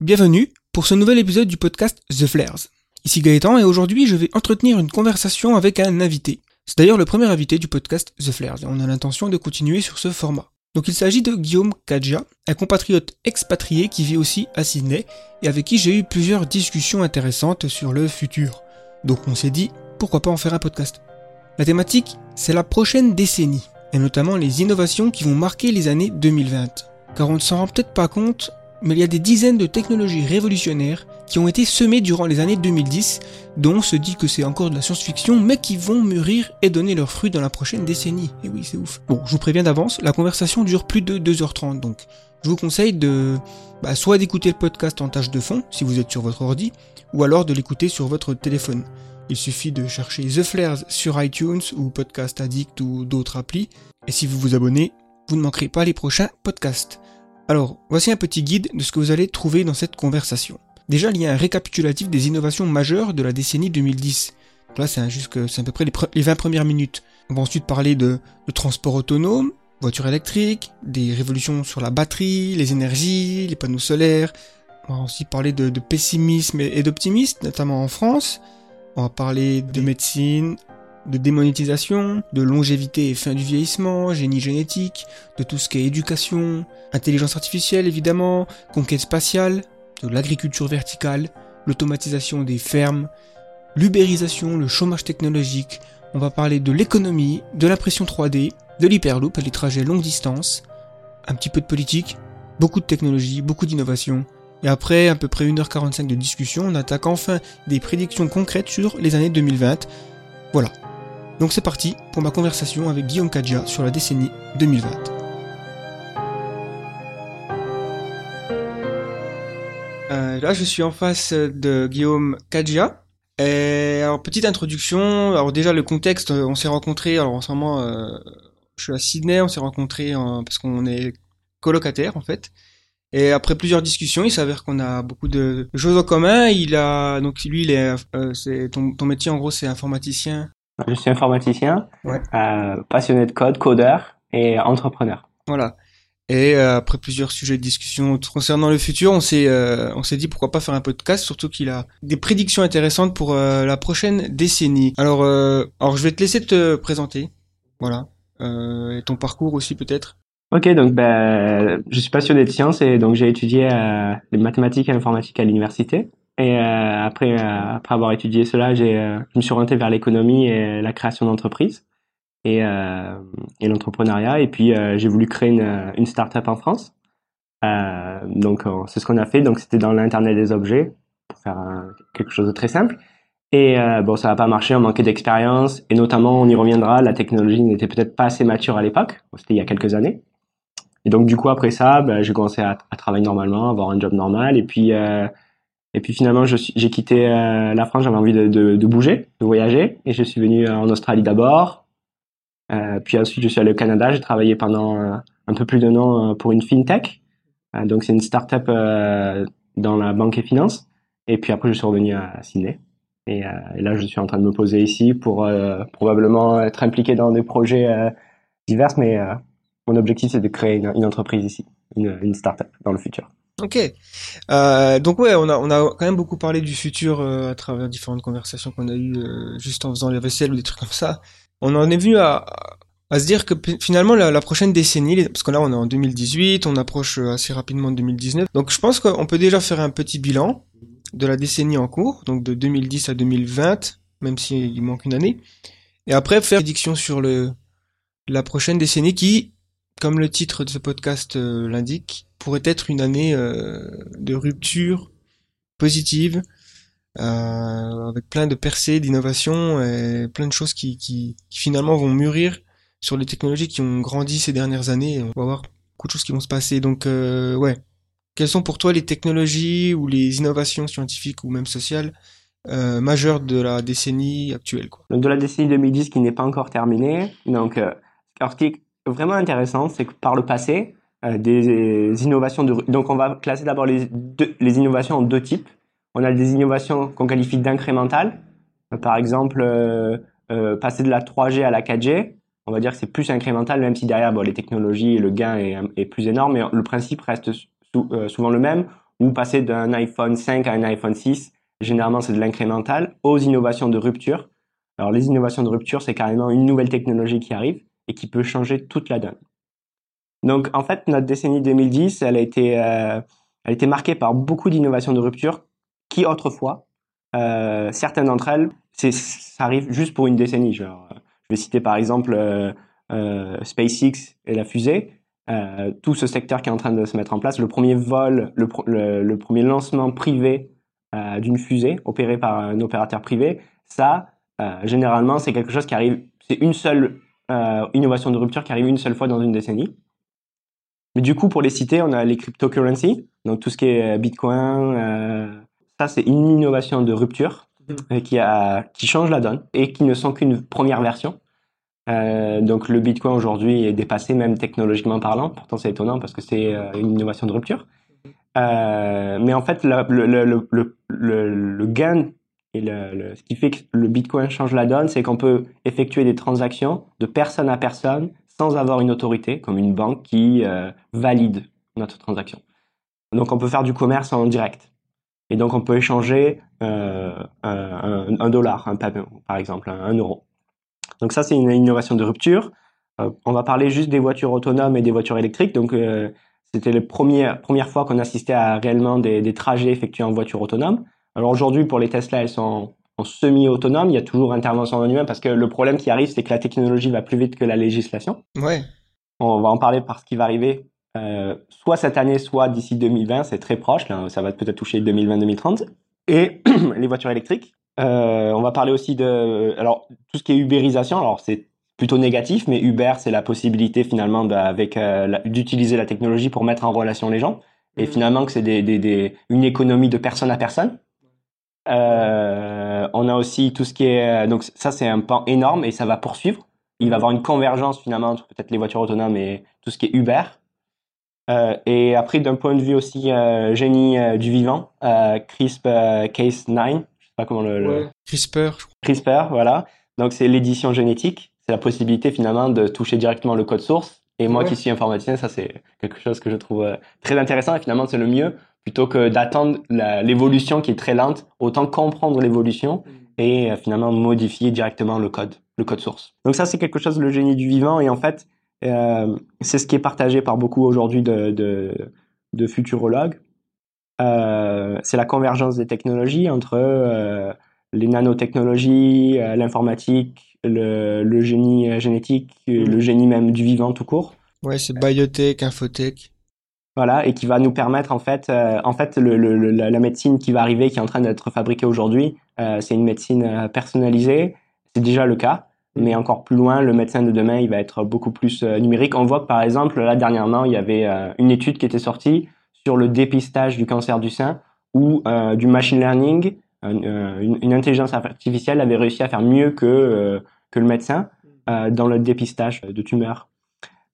Bienvenue pour ce nouvel épisode du podcast The Flares. Ici Gaëtan et aujourd'hui je vais entretenir une conversation avec un invité. C'est d'ailleurs le premier invité du podcast The Flares et on a l'intention de continuer sur ce format. Donc il s'agit de Guillaume Kadja, un compatriote expatrié qui vit aussi à Sydney et avec qui j'ai eu plusieurs discussions intéressantes sur le futur. Donc on s'est dit pourquoi pas en faire un podcast? La thématique, c'est la prochaine décennie et notamment les innovations qui vont marquer les années 2020. Car on ne s'en rend peut-être pas compte, mais il y a des dizaines de technologies révolutionnaires qui ont été semées durant les années 2010, dont on se dit que c'est encore de la science-fiction, mais qui vont mûrir et donner leurs fruits dans la prochaine décennie. Et oui, c'est ouf. Bon, je vous préviens d'avance, la conversation dure plus de 2h30, donc je vous conseille de bah, soit d'écouter le podcast en tâche de fond, si vous êtes sur votre ordi, ou alors de l'écouter sur votre téléphone. Il suffit de chercher The Flares sur iTunes ou Podcast Addict ou d'autres applis, et si vous vous abonnez, vous ne manquerez pas les prochains podcasts. Alors, voici un petit guide de ce que vous allez trouver dans cette conversation. Déjà, il y a un récapitulatif des innovations majeures de la décennie 2010. Donc là, c'est à peu près les, 20 premières minutes. On va ensuite parler de, transport autonome, voitures électriques, des révolutions sur la batterie, les énergies, les panneaux solaires. On va aussi parler de, pessimisme et d'optimisme, notamment en France. On va parler de médecine, de démonétisation, de longévité et fin du vieillissement, génie génétique, de tout ce qui est éducation, intelligence artificielle évidemment, conquête spatiale, de l'agriculture verticale, l'automatisation des fermes, l'ubérisation, le chômage technologique, on va parler de l'économie, de l'impression 3D, de l'hyperloop les trajets longue distance, un petit peu de politique, beaucoup de technologie, beaucoup d'innovation, et après à peu près 1h45 de discussion, on attaque enfin des prédictions concrètes sur les années 2020. Voilà, donc c'est parti pour ma conversation avec Guillaume Kadja sur la décennie 2020. Euh, là, je suis en face de Guillaume Kadja. Alors, petite introduction. Alors déjà, le contexte, on s'est rencontrés. Alors en ce moment, euh, je suis à Sydney. On s'est rencontrés parce qu'on est colocataires en fait. Et après plusieurs discussions, il s'avère qu'on a beaucoup de choses en commun. Il a donc lui, il est, euh, ton métier en gros, c'est informaticien je suis informaticien, euh, passionné de code, codeur et entrepreneur. Voilà. Et euh, après plusieurs sujets de discussion concernant le futur, on s'est euh, on s'est dit pourquoi pas faire un podcast, surtout qu'il a des prédictions intéressantes pour la prochaine décennie. Alors alors je vais te laisser te présenter, voilà, et ton parcours aussi peut-être. Ok, donc ben je suis passionné de sciences et donc j'ai étudié les mathématiques et l'informatique à l'université. Euh, après, euh, après avoir étudié cela, euh, je me suis orienté vers l'économie et la création d'entreprises et, l'entrepreneuriat. Et puis, j'ai voulu créer une, une start-up en France. donc, c'est ce qu'on a fait. Donc, c'était dans l'Internet des objets, pour faire quelque chose de très simple. Et bon, ça n'a pas marché, on manquait d'expérience. Et notamment, on y reviendra, la technologie n'était peut-être pas assez mature à l'époque. C'était il y a quelques années. Et donc, du coup, après ça, ben, j'ai commencé à, à, travailler normalement, avoir un job normal. Et puis, et puis finalement, j'ai quitté euh, la France, j'avais envie de, bouger, de voyager, et je suis venu en Australie d'abord. Euh, puis ensuite, je suis allé au Canada, j'ai travaillé pendant euh, un peu plus d'un an euh, pour une fintech. donc c'est une start-up dans la banque et finance. Et puis après, je suis revenu à Sydney. Et, là, je suis en train de me poser ici pour probablement être impliqué dans des projets divers, mais mon objectif, c'est de créer une, une, entreprise ici, une, une start-up dans le futur. Ok. Euh, donc ouais, on a, quand même beaucoup parlé du futur euh, à travers différentes conversations qu'on a eues euh, juste en faisant les vaisselles ou des trucs comme ça. On en est venu à, se dire que finalement la, prochaine décennie, parce que là on est en 2018, on approche assez rapidement de 2019, donc je pense qu'on peut déjà faire un petit bilan de la décennie en cours, donc de 2010 à 2020, même s'il manque une année, et après faire une prédiction sur la prochaine décennie qui, comme le titre de ce podcast l'indique, pourrait être une année euh, de rupture positive, euh, avec plein de percées, d'innovations et plein de choses qui, finalement vont mûrir sur les technologies qui ont grandi ces dernières années. On va voir beaucoup de choses qui vont se passer. Donc euh, ouais, quelles sont pour toi les technologies ou les innovations scientifiques ou même sociales euh, majeures de la décennie actuelle quoi? Donc de la décennie 2010 qui n'est pas encore terminée. Donc euh, vraiment intéressant, c'est que par le passé, euh, des innovations de donc on va classer d'abord les, innovations en deux types. On a des innovations qu'on qualifie d'incrémentales. Euh, par exemple, euh, passer de la 3G à la 4G, on va dire que c'est plus incrémental, même si derrière bon, les technologies et le gain est, plus énorme, mais le principe reste souvent le même. ou passer d'un iPhone 5 à un iPhone 6, généralement c'est de l'incrémental, aux innovations de rupture. Alors les innovations de rupture, c'est carrément une nouvelle technologie qui arrive et qui peut changer toute la donne. Donc en fait, notre décennie 2010, elle a été, euh, elle a été marquée par beaucoup d'innovations de rupture qui autrefois, euh, certaines d'entre elles, ça arrive juste pour une décennie. Je vais citer par exemple euh, SpaceX et la fusée. Tout ce secteur qui est en train de se mettre en place, le premier vol, le, le, premier lancement privé d'une fusée opérée par un opérateur privé, ça, généralement, c'est quelque chose qui arrive, c'est une seule innovation de rupture qui arrive une seule fois dans une décennie. Mais du coup, pour les citer, on a les cryptocurrencies, donc tout ce qui est Bitcoin, ça c'est une innovation de rupture mmh. qui, a, qui change la donne et qui ne sont qu'une première version. Euh, donc le Bitcoin aujourd'hui est dépassé même technologiquement parlant. Pourtant c'est étonnant parce que c'est euh, une innovation de rupture. Euh, mais en fait le, le, le, le gain et ce qui fait que le Bitcoin change la donne, c'est qu'on peut effectuer des transactions de personne à personne sans avoir une autorité comme une banque qui euh, valide notre transaction. Donc on peut faire du commerce en direct. Et donc on peut échanger euh, un, un, dollar, un, par exemple, un euro. Donc ça, c'est une innovation de rupture. Euh, on va parler juste des voitures autonomes et des voitures électriques. Donc euh, c'était la première, première fois qu'on assistait à réellement des, trajets effectués en voiture autonome. Alors aujourd'hui, pour les Tesla, elles sont en semi-autonome. Il y a toujours intervention en humain parce que le problème qui arrive, c'est que la technologie va plus vite que la législation. Ouais. On va en parler parce qu'il va arriver euh, soit cette année, soit d'ici 2020. C'est très proche. Là, ça va peut-être toucher 2020-2030. Et les voitures électriques. Euh, on va parler aussi de, alors tout ce qui est ubérisation. Alors c'est plutôt négatif, mais Uber c'est la possibilité finalement avec euh, d'utiliser la technologie pour mettre en relation les gens et mmh. finalement que c'est des, des, des, une économie de personne à personne. Euh, on a aussi tout ce qui est donc ça c'est un pan énorme et ça va poursuivre. Il va y avoir une convergence finalement entre peut-être les voitures autonomes et tout ce qui est Uber. Euh, et après d'un point de vue aussi euh, génie euh, du vivant, CRISP Case 9, comment le, CRISPR. CRISPR, voilà. Donc c'est l'édition génétique, c'est la possibilité finalement de toucher directement le code source. Et moi qui suis informaticien, ça c'est quelque chose que je trouve euh, très intéressant et finalement c'est le mieux plutôt que d'attendre l'évolution qui est très lente, autant comprendre l'évolution mm. et euh, finalement modifier directement le code, le code source. Donc ça c'est quelque chose le génie du vivant et en fait euh, c'est ce qui est partagé par beaucoup aujourd'hui de, de, de futurologues euh, c'est la convergence des technologies entre euh, les nanotechnologies, euh, l'informatique, le, génie génétique, le mm. génie même du vivant tout court. Ouais, c'est biotech, infotech. Voilà, et qui va nous permettre en fait, en fait, le, la médecine qui va arriver, qui est en train d'être fabriquée aujourd'hui, c'est une médecine personnalisée. C'est déjà le cas, mm. mais encore plus loin, le médecin de demain, il va être beaucoup plus numérique. On voit que par exemple, là dernièrement, il y avait une étude qui était sortie sur le dépistage du cancer du sein euh, du machine learning, euh, une, intelligence artificielle avait réussi à faire mieux que, euh, que le médecin dans le dépistage de tumeurs.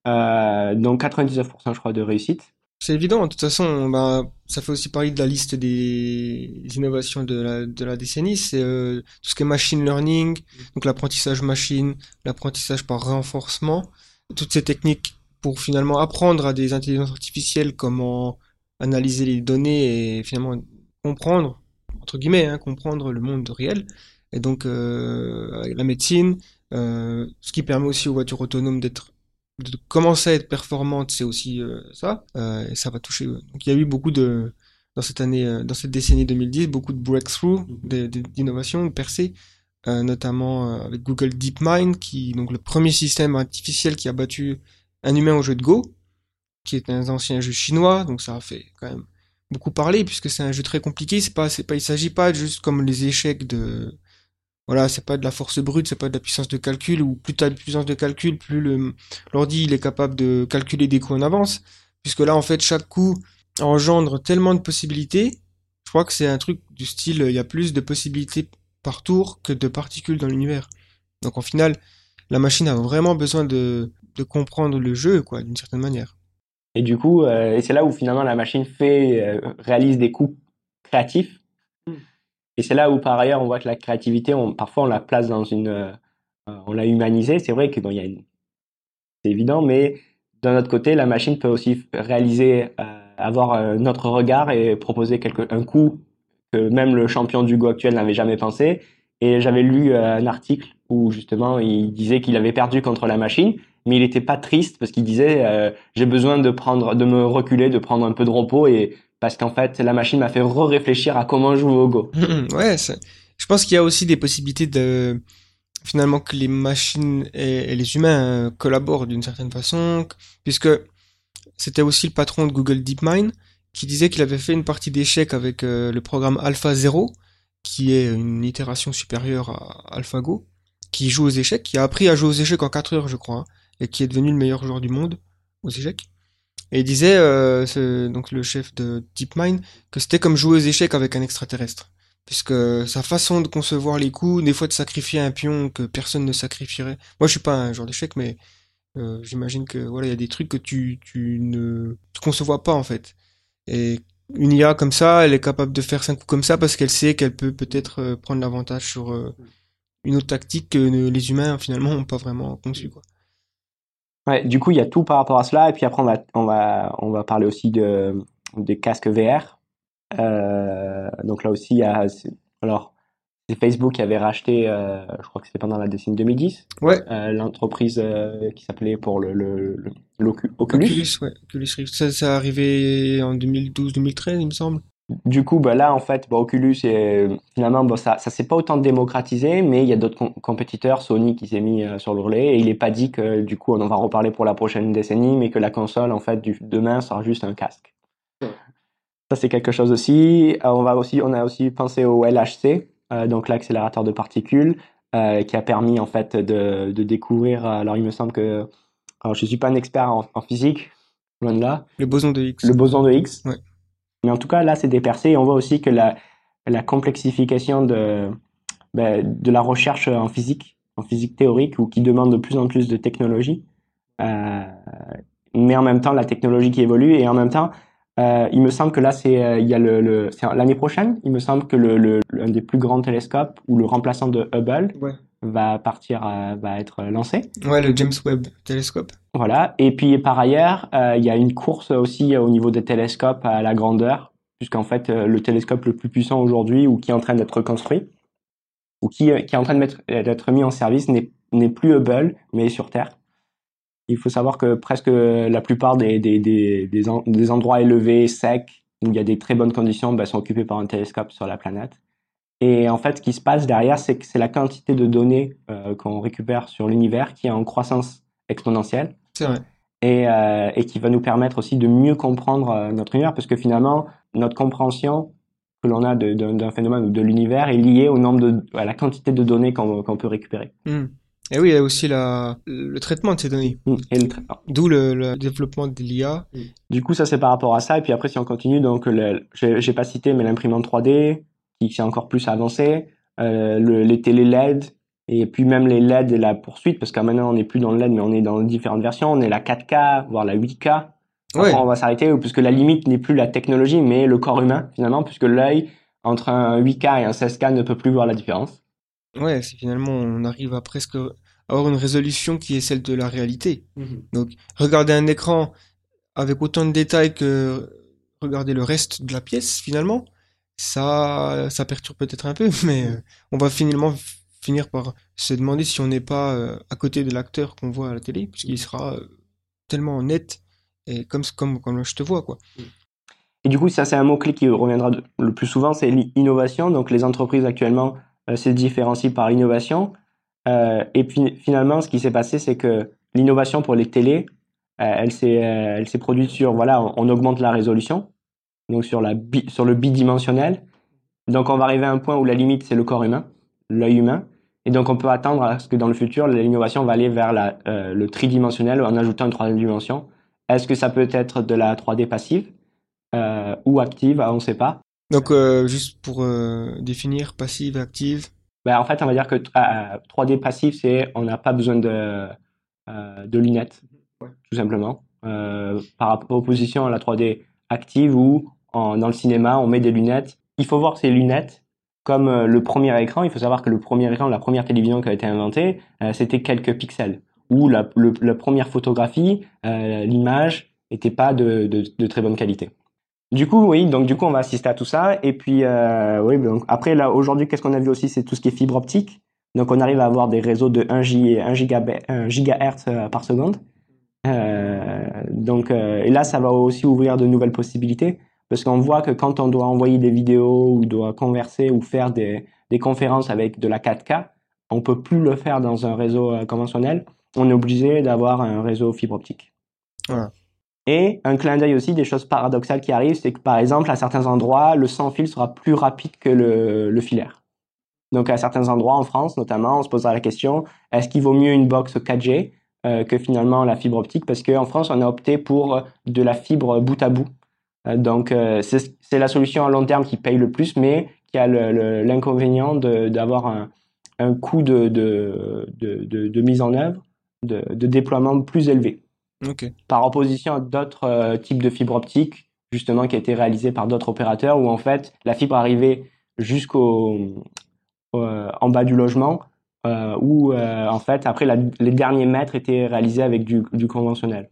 donc 99% je crois de réussite. C'est évident, de toute façon, bah, ça fait aussi partie de la liste des innovations de la, de la décennie, c'est tout ce qui est machine learning, donc l'apprentissage machine, l'apprentissage par renforcement, toutes ces techniques pour finalement apprendre à des intelligences artificielles comment analyser les données et finalement comprendre, entre guillemets, hein, comprendre le monde réel. Et donc, euh, la médecine, euh, ce qui permet aussi aux voitures autonomes d'être de commencer à être performantes, c'est aussi euh, ça. Euh, et ça va toucher. Donc, il y a eu beaucoup de dans cette année, euh, dans cette décennie 2010, beaucoup de breakthroughs, d'innovations, de percées, notamment avec Google DeepMind, qui donc le premier système artificiel qui a battu un humain au jeu de Go qui est un ancien jeu chinois, donc ça a fait quand même beaucoup parler puisque c'est un jeu très compliqué. C'est pas, c'est pas, il s'agit pas juste comme les échecs de, voilà, c'est pas de la force brute, c'est pas de la puissance de calcul ou plus t'as de puissance de calcul, plus l'ordi il est capable de calculer des coups en avance, puisque là en fait chaque coup engendre tellement de possibilités. Je crois que c'est un truc du style, il y a plus de possibilités par tour que de particules dans l'univers. Donc en final, la machine a vraiment besoin de, comprendre le jeu, quoi, d'une certaine manière. Et du coup, euh, c'est là où finalement la machine fait, euh, réalise des coups créatifs. Et c'est là où par ailleurs on voit que la créativité, parfois on la place dans une, euh, on l'a humanisée. C'est vrai que bon, il y a une, c'est évident, mais d'un autre côté, la machine peut aussi réaliser avoir notre regard et proposer quelque, un coup que même le champion du Go actuel n'avait jamais pensé. Et j'avais lu un article où justement il disait qu'il avait perdu contre la machine, mais il n'était pas triste parce qu'il disait j'ai besoin de prendre, de me reculer, de prendre un peu de repos et parce qu'en fait la machine m'a fait re-réfléchir à comment jouer au Go. ouais, je pense qu'il y a aussi des possibilités de finalement que les machines et, les humains euh, collaborent d'une certaine façon, puisque c'était aussi le patron de Google DeepMind qui disait qu'il avait fait une partie d'échecs avec euh, le programme AlphaZero, qui est une itération supérieure à AlphaGo, qui joue aux échecs, qui a appris à jouer aux échecs en 4 heures, je crois, hein, et qui est devenu le meilleur joueur du monde aux échecs. Et il disait, euh, donc le chef de DeepMind, que c'était comme jouer aux échecs avec un extraterrestre puisque sa façon de concevoir les coups, des fois de sacrifier un pion que personne ne sacrifierait. Moi, je suis pas un joueur d'échecs, mais euh, j'imagine que voilà, il y a des trucs que tu, tu ne tu concevois pas en fait. Et une IA comme ça, elle est capable de faire cinq coups comme ça parce qu'elle sait qu'elle peut peut-être euh, prendre l'avantage sur euh, une autre tactique que les humains finalement n'ont pas vraiment conçu quoi. Ouais, du coup, il y a tout par rapport à cela, et puis après on va on va on va parler aussi de des casques VR euh, donc là aussi, il y a, alors, c'est Facebook qui avait racheté, euh, je crois que c'était pendant la décennie 2010, ouais. Euh, l'entreprise qui s'appelait pour le, le, Oculus. Oculus, ouais, Oculus Rift. Ça, ça a arrivé en 2012-2013, il me semble. Du coup, bah là, en fait, bah, Oculus, est, finalement, bah, ça ça s'est pas autant démocratisé, mais il y a d'autres compétiteurs, Sony, qui s'est mis sur le relais, et il est pas dit que, du coup, on en va reparler pour la prochaine décennie, mais que la console, en fait, du, demain sera juste un casque. Ça, c'est quelque chose aussi. Euh, on, va aussi. on a aussi pensé au LHC, euh, donc l'accélérateur de particules, euh, qui a permis en fait de, de, découvrir. Alors, il me semble que. Alors, je suis pas un expert en, physique, loin de là. Le boson de Higgs. Le boson de Higgs. Ouais. Mais en tout cas, là, c'est des percées. Et on voit aussi que la, complexification de, ben, de la recherche en physique, en physique théorique, ou qui demande de plus en plus de technologie. Euh, mais en même temps, la technologie qui évolue et en même temps, euh, il me semble que là, c'est euh, il le l'année prochaine. Il me semble que le, le l'un des plus grands télescopes ou le remplaçant de Hubble va partir, euh, va être lancé. Ouais, le James Webb télescope. Voilà. Et puis par ailleurs, il y a une course aussi au niveau des télescopes à la grandeur, puisqu'en fait le télescope le plus puissant aujourd'hui ou qui est en train d'être construit ou qui, qui est en train d'être mis en service n'est plus Hubble, mais sur Terre. Il faut savoir que presque la plupart des, des, des, des, endroits élevés, secs, où il y a des très bonnes conditions, ben, sont occupés par un télescope sur la planète. Et en fait, ce qui se passe derrière, c'est que c'est la quantité de données euh, qu'on récupère sur l'univers qui est en croissance exponentielle. C'est vrai. Et, euh, et, qui va nous permettre aussi de mieux comprendre euh, notre univers, parce que finalement, notre compréhension que l'on a d'un phénomène ou de l'univers est liée au nombre de, à la quantité de données qu'on peut récupérer. Hmm. Et oui, il y a aussi la, le traitement de ces données. Mm, et le traitement. D'où le, le, développement de l'IA. Du coup, ça c'est par rapport à ça. Et puis après, si on continue, donc j'ai pas cité, mais l'imprimante 3D, qui s'est encore plus avancé, euh, le, les télé LED, et puis même les LED et la poursuite, parce qu'à maintenant on n'est plus dans le LED, mais on est dans différentes versions. On est la 4K, voire la 8K. Après, on va s'arrêter, puisque la limite n'est plus la technologie, mais le corps humain, finalement, puisque l'œil, entre un 8K et un 16K, ne peut plus voir la différence. Ouais, c'est finalement, on arrive à presque avoir une résolution qui est celle de la réalité. Mhm. Donc, regarder un écran avec autant de détails que regarder le reste de la pièce, finalement, ça, ça perturbe peut-être un peu, mais euh, on va finalement finir par se demander si on n'est pas euh, à côté de l'acteur qu'on voit à la télé, puisqu'il sera euh, tellement net et comme, comme, comme je te vois, quoi. Et du coup, ça, c'est un mot-clé qui reviendra le plus souvent, c'est l'innovation. Donc, les entreprises actuellement se différencie par l'innovation. Et puis finalement, ce qui s'est passé, c'est que l'innovation pour les télés, elle s'est elle s'est produite sur voilà, on, augmente la résolution, donc sur la sur le bidimensionnel. Donc on va arriver à un point où la limite c'est le corps humain, l'œil humain. Et donc on peut attendre à ce que dans le futur, l'innovation va aller vers la, le tridimensionnel en ajoutant une troisième dimension. Est-ce que ça peut être de la 3D passive euh, ou active On ne sait pas. Donc, euh, juste pour euh, définir passive, active. Ben, en fait, on va dire que 3D euh, passif, c'est on n'a pas besoin de, de lunettes, tout simplement. par opposition à la 3D active où dans le cinéma, on met des lunettes. Il faut voir ces lunettes comme le premier écran. Il faut savoir que le premier écran, la première télévision qui a été inventée, c'était quelques pixels. Ou la, première photographie, l'image n'était pas de, très bonne qualité. Du coup, oui, donc du coup, on va assister à tout ça. Et puis, euh, oui, donc après, là, aujourd'hui, qu'est-ce qu'on a vu aussi, c'est tout ce qui est fibre optique. Donc, on arrive à avoir des réseaux de 1, G, 1, gigabit, 1 gigahertz euh, par seconde. Euh, donc, euh, et là, ça va aussi ouvrir de nouvelles possibilités. Parce qu'on voit que quand on doit envoyer des vidéos ou doit converser ou faire des, des conférences avec de la 4K, on peut plus le faire dans un réseau euh, conventionnel. On est obligé d'avoir un réseau fibre optique. Voilà. Et un clin d'œil aussi des choses paradoxales qui arrivent, c'est que par exemple, à certains endroits, le sans fil sera plus rapide que le, le filaire. Donc à certains endroits en France notamment, on se posera la question, est-ce qu'il vaut mieux une box 4G euh, que finalement la fibre optique? Parce qu'en France, on a opté pour de la fibre bout à bout. Euh, donc euh, c'est la solution à long terme qui paye le plus, mais qui a l'inconvénient d'avoir un, un coût de, de, de, de, mise en œuvre, de, déploiement plus élevé. Par opposition à d'autres euh, types de fibres optiques, justement, qui a été réalisés par d'autres opérateurs, où en fait, la fibre arrivait jusqu'au euh, en bas du logement, euh, où euh, en fait, après, la, les derniers mètres étaient réalisés avec du, du conventionnel.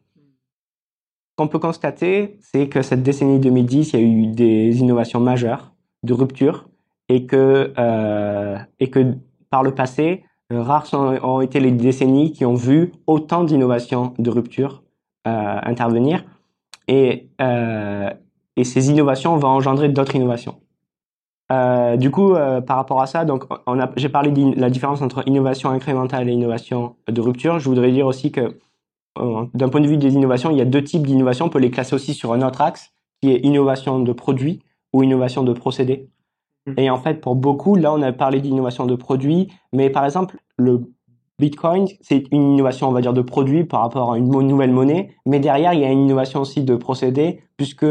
Qu'on peut constater, c'est que cette décennie 2010, il y a eu des innovations majeures, de rupture, et que, euh, et que par le passé, euh, rares ont été les décennies qui ont vu autant d'innovations de rupture euh, intervenir. Et, et ces innovations vont engendrer d'autres innovations. Du coup, par rapport à ça, donc j'ai parlé de la différence entre innovation incrémentale et innovation de rupture. Je voudrais dire aussi que d'un point de vue des innovations, il y a deux types d'innovation. On peut les classer aussi sur un autre axe, qui est innovation de produit ou innovation de procédé. Mhm. Et en fait, pour beaucoup, là, on a parlé d'innovation de produits, mais par exemple, le Bitcoin, c'est une innovation, on va dire, de produit par rapport à une nouvelle monnaie, mais derrière, il y a une innovation aussi de procédé, puisque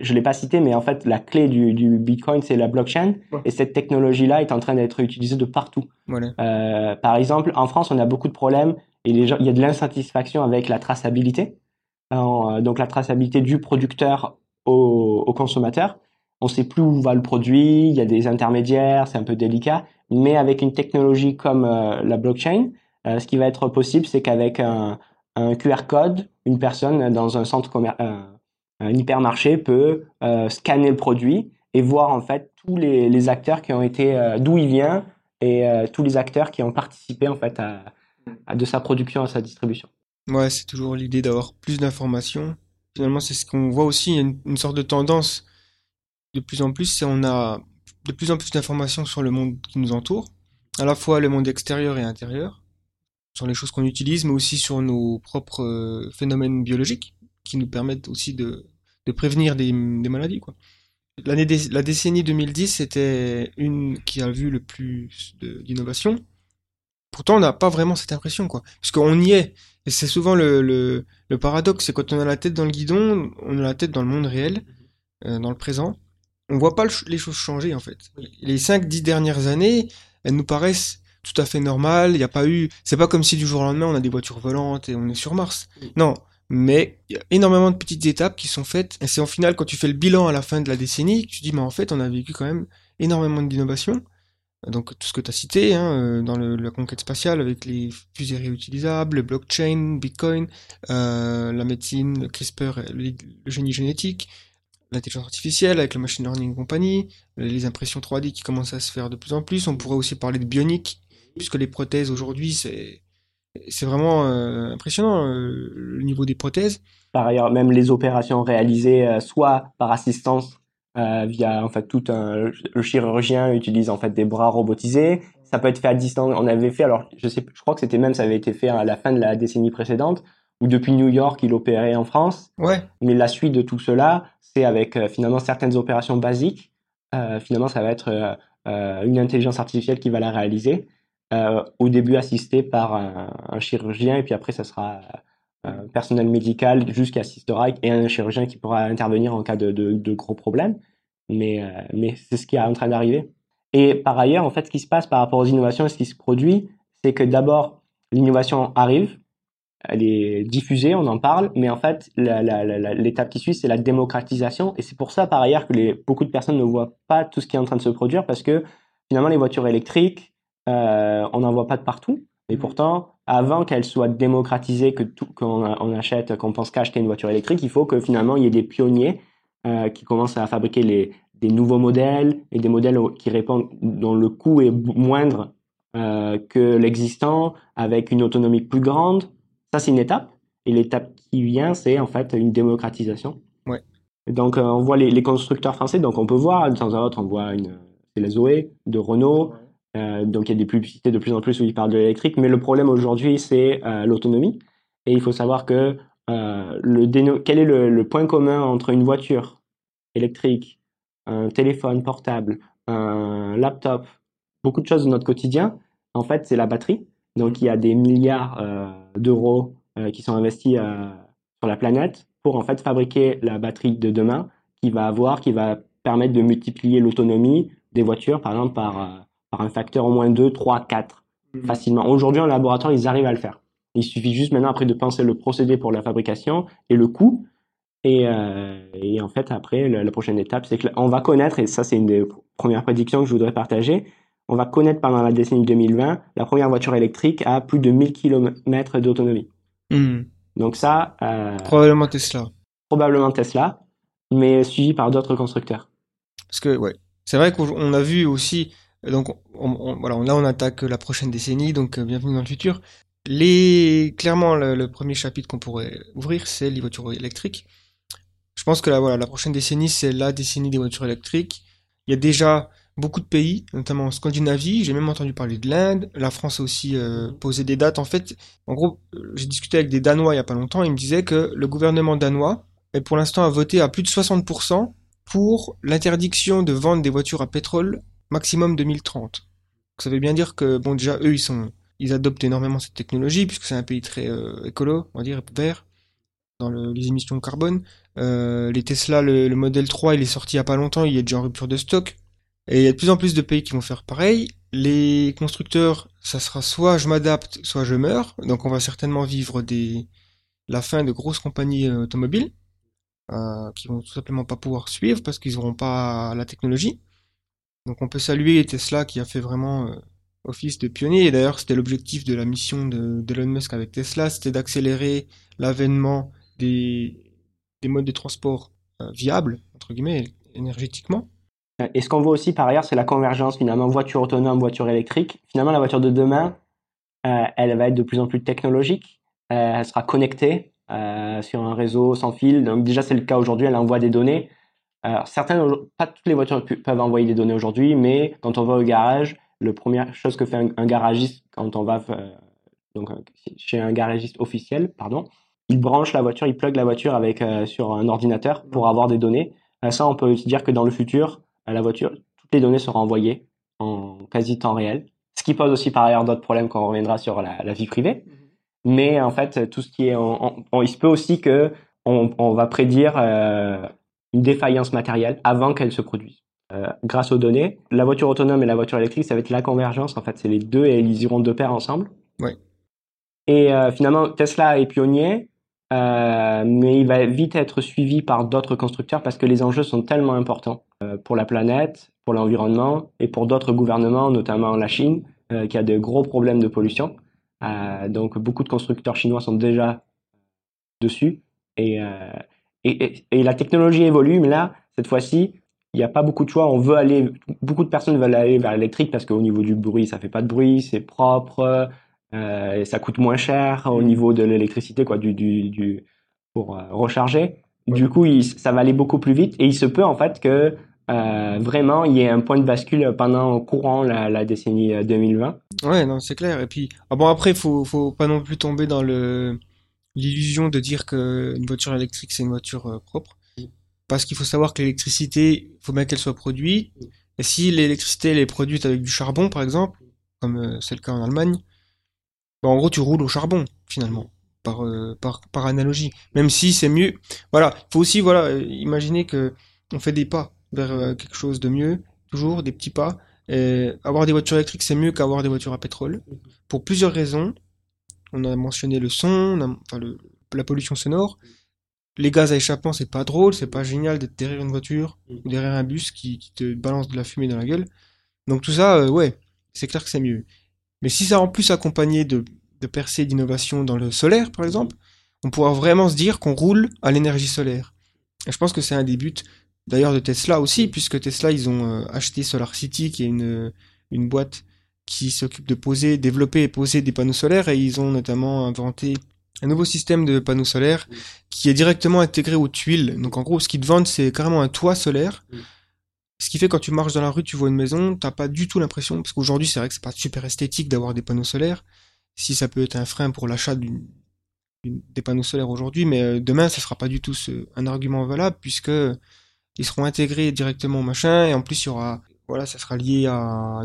je l'ai pas cité, mais en fait, la clé du, du Bitcoin, c'est la blockchain, Ouais. et cette technologie-là est en train d'être utilisée de partout. Voilà. Euh, par exemple, en France, on a beaucoup de problèmes et il y a de l'insatisfaction avec la traçabilité. En, euh, donc la traçabilité du producteur au, consommateur. On ne sait plus où va le produit, il y a des intermédiaires, c'est un peu délicat. Mais avec une technologie comme euh, la blockchain, euh, ce qui va être possible, c'est qu'avec un, QR code, une personne dans un centre euh, un hypermarché peut euh, scanner le produit et voir en fait tous les, les acteurs qui ont été, euh, d'où il vient et euh, tous les acteurs qui ont participé en fait à de sa production à sa distribution. Ouais, c'est toujours l'idée d'avoir plus d'informations. Finalement, c'est ce qu'on voit aussi, il y a une, sorte de tendance de plus en plus, c'est on a de plus en plus d'informations sur le monde qui nous entoure, à la fois le monde extérieur et intérieur, sur les choses qu'on utilise, mais aussi sur nos propres euh, phénomènes biologiques qui nous permettent aussi de, de prévenir des, des maladies, quoi. L'année la décennie 2010, c'était une qui a vu le plus d'innovation. Pourtant, on n'a pas vraiment cette impression, quoi. Parce qu'on y est. Et c'est souvent le, le, le paradoxe, c'est quand on a la tête dans le guidon, on a la tête dans le monde réel, euh, dans le présent. On voit pas le les choses changer, en fait. Les cinq, dix dernières années, elles nous paraissent tout à fait normales. Il n'y a pas eu, c'est pas comme si du jour au lendemain on a des voitures volantes et on est sur Mars. Non. Mais il y a énormément de petites étapes qui sont faites. Et c'est en final, quand tu fais le bilan à la fin de la décennie, que tu dis, mais en fait, on a vécu quand même énormément d'innovations. Donc tout ce que tu as cité hein, euh, dans la conquête spatiale avec les fusées réutilisables, le blockchain, Bitcoin, euh, la médecine, le CRISPR, le, génie génétique, l'intelligence artificielle avec le machine learning et compagnie, les impressions 3D qui commencent à se faire de plus en plus. On pourrait aussi parler de bionique, puisque les prothèses aujourd'hui, c'est c'est vraiment euh, impressionnant le niveau des prothèses. Par ailleurs, même les opérations réalisées soit par assistance euh, via en fait tout un le chirurgien utilise en fait des bras robotisés. Ça peut être fait à distance. On avait fait alors je sais je crois que c'était même ça avait été fait à la fin de la décennie précédente où depuis New York il opérait en France. Ouais, Mais la suite de tout cela, c'est avec euh, finalement certaines opérations basiques. Euh, finalement, ça va être une intelligence artificielle qui va la réaliser. Au début assistée par un, un chirurgien et puis après ça sera personnel médical jusqu'à assistera et un chirurgien qui pourra intervenir en cas de, de, de gros problèmes. Mais, euh, mais c'est ce qui est en train d'arriver. Et par ailleurs, en fait, ce qui se passe par rapport aux innovations et ce qui se produit, c'est que d'abord, l'innovation arrive, elle est diffusée, on en parle, mais en fait, l'étape qui suit, c'est la démocratisation. Et c'est pour ça, par ailleurs, que les, beaucoup de personnes ne voient pas tout ce qui est en train de se produire, parce que finalement, les voitures électriques, euh, on n'en voit pas de partout. Et Mhm. pourtant, avant qu'elles soient démocratisées, que tout, qu'on on achète, qu'on pense qu'acheter une voiture électrique, il faut que finalement, il y ait des pionniers euh, qui commencent à fabriquer les, des nouveaux modèles et des modèles qui répondent, dont le coût est moindre euh, que l'existant, avec une autonomie plus grande. Ça, c'est une étape. Et l'étape qui vient, c'est en fait une démocratisation. Ouais. Donc, euh, on voit les, les, constructeurs français. Donc, on peut voir de temps en temps, on voit une, c'est la Zoé de Renault. Euh, donc, il y a des publicités de plus en plus où ils parlent de l'électrique. Mais le problème aujourd'hui, c'est l'autonomie. Et il faut savoir que le quel est le, le, point commun entre une voiture électrique, un téléphone portable, un laptop, beaucoup de choses de notre quotidien, en fait, c'est la batterie. Donc, il y a des milliards euh, d'euros euh, qui sont investis euh, sur la planète pour en fait fabriquer la batterie de demain qui va avoir, qui va permettre de multiplier l'autonomie des voitures, par exemple, par, par un facteur au moins 2, 3, 4 facilement. Aujourd'hui, en laboratoire, ils arrivent à le faire. Il suffit juste maintenant après de penser le procédé pour la fabrication et le coût. Et, euh, et en fait, après, la, la prochaine étape, c'est qu'on va connaître, et ça, c'est une des premières prédictions que je voudrais partager, on va connaître pendant la décennie 2020 la première voiture électrique à plus de 1000 km d'autonomie. Mmh. Donc ça... Euh, probablement Tesla. Probablement Tesla, mais suivi par d'autres constructeurs. Parce que, ouais, c'est vrai qu'on a vu aussi... Donc on, on, voilà, là on attaque la prochaine décennie, donc euh, bienvenue dans le futur. Les clairement le, le premier chapitre qu'on pourrait ouvrir, c'est les voitures électriques. Je pense que là, voilà, la prochaine décennie, c'est la décennie des voitures électriques. Il y a déjà beaucoup de pays, notamment en Scandinavie. J'ai même entendu parler de l'Inde. La France a aussi euh, posé des dates. En fait, en gros, j'ai discuté avec des Danois il y a pas longtemps. Ils me disaient que le gouvernement danois, est pour l'instant, a voté à plus de 60% pour l'interdiction de vendre des voitures à pétrole maximum 2030. Donc, ça veut bien dire que, bon, déjà, eux, ils sont, ils adoptent énormément cette technologie puisque c'est un pays très euh, écolo, on va dire, vert dans le, les émissions de carbone. Euh, les Tesla, le, le modèle 3, il est sorti il y a pas longtemps, il est déjà en rupture de stock. Et il y a de plus en plus de pays qui vont faire pareil. Les constructeurs, ça sera soit je m'adapte, soit je meurs. Donc on va certainement vivre des la fin de grosses compagnies automobiles euh, qui vont tout simplement pas pouvoir suivre parce qu'ils n'auront pas la technologie. Donc on peut saluer Tesla qui a fait vraiment euh, office de pionnier. Et d'ailleurs c'était l'objectif de la mission de d'Elon Musk avec Tesla, c'était d'accélérer l'avènement des, des modes de transport euh, viables entre guillemets énergétiquement. Et ce qu'on voit aussi par ailleurs, c'est la convergence finalement voiture autonome, voiture électrique. Finalement, la voiture de demain, euh, elle va être de plus en plus technologique. Euh, elle sera connectée euh, sur un réseau sans fil. Donc déjà, c'est le cas aujourd'hui. Elle envoie des données. Alors certaines, pas toutes les voitures peuvent envoyer des données aujourd'hui, mais quand on va au garage, la première chose que fait un, un garagiste quand on va donc chez un garagiste officiel, pardon, il branche la voiture, il plug la voiture avec sur un ordinateur pour avoir des données. ça, on peut aussi dire que dans le futur, à la voiture, toutes les données seront envoyées en quasi temps réel. Ce qui pose aussi par ailleurs d'autres problèmes quand on reviendra sur la, la vie privée. Mm-hmm. Mais en fait, tout ce qui est, il se peut aussi que on, on va prédire euh, une défaillance matérielle avant qu'elle se produise. Euh, grâce aux données, la voiture autonome et la voiture électrique, ça va être la convergence. En fait, c'est les deux et ils iront de pair ensemble. Et euh, finalement, Tesla est pionnier, euh, mais il va vite être suivi par d'autres constructeurs parce que les enjeux sont tellement importants euh, pour la planète, pour l'environnement et pour d'autres gouvernements, notamment la Chine, euh, qui a de gros problèmes de pollution. Donc beaucoup de constructeurs chinois sont déjà dessus et, et, et, la technologie évolue, mais là, cette fois-ci, il n'y a pas beaucoup de choix. On veut aller, beaucoup de personnes veulent aller vers l'électrique parce qu'au niveau du bruit, ça fait pas de bruit, c'est propre, et ça coûte moins cher au niveau de l'électricité, quoi, du, du, du pour euh, recharger. Ouais. Du coup, il, ça va aller beaucoup plus vite et il se peut en fait que euh, vraiment il y ait un point de bascule pendant courant la, la décennie 2020. Ouais, non, c'est clair. Et puis, ah bon après, faut faut pas non plus tomber dans le l'illusion de dire que une voiture électrique c'est une voiture euh, propre, parce qu'il faut savoir que l'électricité, faut bien qu'elle soit produite. Et si l'électricité elle est produite avec du charbon, par exemple, comme euh, c'est le cas en Allemagne, bah, en gros, tu roules au charbon, finalement, par, euh, par, par analogie. Même si c'est mieux. Voilà, il faut aussi voilà, imaginer que on fait des pas vers euh, quelque chose de mieux, toujours des petits pas. Avoir des voitures électriques, c'est mieux qu'avoir des voitures à pétrole, pour plusieurs raisons. On a mentionné le son, enfin la pollution sonore. Les gaz à échappement, c'est pas drôle, c'est pas génial d'être derrière une voiture ou derrière un bus qui, qui, te balance de la fumée dans la gueule. Donc tout ça, euh, ouais, c'est clair que c'est mieux. Mais si ça en plus accompagné de, de percées d'innovation dans le solaire, par exemple, on pourra vraiment se dire qu'on roule à l'énergie solaire. Et je pense que c'est un des buts d'ailleurs de Tesla aussi, puisque Tesla, ils ont euh, acheté SolarCity, qui est une, une boîte qui s'occupe de poser, développer et poser des panneaux solaires, et ils ont notamment inventé un nouveau système de panneaux solaires qui est directement intégré aux tuiles. Donc en gros, ce qu'ils te vendent, c'est carrément un toit solaire. Ce qui fait quand tu marches dans la rue, tu vois une maison, t'as pas du tout l'impression, parce qu'aujourd'hui c'est vrai que c'est pas super esthétique d'avoir des panneaux solaires, si ça peut être un frein pour l'achat d'une des panneaux solaires aujourd'hui, mais euh, demain, ce sera pas du tout ce, un argument valable puisque ils seront intégrés directement au machin et en plus il y aura, voilà, ça sera lié à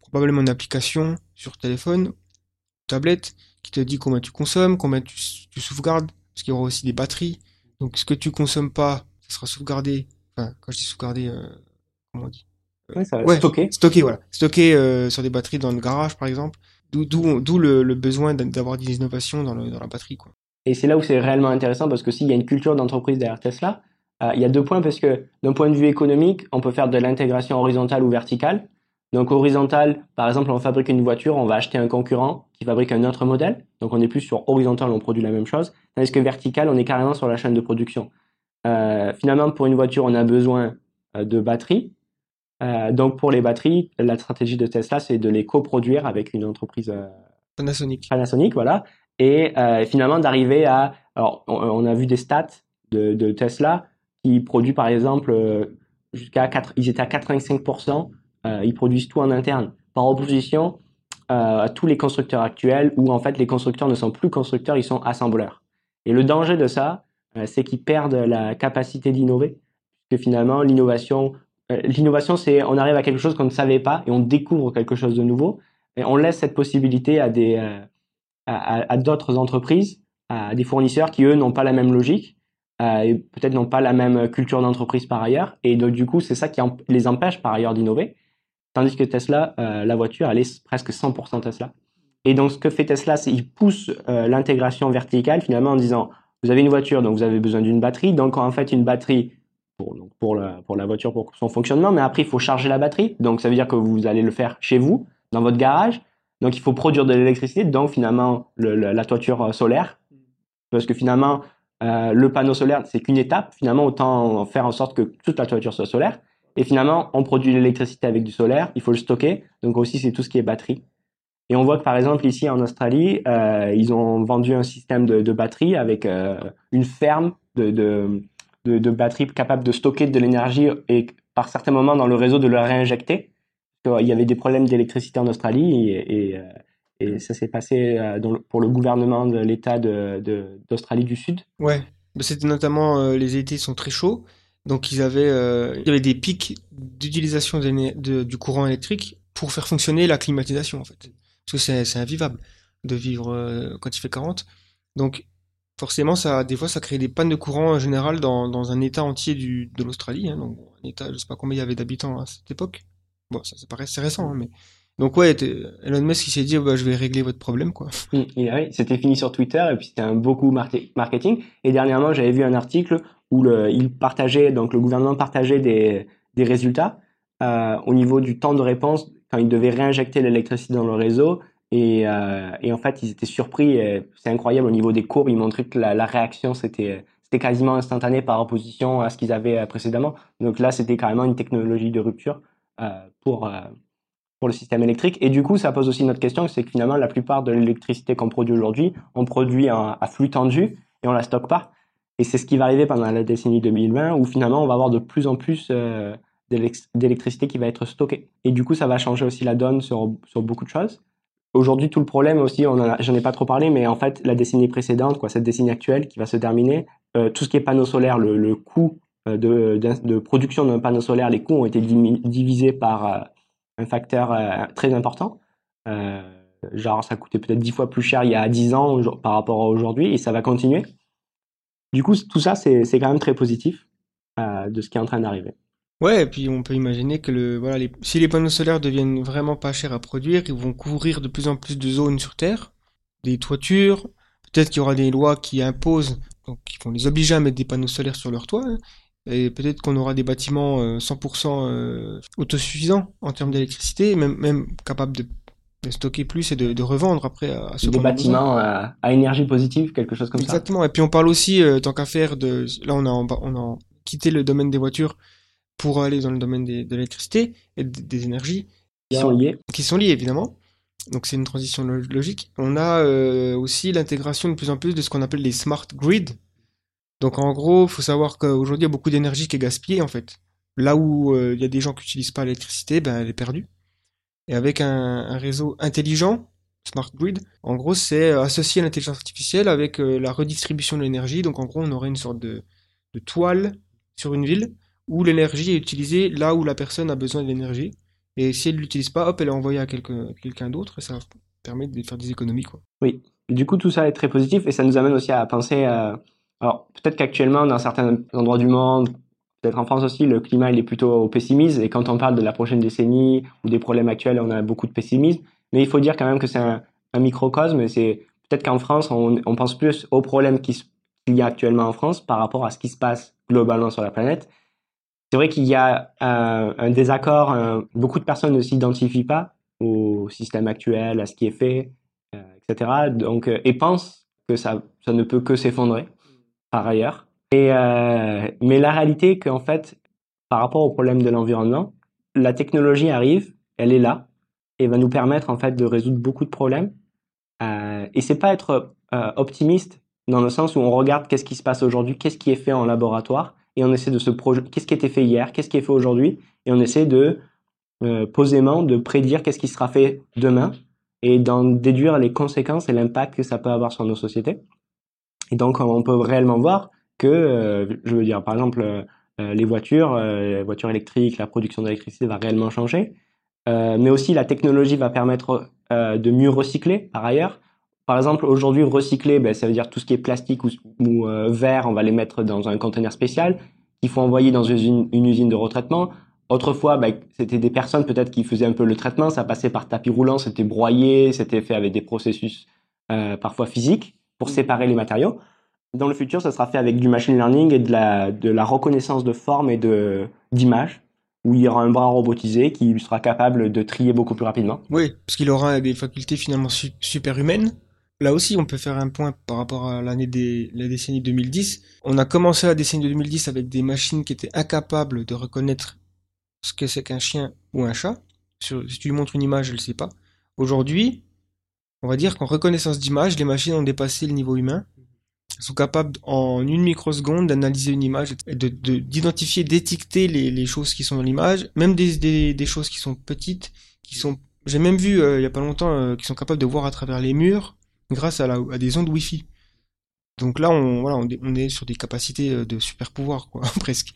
probablement une application sur téléphone, tablette, qui te dit combien tu consommes, combien tu, tu sauvegardes, parce qu'il y aura aussi des batteries. Donc ce que tu consommes pas, ça sera sauvegardé. Enfin, quand je dis sauvegardé, euh, comment on dit ça stocké. Stocké, voilà. Stocké euh, sur des batteries dans le garage, par exemple. D'où le, le, besoin d'avoir des innovations dans, le, dans la batterie. Quoi. Et c'est là où c'est réellement intéressant parce que s'il y a une culture d'entreprise derrière Tesla, euh, il y a deux points parce que d'un point de vue économique, on peut faire de l'intégration horizontale ou verticale. Donc horizontale, par exemple, on fabrique une voiture, on va acheter un concurrent qui fabrique un autre modèle. Donc on est plus sur horizontal, on produit la même chose. Tandis que vertical, on est carrément sur la chaîne de production. Euh, finalement, pour une voiture, on a besoin euh, de batteries. Euh, donc pour les batteries, la stratégie de Tesla, c'est de les coproduire avec une entreprise euh, Panasonic. Panasonic, voilà. Et euh, finalement d'arriver à, alors on, a vu des stats de, de Tesla qui produit par exemple jusqu'à 4, ils étaient à 85%, ils produisent tout en interne. Par opposition à tous les constructeurs actuels où en fait les constructeurs ne sont plus constructeurs, ils sont assembleurs. Et le danger de ça, c'est qu'ils perdent la capacité d'innover, que finalement l'innovation l'innovation, c'est on arrive à quelque chose qu'on ne savait pas et on découvre quelque chose de nouveau. Et on laisse cette possibilité à des euh, à, d'autres entreprises, à des fournisseurs qui eux n'ont pas la même logique euh, et peut-être n'ont pas la même culture d'entreprise par ailleurs. Et donc du coup, c'est ça qui les empêche par ailleurs d'innover. Tandis que Tesla, la voiture, elle est presque 100% Tesla. Et donc ce que fait Tesla, c'est il pousse l'intégration verticale finalement en disant vous avez une voiture, donc vous avez besoin d'une batterie. Donc en fait, une batterie, pour, pour, la, pour la voiture, pour son fonctionnement. Mais après, il faut charger la batterie. Donc, ça veut dire que vous allez le faire chez vous, dans votre garage. Donc, il faut produire de l'électricité. Donc, finalement, le, la toiture euh, solaire. Parce que finalement, euh, le panneau solaire, c'est qu'une étape. Finalement, autant faire en sorte que toute la toiture soit solaire. Et finalement, on produit l'électricité avec du solaire. Il faut le stocker. Donc, aussi, c'est tout ce qui est batterie. Et on voit que, par exemple, ici en Australie, euh, ils ont vendu un système de, de batterie avec euh, une ferme de, de de, de batteries capables de stocker de l'énergie et par certains moments dans le réseau de le réinjecter. Il y avait des problèmes d'électricité en Australie et, euh, ça s'est passé euh, pour le gouvernement de l'État d'Australie du Sud. Ouais, c'était notamment euh, les étés sont très chauds, donc ils avaient, il y avait des pics d'utilisation du courant électrique pour faire fonctionner la climatisation en fait. Parce que c'est invivable de vivre quand il fait 40. Donc forcément, ça, des fois, ça crée des pannes de courant en général dans, dans un état entier du, de l'Australie. Hein, donc, un état, je sais pas combien il y avait d'habitants à cette époque. Bon, ça, ça paraît c'est récent, hein, mais donc ouais, Elon Musk il s'est dit, bah, je vais régler votre problème, quoi. oui, c'était fini sur Twitter et puis c'était un beaucoup marketing. Et dernièrement, j'avais vu un article où le, il partageait, donc le gouvernement partageait des, des résultats euh, au niveau du temps de réponse quand il devait réinjecter l'électricité dans le réseau et, euh, et, en fait, ils étaient surpris. C'est incroyable au niveau des courbes. Ils montraient que la, réaction, c'était c'était quasiment instantané par opposition à ce qu'ils avaient euh, précédemment. Donc là, c'était carrément une technologie de rupture euh, pour, euh, pour le système électrique. Et du coup, ça pose aussi une autre question, c'est que finalement, la plupart de l'électricité qu'on produit aujourd'hui, on produit à, flux tendu et on la stocke pas. Et c'est ce qui va arriver pendant la décennie 2020, où finalement, on va avoir de plus en plus euh, d'électricité qui va être stockée. Et du coup, ça va changer aussi la donne sur, sur beaucoup de choses. Aujourd'hui, tout le problème aussi, j'en ai pas trop parlé, mais en fait, la décennie précédente, cette décennie actuelle qui va se terminer, euh, tout ce qui est panneau solaire, le, coût euh, de, production d'un panneau solaire, les coûts ont été divisés par euh, un facteur très important. Genre, ça coûtait peut-être dix fois plus cher il y a dix ans par rapport à aujourd'hui, et ça va continuer. Du coup, tout ça, c'est quand même très positif de ce qui est en train d'arriver. Ouais, et puis on peut imaginer que le, voilà, les, si les panneaux solaires deviennent vraiment pas chers à produire, ils vont couvrir de plus en plus de zones sur Terre, des toitures. Peut-être qu'il y aura des lois qui imposent, donc qui vont les obliger à mettre des panneaux solaires sur leur toit. Hein. et peut-être qu'on aura des bâtiments 100% euh, euh, autosuffisants en termes d'électricité, même, même capables de, de stocker plus et de, de revendre après à, ceux Des bâtiments à, à, énergie positive, quelque chose comme ça. Exactement. Et puis on parle aussi, euh, tant qu'à faire, de là on a on a quitté le domaine des voitures pour aller dans le domaine des, de l'électricité et des, énergies. Qui sont liées. Qui sont liées évidemment. Donc c'est une transition logique. On a euh, aussi l'intégration de plus en plus de ce qu'on appelle les smart grids. Donc en gros, il faut savoir qu'aujourd'hui il y a beaucoup d'énergie qui est gaspillée en fait. Là où euh, il y a des gens qui n'utilisent pas l'électricité, ben elle est perdue. Et avec un, un réseau intelligent, smart grid, en gros, c'est associer l'intelligence artificielle avec euh, la redistribution de l'énergie. Donc, en gros, on aurait une sorte de, de toile sur une ville où l'énergie est utilisée là où la personne a besoin de l'énergie. Et si elle ne l'utilise pas, hop, elle est envoyée à quelqu'un d'autre et ça permet de faire des économies. Quoi. Oui, du coup, tout ça est très positif et ça nous amène aussi à penser. À... Alors, peut-être qu'actuellement, dans certains endroits du monde, peut-être en France aussi, le climat il est plutôt au pessimisme. Et quand on parle de la prochaine décennie ou des problèmes actuels, on a beaucoup de pessimisme. Mais il faut dire quand même que c'est un, microcosme. C'est peut-être qu'en France, on, pense plus aux problèmes qu'il y a actuellement en France par rapport à ce qui se passe globalement sur la planète. C'est vrai qu'il y a un, désaccord. beaucoup de personnes ne s'identifient pas au système actuel, à ce qui est fait, euh, etc. Donc, euh, et pensent que ça, ça ne peut que s'effondrer par ailleurs. Et, euh, mais la réalité est qu'en fait, par rapport au problème de l'environnement, la technologie arrive, elle est là, et va nous permettre en fait de résoudre beaucoup de problèmes. Euh, et c'est pas être euh, optimiste dans le sens où on regarde qu'est-ce qui se passe aujourd'hui, qu'est-ce qui est fait en laboratoire, et on essaie de se projeter, qu'est-ce qui a été fait hier, qu'est-ce qui est fait aujourd'hui, et on essaie de euh, posément de prédire qu'est-ce qui sera fait demain, et d'en déduire les conséquences et l'impact que ça peut avoir sur nos sociétés. Et donc on peut réellement voir que, euh, je veux dire, par exemple, euh, les voitures, les voitures électriques, la production d'électricité va réellement changer, mais aussi la technologie va permettre de mieux recycler par ailleurs. Par exemple, aujourd'hui, recycler, ben, ça veut dire tout ce qui est plastique ou, ou verre, on va les mettre dans un conteneur spécial qu'il faut envoyer dans une, usine de retraitement. Autrefois, ben, c'était des personnes peut-être qui faisaient un peu le traitement, ça passait par tapis roulant, c'était broyé, c'était fait avec des processus euh, parfois physiques pour séparer les matériaux. Dans le futur, ça sera fait avec du machine learning et de la, reconnaissance de forme et d'image, où il y aura un bras robotisé qui sera capable de trier beaucoup plus rapidement. Oui, parce qu'il aura des facultés finalement super humaines. Là aussi, on peut faire un point par rapport à l'année des la décennie 2010. On a commencé la décennie 2010 avec des machines qui étaient incapables de reconnaître ce que c'est qu'un chien ou un chat. si tu lui montres une image, elle ne sait pas. Aujourd'hui, on va dire qu'en reconnaissance d'image, les machines ont dépassé le niveau humain sont capables en une microseconde d'analyser une image, de d'identifier, d'étiqueter les, choses qui sont dans l'image, même des, des, choses qui sont petites, qui sont, j'ai même vu euh, il y a pas longtemps, euh, qui sont capables de voir à travers les murs grâce à, des ondes Wi-Fi. Donc là, on, voilà, on, est sur des capacités euh, de super pouvoir, quoi, presque.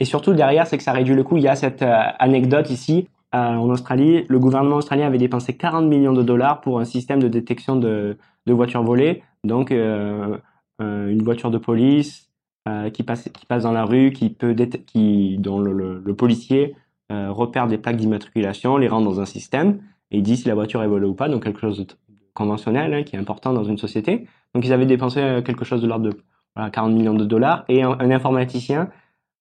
Et surtout derrière, c'est que ça réduit le coût. Il y a cette anecdote ici. en Australie, le gouvernement australien avait dépensé 40 millions de dollars pour un système de détection de, voitures volées. Donc, euh, euh, une voiture de police euh, qui, passe, dans la rue, qui peut qui, dont le, policier repère des plaques d'immatriculation, les rentre dans un système et dit si la voiture est volée ou pas, donc quelque chose conventionnel hein, qui est important dans une société. Donc ils avaient dépensé quelque chose de l'ordre de voilà, 40 millions de dollars et un, informaticien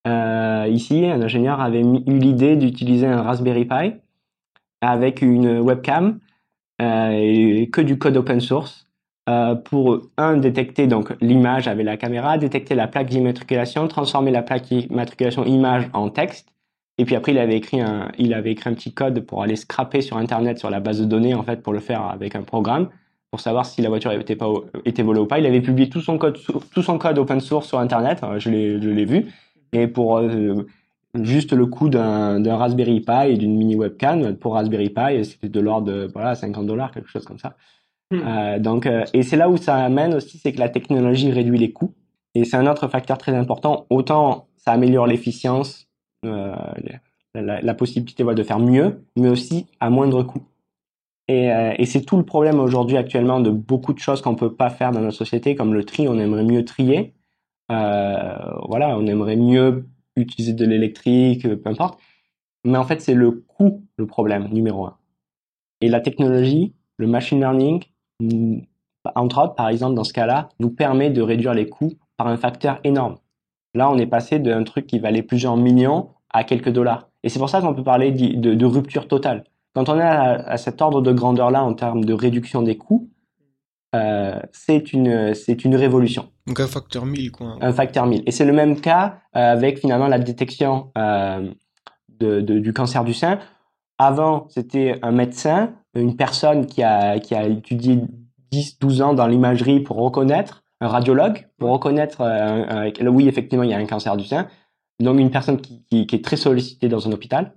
euh, ici, un ingénieur avait eu l'idée d'utiliser un Raspberry Pi avec une webcam euh, et que du code open source euh, pour un détecter donc l'image avec la caméra, détecter la plaque d'immatriculation, transformer la plaque d'immatriculation image en texte. Et puis après, il avait écrit un, il avait écrit un petit code pour aller scraper sur Internet sur la base de données en fait pour le faire avec un programme pour savoir si la voiture était pas était volée ou pas. Il avait publié tout son code tout son code open source sur Internet. Euh, je l'ai vu. Et pour euh, juste le coût d'un Raspberry Pi et d'une mini webcam pour Raspberry Pi, c'était de l'ordre de voilà 50 dollars quelque chose comme ça. Hmm. Euh, donc, euh, et c'est là où ça amène aussi, c'est que la technologie réduit les coûts. Et c'est un autre facteur très important. Autant ça améliore l'efficience, la, la, possibilité de faire mieux, mais aussi à moindre coût. Et, euh, et c'est tout le problème aujourd'hui actuellement de beaucoup de choses qu'on peut pas faire dans notre société, comme le tri. On aimerait mieux trier. Euh, voilà, on aimerait mieux utiliser de l'électrique, peu importe. Mais en fait, c'est le coût le problème numéro un. Et la technologie, le machine learning, entre autres, par exemple, dans ce cas-là, nous permet de réduire les coûts par un facteur énorme. Là, on est passé d'un truc qui valait plusieurs millions à quelques dollars. Et c'est pour ça qu'on peut parler de, rupture totale. quand on est à, cet ordre de grandeur-là en termes de réduction des coûts, euh, c'est une, c'est une révolution. Donc un facteur 1000, quoi. Un facteur 1000. Et c'est le même cas euh, avec finalement la détection euh, de, de, du cancer du sein. Avant, c'était un médecin, une personne qui a, qui a étudié 10, 12 ans dans l'imagerie pour reconnaître, un radiologue, pour reconnaître, euh, oui, effectivement, il y a un cancer du sein. Donc une personne qui, qui, qui est très sollicitée dans un hôpital.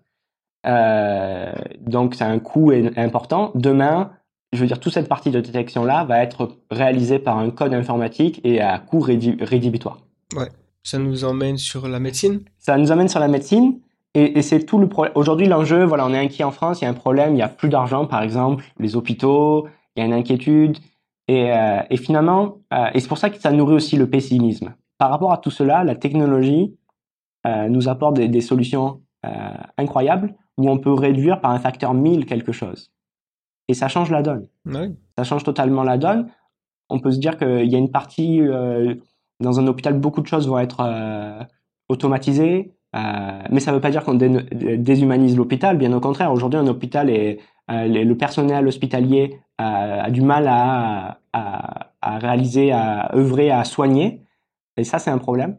Euh, donc c'est un coût important. Demain, je veux dire, toute cette partie de détection-là va être réalisée par un code informatique et à coût rédhibitoire. Ouais. Ça nous emmène sur la médecine? Ça nous emmène sur la médecine. Et, et c'est tout le problème. Aujourd'hui, l'enjeu, voilà, on est inquiet en France, il y a un problème, il y a plus d'argent, par exemple, les hôpitaux, il y a une inquiétude. Et, euh, et finalement, euh, et c'est pour ça que ça nourrit aussi le pessimisme. Par rapport à tout cela, la technologie nous apporte des, des solutions euh, incroyables où on peut réduire par un facteur 1000 quelque chose. Et ça change la donne. Oui. Ça change totalement la donne. On peut se dire qu'il y a une partie, euh, dans un hôpital, beaucoup de choses vont être euh, automatisées, euh, mais ça ne veut pas dire qu'on dé déshumanise l'hôpital. Bien au contraire, aujourd'hui, un hôpital euh, le personnel hospitalier a, a du mal à, à, à, réaliser, à œuvrer, à soigner. Et ça, c'est un problème.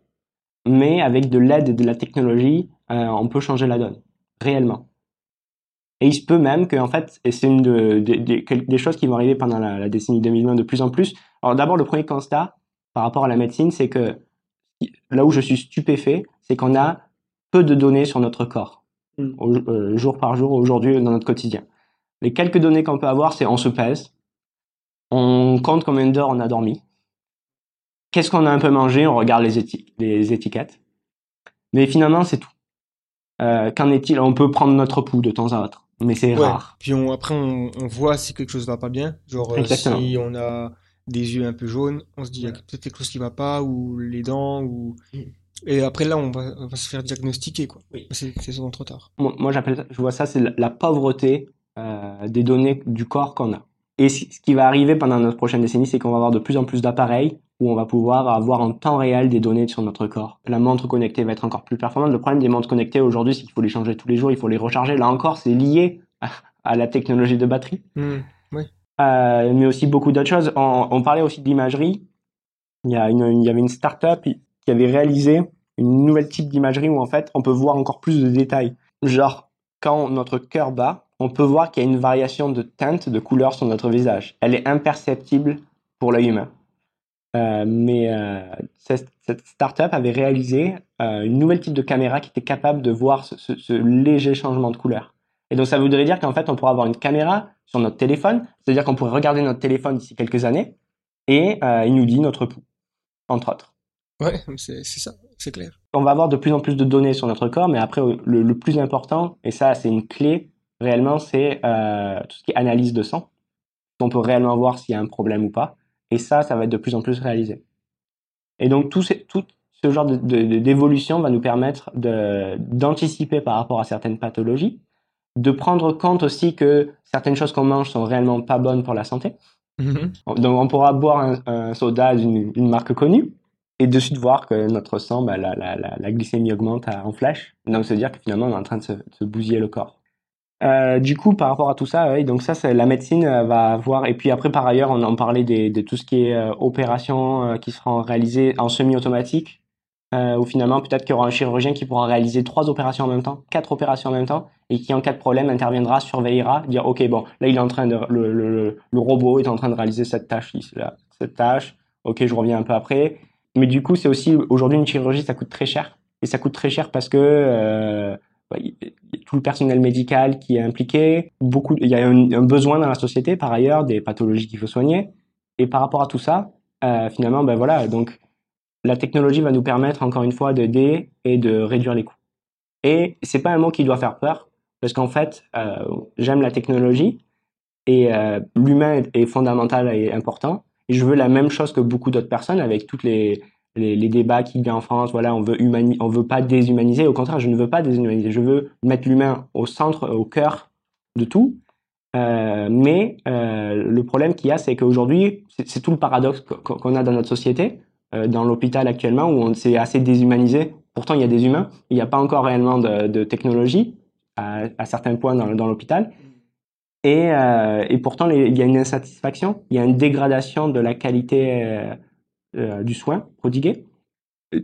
Mais avec de l'aide de la technologie, euh, on peut changer la donne, réellement. Et il se peut même que, en fait, et c'est une de, de, de, des choses qui vont arriver pendant la, la, décennie 2020 de plus en plus. Alors d'abord, le premier constat par rapport à la médecine, c'est que là où je suis stupéfait, c'est qu'on a peu de données sur notre corps, mm. au, euh, jour par jour, aujourd'hui, dans notre quotidien. Les quelques données qu'on peut avoir, c'est on se pèse, on compte combien d'heures on a dormi, qu'est-ce qu'on a un peu mangé, on regarde les, éti les étiquettes. Mais finalement, c'est tout. Euh, Qu'en est-il? On peut prendre notre pouls de temps à autre mais c'est ouais. rare. Puis on, après, on, on, voit si quelque chose va pas bien. Genre, euh, si on a des yeux un peu jaunes, on se dit, il y a peut-être quelque chose qui va pas, ou les dents, ou... Et après, là, on va, on va se faire diagnostiquer, quoi. Oui. C'est souvent trop tard. Moi, moi j'appelle je vois ça, c'est la, la, pauvreté euh, des données du corps qu'on a. Et ce qui va arriver pendant notre prochaine décennie, c'est qu'on va avoir de plus en plus d'appareils où on va pouvoir avoir en temps réel des données sur notre corps. La montre connectée va être encore plus performante. Le problème des montres connectées aujourd'hui, c'est qu'il faut les changer tous les jours, il faut les recharger. Là encore, c'est lié à, la technologie de batterie. Mmh, oui. euh, mais aussi beaucoup d'autres choses. On, on, parlait aussi d'imagerie. Il y avait une start-up qui avait réalisé une nouvelle type d'imagerie où en fait on peut voir encore plus de détails. Genre, quand notre cœur bat, on peut voir qu'il y a une variation de teinte, de couleur sur notre visage. Elle est imperceptible pour l'œil humain. Euh, mais euh, cette, cette start-up avait réalisé euh, une nouvelle type de caméra qui était capable de voir ce, ce, ce léger changement de couleur. Et donc ça voudrait dire qu'en fait on pourrait avoir une caméra sur notre téléphone, c'est-à-dire qu'on pourrait regarder notre téléphone d'ici quelques années et euh, il nous dit notre pouls, entre autres. Ouais, c'est ça, c'est clair. On va avoir de plus en plus de données sur notre corps, mais après le, le plus important, et ça c'est une clé réellement, c'est tout ce qui est analyse de sang. On peut réellement voir s'il y a un problème ou pas. Et ça, ça va être de plus en plus réalisé. Et donc tout, ce genre d'évolution de, de, va nous permettre d'anticiper par rapport à certaines pathologies, de prendre compte aussi que certaines choses qu'on mange sont réellement pas bonnes pour la santé. Mm -hmm. Donc on pourra boire un, un soda d'une marque connue et de suite voir que notre sang, bah, la, la, la, la, glycémie augmente en flèche. Donc se dire que finalement on est en train de se, de se bousiller le corps. Euh, du coup, par rapport à tout ça, oui, donc ça, c'est la médecine euh, va voir. Et puis après, par ailleurs, on en parlait des, de tout ce qui est euh, opérations euh, qui seront réalisées en semi-automatique, euh, où finalement, peut-être qu'il y aura un chirurgien qui pourra réaliser trois opérations en même temps, quatre opérations en même temps, et qui, en cas de problème, interviendra, surveillera, dire, ok, bon, là, il est en train de, le, le, le robot est en train de réaliser cette tâche là, cette tâche. Ok, je reviens un peu après. Mais du coup, c'est aussi aujourd'hui une chirurgie, ça coûte très cher, et ça coûte très cher parce que tout le personnel médical qui est impliqué, beaucoup, il y a un, besoin dans la société par ailleurs des pathologies qu'il faut soigner. Et par rapport à tout ça, euh, finalement, ben voilà, donc la technologie va nous permettre encore une fois d'aider et de réduire les coûts. Et c'est pas un mot qui doit faire peur, parce qu'en fait, euh, j'aime la technologie et euh, l'humain est fondamental et important. Et je veux la même chose que beaucoup d'autres personnes avec toutes les les, débats qu'il y a en France, voilà, on veut on veut pas déshumaniser. Au contraire, je ne veux pas déshumaniser. Je veux mettre l'humain au centre, au cœur de tout. Euh, mais euh, le problème qu'il y a, c'est qu'aujourd'hui, c'est tout le paradoxe qu'on a dans notre société, euh, dans l'hôpital actuellement, où on s'est assez déshumanisé. Pourtant, il y a des humains. Il n'y a pas encore réellement de, technologie à, certains points dans, l'hôpital. Et pourtant, il y a une insatisfaction, il y a une dégradation de la qualité euh, du soin prodigué.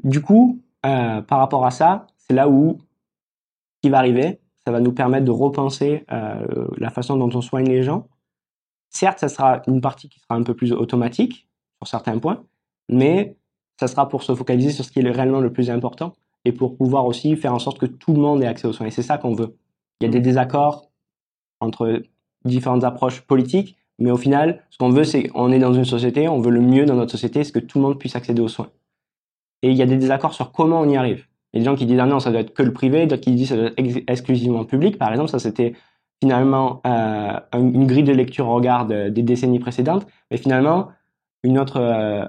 Du coup, euh, par rapport à ça, c'est là où ce qui va arriver, ça va nous permettre de repenser euh, la façon dont on soigne les gens. Certes, ça sera une partie qui sera un peu plus automatique sur certains points, mais ça sera pour se focaliser sur ce qui est réellement le plus important et pour pouvoir aussi faire en sorte que tout le monde ait accès aux soins. Et c'est ça qu'on veut. Il y a des désaccords entre différentes approches politiques, mais au final, ce qu'on veut, c'est on est dans une société, on veut le mieux dans notre société, c'est que tout le monde puisse accéder aux soins. Et il y a des désaccords sur comment on y arrive. Il y a des gens qui disent ah non, ça doit être que le privé, d'autres qui disent ça doit être ex exclusivement public. Par exemple, ça c'était finalement euh, une grille de lecture au regard de, des décennies précédentes, mais finalement une autre euh,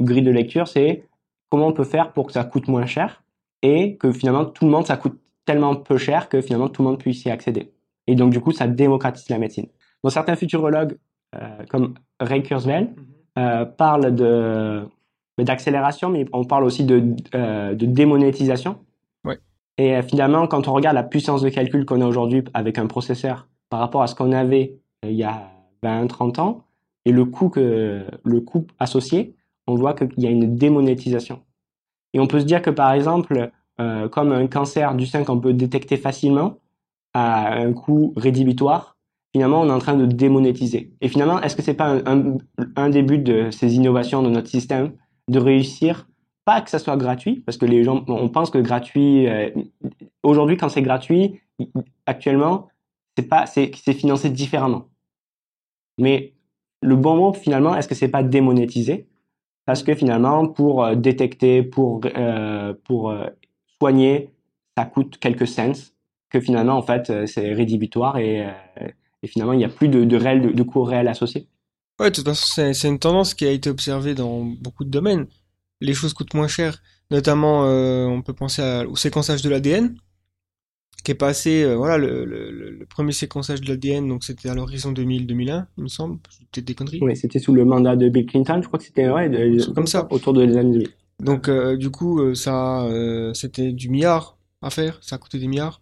grille de lecture, c'est comment on peut faire pour que ça coûte moins cher et que finalement tout le monde ça coûte tellement peu cher que finalement tout le monde puisse y accéder. Et donc du coup, ça démocratise la médecine. Bon, certains futurologues euh, comme Ray Kurzweil mm -hmm. parlent de d'accélération, mais on parle aussi de, euh, de démonétisation. Ouais. Et euh, finalement, quand on regarde la puissance de calcul qu'on a aujourd'hui avec un processeur par rapport à ce qu'on avait euh, il y a 20, 30 ans, et le coût, que, le coût associé, on voit qu'il y a une démonétisation. Et on peut se dire que par exemple, euh, comme un cancer du sein qu'on peut détecter facilement à un coût rédhibitoire, finalement on est en train de démonétiser. Et finalement, est-ce que c'est pas un, un, un, début de ces innovations de notre système de réussir? Pas que ça soit gratuit parce que les gens on pense que gratuit euh, aujourd'hui quand c'est gratuit actuellement c'est pas c'est financé différemment. Mais le bon mot finalement est-ce que c'est pas démonétisé? Parce que finalement pour euh, détecter pour euh, pour soigner ça coûte quelques cents que finalement en fait c'est rédhibitoire et, et finalement il n'y a plus de, de réel de, de coût réel associé Ouais, de toute façon, c'est une tendance qui a été observée dans beaucoup de domaines. Les choses coûtent moins cher. Notamment, euh, on peut penser à, au séquençage de l'ADN, qui est passé, euh, voilà, le, le, le, premier séquençage de l'ADN, donc c'était à l'horizon 2000-2001, il me semble. Peut-être des conneries. Oui, c'était sous le mandat de Bill Clinton, je crois que c'était, ouais, de, comme ça. Autour de les années 2000. Donc, euh, du coup, ça, c'était du milliard à faire, ça a coûté des milliards.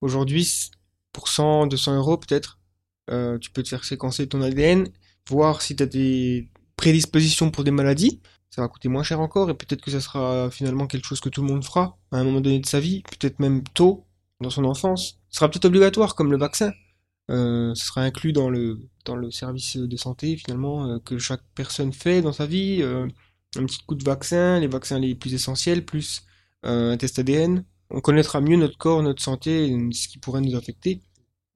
Aujourd'hui, pour 100, 200 euros peut-être, tu peux te faire séquencer ton ADN voir si tu as des prédispositions pour des maladies. Ça va coûter moins cher encore et peut-être que ça sera finalement quelque chose que tout le monde fera à un moment donné de sa vie, peut-être même tôt dans son enfance. Ce sera peut-être obligatoire comme le vaccin. Euh, ce sera inclus dans le dans le service de santé finalement euh, que chaque personne fait dans sa vie. Euh, un petit coup de vaccin, les vaccins les plus essentiels, plus euh, un test ADN. On connaîtra mieux notre corps, notre santé, ce qui pourrait nous affecter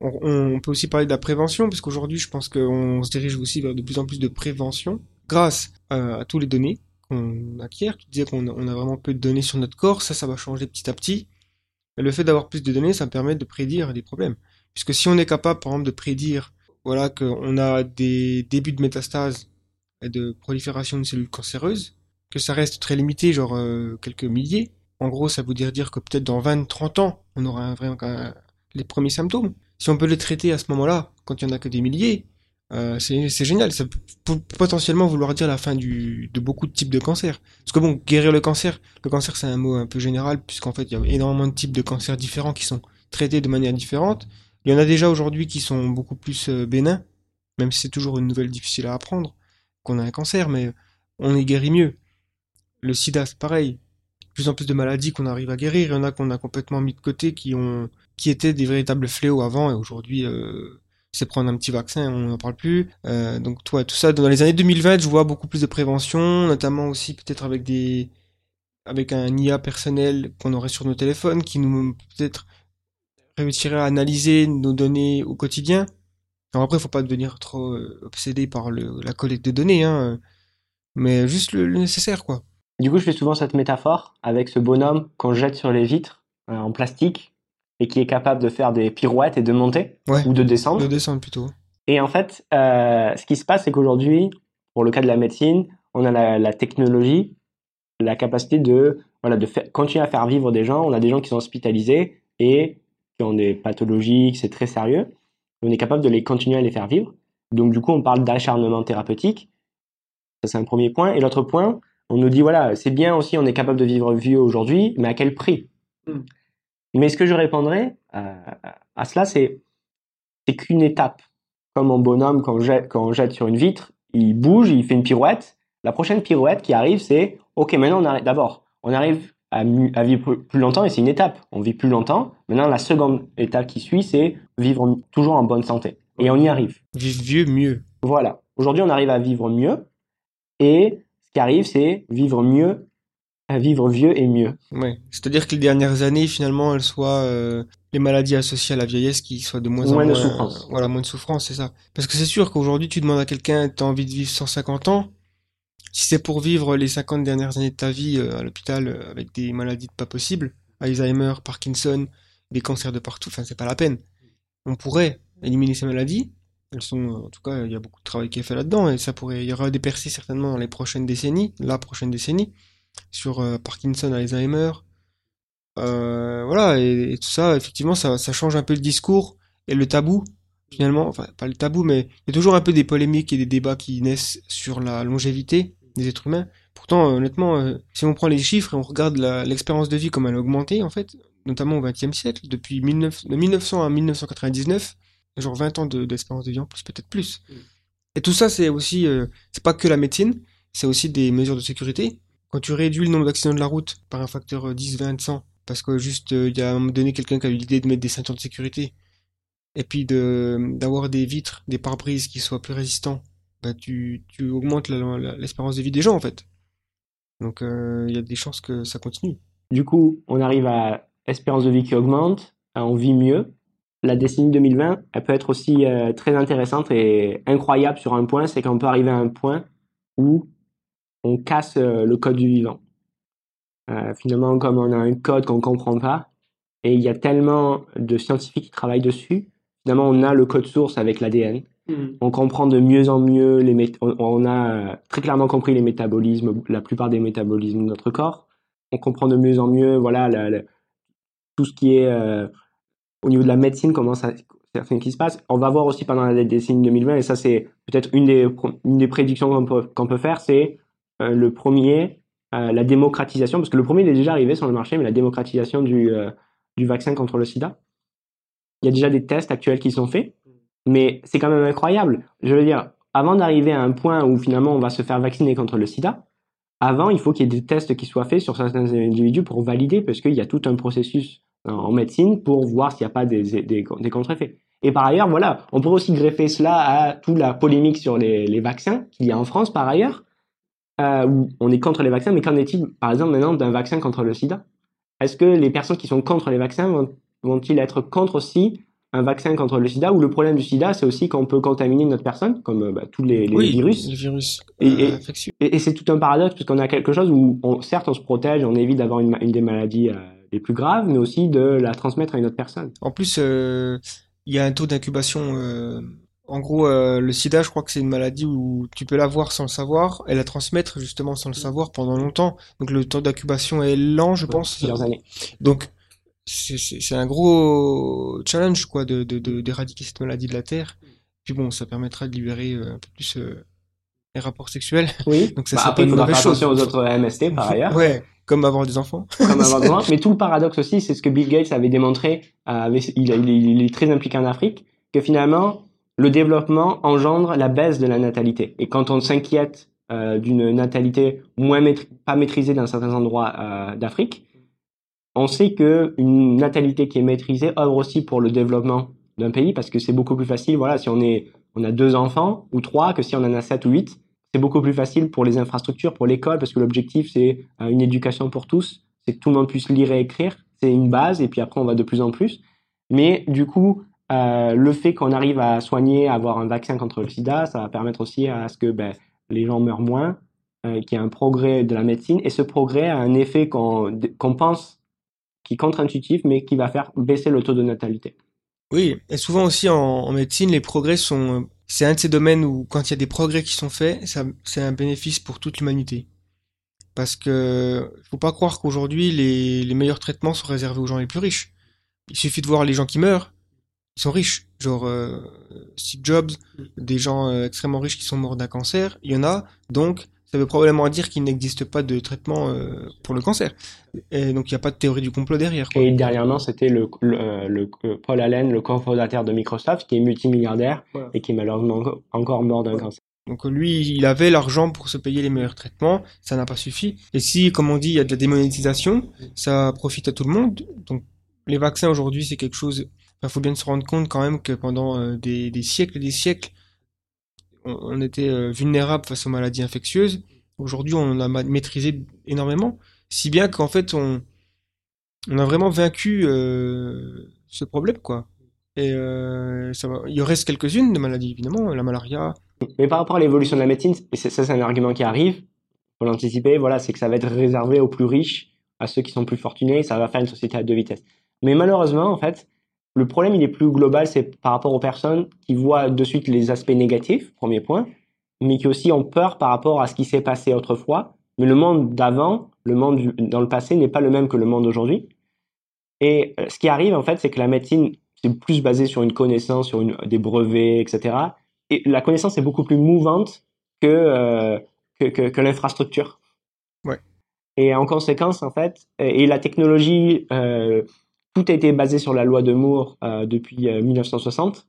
on, peut aussi parler de la prévention, puisqu'aujourd'hui, je pense qu'on se dirige aussi vers de plus en plus de prévention, grâce à, tous les données qu'on acquiert. Tu disais qu'on on a vraiment peu de données sur notre corps, ça, ça va changer petit à petit. Mais le fait d'avoir plus de données, ça permet de prédire des problèmes. Puisque si on est capable, par exemple, de prédire, voilà, qu'on a des débuts de métastase et de prolifération de cellules cancéreuses, que ça reste très limité, genre euh, quelques milliers, en gros, ça veut dire, que peut-être dans 20, 30 ans, on aura un, vraiment un, les premiers symptômes si on peut les traiter à ce moment-là, quand il y en a que des milliers, euh, c'est génial. Ça peut potentiellement vouloir dire la fin de beaucoup de types de cancers. Parce que bon, guérir le cancer, le cancer c'est un mot un peu général, puisqu'en fait il y a énormément de types de cancers différents qui sont traités de manière différente. Il y en a déjà aujourd'hui qui sont beaucoup plus euh, bénins, même si c'est toujours une nouvelle difficile à apprendre, qu'on a un cancer, mais on est guéri mieux. Le sida, c'est pareil. Plus en plus de maladies qu'on arrive à guérir, il y en a qu'on a complètement mis de côté, qui ont qui étaient des véritables fléaux avant et aujourd'hui euh, c'est prendre un petit vaccin, on n'en parle plus. Euh, donc toi, tout ça dans les années 2020, je vois beaucoup plus de prévention, notamment aussi peut-être avec des avec un IA personnel qu'on aurait sur nos téléphones qui nous peut-être réussirait à analyser nos données au quotidien. Alors après, faut pas devenir trop euh, obsédé par la collecte de données, hein, mais juste le, nécessaire, quoi. Du coup, je fais souvent cette métaphore avec ce bonhomme qu'on jette sur les vitres en plastique et qui est capable de faire des pirouettes et de monter ouais, ou de descendre. De descendre plutôt. Et en fait, euh, ce qui se passe, c'est qu'aujourd'hui, pour le cas de la médecine, on a la, la, technologie, la capacité de voilà de faire, continuer à faire vivre des gens. On a des gens qui sont hospitalisés et qui ont des pathologies, c'est très sérieux. On est capable de les continuer à les faire vivre. Donc du coup, on parle d'acharnement thérapeutique. Ça c'est un premier point. Et l'autre point, on nous dit voilà, c'est bien aussi, on est capable de vivre vieux aujourd'hui, mais à quel prix? Mm. Mais ce que je répondrais à, à cela, c'est c'est qu'une étape. comme en bonhomme quand on jette, quand on jette sur une vitre, il bouge, il fait une pirouette. La prochaine pirouette qui arrive, c'est OK, maintenant on arrive d'abord, on arrive à, à, vivre plus longtemps et c'est une étape. On vit plus longtemps. Maintenant, la seconde étape qui suit, c'est vivre toujours en bonne santé. Et on y arrive. Vivre vieux, mieux. Voilà. Aujourd'hui, on arrive à vivre mieux. Et ce qui arrive, c'est vivre mieux, à vivre vieux et mieux. Ouais. C'est-à-dire que les dernières années, finalement, elles soient euh, les maladies associées à la vieillesse qui soient de moins, moins en moins de souffrance. voilà, moins de souffrance, c'est ça. Parce que c'est sûr qu'aujourd'hui, tu demandes à quelqu'un, t'as envie de vivre 150 ans. Si c'est pour vivre les 50 dernières années de ta vie euh, à l'hôpital euh, avec des maladies pas possibles, Alzheimer, Parkinson, des cancers de partout, enfin, c'est pas la peine. On pourrait éliminer ces maladies. Elles sont, en tout cas, il y a beaucoup de travail qui est fait là-dedans et ça pourrait, il y aura des percées certainement dans les prochaines décennies, la prochaine décennie, sur euh, Parkinson, Alzheimer. Euh, voilà, et, et, tout ça, effectivement, ça, ça change un peu le discours et le tabou, finalement. Enfin, pas le tabou, mais il y a toujours un peu des polémiques et des débats qui naissent sur la longévité des êtres humains. Pourtant, honnêtement, euh, si on prend les chiffres et on regarde l'expérience de vie comme elle a augmenté, en fait, notamment au XXe siècle, depuis 19, de 1900 à 1999, genre 20 ans d'espérance de, de, vie en plus, peut-être plus. Mm. Et tout ça, c'est aussi, euh, c'est pas que la médecine, c'est aussi des mesures de sécurité. Quand tu réduis le nombre d'accidents de la route par un facteur 10, 20, 100, parce que juste, il euh, y a un moment donné quelqu'un qui a eu l'idée de mettre des ceintures de sécurité, et puis d'avoir des vitres, des pare-brises qui soient plus résistants, bah tu, augmentes l'espérance de vie des gens, en fait. Donc, il euh, y a des chances que ça continue. Du coup, on arrive à espérance de vie qui augmente, on vit mieux, la décennie 2020, elle peut être aussi euh, très intéressante et incroyable sur un point, c'est qu'on peut arriver à un point où on casse euh, le code du vivant. Euh, finalement, comme on a un code qu'on comprend pas, et il y a tellement de scientifiques qui travaillent dessus, finalement, on a le code source avec l'ADN. Mmh. On comprend de mieux en mieux les on, on, a euh, très clairement compris les métabolismes, la plupart des métabolismes de notre corps. On comprend de mieux en mieux, voilà, tout ce qui est euh, au niveau de la médecine, comment ça, qui se passe. On va voir aussi pendant la décennie 2020, et ça c'est peut-être une des, une des prédictions qu'on peut, peut faire, c'est le premier, euh, la démocratisation, parce que le premier est déjà arrivé sur le marché, mais la démocratisation du, euh, du vaccin contre le sida. Il y a déjà des tests actuels qui sont faits, mais c'est quand même incroyable. Je veux dire, avant d'arriver à un point où finalement on va se faire vacciner contre le sida, avant il faut qu'il y ait des tests qui soient faits sur certains individus pour valider, parce qu'il y a tout un processus en médecine pour voir s'il n'y a pas des, des, contre-effets. Et par ailleurs, voilà, on pourrait aussi greffer cela à toute la polémique sur les vaccins qu'il y a en France par ailleurs, euh, où on est contre les vaccins, mais qu'en est-il par exemple maintenant d'un vaccin contre le sida? Est-ce que les personnes qui sont contre les vaccins vont, vont-ils être contre aussi un vaccin contre le sida? Ou le problème du sida c'est aussi qu'on peut contaminer notre personne comme bah, tous les, les oui, virus? les virus et, euh, et, et c'est tout un paradoxe puisqu'on a quelque chose où on, certes on se protège on évite d'avoir une, une, des maladies euh, les plus graves, mais aussi de la transmettre à une autre personne. En plus, euh, il y a un taux d'incubation. Euh, en gros, euh, le sida, je crois que c'est une maladie où tu peux l'avoir sans le savoir et la transmettre justement sans le savoir pendant longtemps. Donc le taux d'incubation est lent, je pense. Plusieurs années. Donc c'est un gros challenge quoi de d'éradiquer de, cette maladie de la terre. Puis bon, ça permettra de libérer un peu plus les rapports sexuels. Oui. Donc ça bah, après, pas il faudra faire attention aux autres MST par ailleurs. ouais. Comme avoir des enfants. Comme avoir des enfants. Mais tout le paradoxe aussi, c'est ce que Bill Gates avait démontré, euh, il, il, il, est très impliqué en Afrique, que finalement, le développement engendre la baisse de la natalité. Et quand on s'inquiète euh, d'une natalité moins pas maîtrisée dans certains endroits euh, d'Afrique, on sait que une natalité qui est maîtrisée œuvre aussi pour le développement d'un pays parce que c'est beaucoup plus facile. Voilà, si on est, on a deux enfants ou trois que si on en a sept ou huit, c'est beaucoup plus facile pour les infrastructures, pour l'école, parce que l'objectif, c'est euh, une éducation pour tous, c'est que tout le monde puisse lire et écrire, c'est une base, et puis après, on va de plus en plus. Mais du coup, euh, le fait qu'on arrive à soigner, à avoir un vaccin contre le sida, ça va permettre aussi à ce que ben, les gens meurent moins, euh, qu'il y ait un progrès de la médecine, et ce progrès a un effet qu'on qu pense qui est contre-intuitif, mais qui va faire baisser le taux de natalité. Oui, et souvent aussi en, médecine, les progrès sont c'est un de ces domaines où quand il y a des progrès qui sont faits, c'est un bénéfice pour toute l'humanité. Parce que faut pas croire qu'aujourd'hui les, meilleurs traitements sont réservés aux gens les plus riches. Il suffit de voir les gens qui meurent, sont riches. Genre euh, Steve Jobs, des gens euh, extrêmement riches qui sont morts d'un cancer, il y en a. Donc ça veut probablement dire qu'il n'existe pas de traitement euh, pour le cancer. Et donc il n'y a pas de théorie du complot derrière. Et dernièrement, c'était le, le, Paul Allen, le cofondateur de Microsoft, qui est multimilliardaire et qui est malheureusement encore mort d'un cancer. Donc lui, il avait l'argent pour se payer les meilleurs traitements, ça n'a pas suffi. Et si, comme on dit, il y a de la démonétisation, ça profite à tout le monde. Donc les vaccins aujourd'hui, c'est quelque chose. Il faut bien se rendre compte quand même que pendant euh, des, siècles et des siècles, on, était euh, vulnérable face aux maladies infectieuses. Aujourd'hui, on a maîtrisé énormément, si bien qu'en fait, on, a vraiment vaincu euh, ce problème, quoi. Et il reste quelques-unes de maladies, évidemment, la malaria. Mais par rapport à l'évolution de la médecine, et ça, c'est un argument qui arrive, pour l'anticiper, voilà, c'est que ça va être réservé aux plus riches, à ceux qui sont plus fortunés, ça va faire une société à deux vitesses. Mais malheureusement, en fait, le problème, il est plus global, c'est par rapport aux personnes qui voient de suite les aspects négatifs, premier point, mais qui aussi ont peur par rapport à ce qui s'est passé autrefois. Mais le monde d'avant, le monde dans le passé n'est pas le même que le monde d'aujourd'hui. Et euh, ce qui arrive, en fait, c'est que la médecine, c'est plus basé sur une connaissance, sur une, des brevets, etc. Et la connaissance est beaucoup plus mouvante que, euh, que, que, l'infrastructure. Ouais. Et en conséquence, en fait, et la technologie, euh, tout a été basé sur la loi de Moore euh, depuis 1960. Euh,